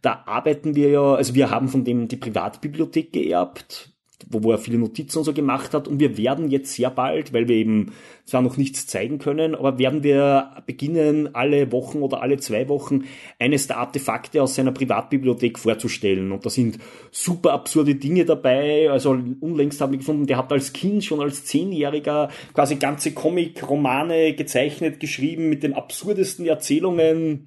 S2: da arbeiten wir ja, also wir haben von dem die Privatbibliothek geerbt wo, wo er viele Notizen und so gemacht hat. Und wir werden jetzt sehr bald, weil wir eben zwar noch nichts zeigen können, aber werden wir beginnen, alle Wochen oder alle zwei Wochen eines der Artefakte aus seiner Privatbibliothek vorzustellen. Und da sind super absurde Dinge dabei. Also unlängst haben wir gefunden, der hat als Kind schon als Zehnjähriger quasi ganze Comic-Romane gezeichnet, geschrieben mit den absurdesten Erzählungen.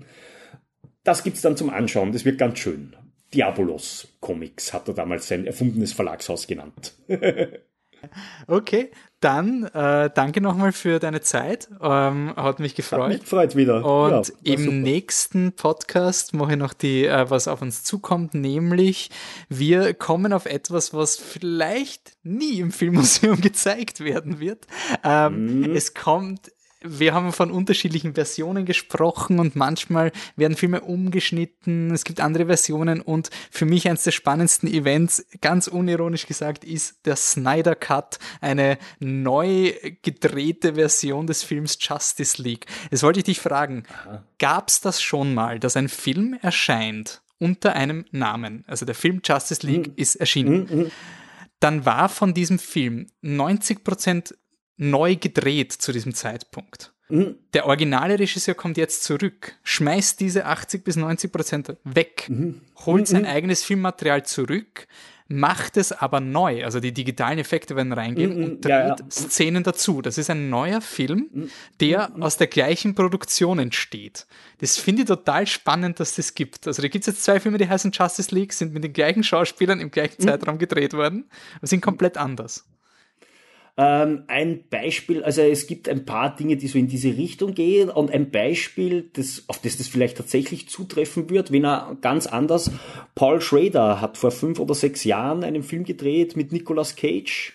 S2: Das gibt's dann zum Anschauen. Das wird ganz schön. Diabolos Comics hat er damals sein erfundenes Verlagshaus genannt.
S1: okay, dann äh, danke nochmal für deine Zeit. Ähm, hat mich gefreut. Hat mich
S2: gefreut wieder.
S1: Und ja, im super. nächsten Podcast mache ich noch die, äh, was auf uns zukommt, nämlich wir kommen auf etwas, was vielleicht nie im Filmmuseum gezeigt werden wird. Ähm, mhm. Es kommt wir haben von unterschiedlichen Versionen gesprochen und manchmal werden Filme umgeschnitten, es gibt andere Versionen und für mich eines der spannendsten Events, ganz unironisch gesagt, ist der Snyder Cut, eine neu gedrehte Version des Films Justice League. Jetzt wollte ich dich fragen, gab es das schon mal, dass ein Film erscheint unter einem Namen? Also der Film Justice League mhm. ist erschienen. Mhm. Dann war von diesem Film 90 Prozent neu gedreht zu diesem Zeitpunkt. Mhm. Der originale Regisseur kommt jetzt zurück, schmeißt diese 80 bis 90 Prozent weg, mhm. holt sein mhm. eigenes Filmmaterial zurück, macht es aber neu. Also die digitalen Effekte werden reingehen mhm. und dreht ja, ja. Szenen dazu. Das ist ein neuer Film, mhm. der mhm. aus der gleichen Produktion entsteht. Das finde ich total spannend, dass das gibt. Also da gibt es jetzt zwei Filme, die heißen Justice League, sind mit den gleichen Schauspielern im gleichen Zeitraum gedreht worden, aber sind komplett anders.
S2: Ähm, ein Beispiel, also es gibt ein paar Dinge, die so in diese Richtung gehen. Und ein Beispiel, das, auf das das vielleicht tatsächlich zutreffen wird, wenn er ganz anders, Paul Schrader hat vor fünf oder sechs Jahren einen Film gedreht mit Nicolas Cage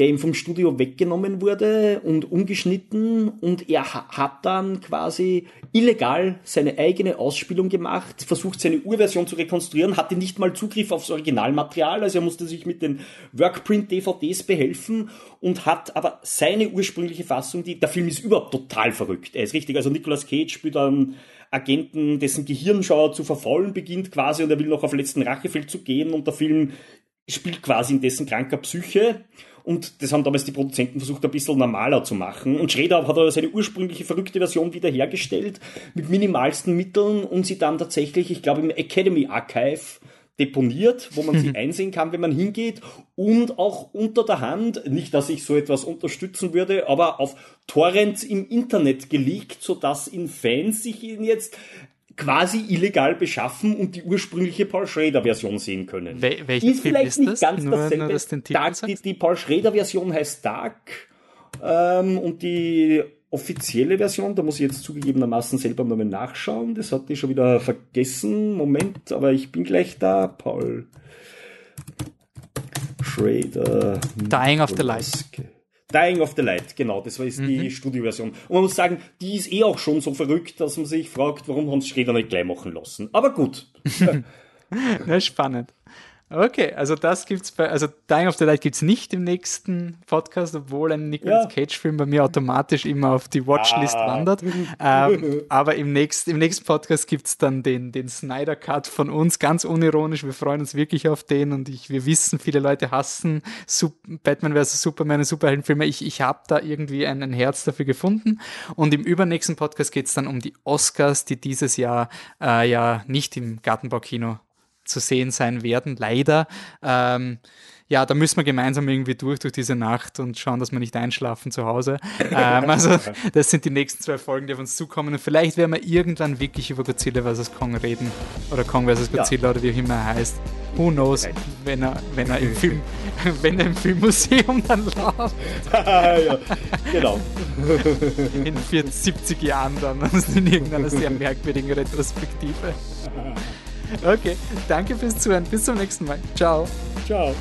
S2: der ihm vom Studio weggenommen wurde und umgeschnitten und er hat dann quasi illegal seine eigene Ausspielung gemacht, versucht seine Urversion zu rekonstruieren, hatte nicht mal Zugriff aufs Originalmaterial, also er musste sich mit den Workprint-DVDs behelfen und hat aber seine ursprüngliche Fassung, die, der Film ist überhaupt total verrückt. Er ist richtig, also Nicolas Cage spielt einen Agenten, dessen Gehirnschauer zu verfaulen beginnt quasi und er will noch auf letzten Rachefeldzug gehen und der Film spielt quasi in dessen kranker Psyche und das haben damals die Produzenten versucht, ein bisschen normaler zu machen. Und Schrader hat aber seine ursprüngliche verrückte Version wiederhergestellt mit minimalsten Mitteln und sie dann tatsächlich, ich glaube, im Academy Archive deponiert, wo man sie einsehen kann, wenn man hingeht und auch unter der Hand, nicht, dass ich so etwas unterstützen würde, aber auf Torrents im Internet geleakt, sodass in Fans sich ihn jetzt quasi illegal beschaffen und die ursprüngliche Paul Schrader Version sehen können.
S1: Wel welches ist vielleicht ist nicht das? ganz
S2: nur, dasselbe. Nur das Dark, die, die, Paul Schrader Version heißt Dark ähm, und die offizielle Version, da muss ich jetzt zugegebenermaßen selber mal nachschauen, das hatte ich schon wieder vergessen. Moment, aber ich bin gleich da, Paul. Trader.
S1: Dying of the Light.
S2: Dying of the Light, genau, das war jetzt mhm. die Studioversion. Und man muss sagen, die ist eh auch schon so verrückt, dass man sich fragt, warum haben sie Schrader nicht gleich machen lassen. Aber gut.
S1: ja, spannend. Okay, also das gibt's bei, also Dying of the Light gibt's nicht im nächsten Podcast, obwohl ein Nicolas ja. Cage-Film bei mir automatisch immer auf die Watchlist ah. wandert. Ähm, aber im nächsten, im nächsten Podcast gibt's dann den, den Snyder Cut von uns, ganz unironisch. Wir freuen uns wirklich auf den und ich, wir wissen, viele Leute hassen Sup Batman vs. Superman und Superheldenfilme. Ich, ich habe da irgendwie ein, ein Herz dafür gefunden. Und im übernächsten Podcast geht's dann um die Oscars, die dieses Jahr äh, ja nicht im Gartenbaukino zu sehen sein werden, leider. Ähm, ja, da müssen wir gemeinsam irgendwie durch, durch diese Nacht und schauen, dass wir nicht einschlafen zu Hause. ähm, also, das sind die nächsten zwei Folgen, die auf uns zukommen. Und vielleicht werden wir irgendwann wirklich über Godzilla vs. Kong reden. Oder Kong vs. Godzilla ja. oder wie auch immer er heißt. Who knows, wenn er, wenn er im Film, wenn er im Filmmuseum dann läuft. ja, genau. In 40, 70 Jahren dann, in irgendeiner sehr merkwürdigen Retrospektive. Okay, danke fürs Zuhören. Bis zum nächsten Mal. Ciao.
S2: Ciao.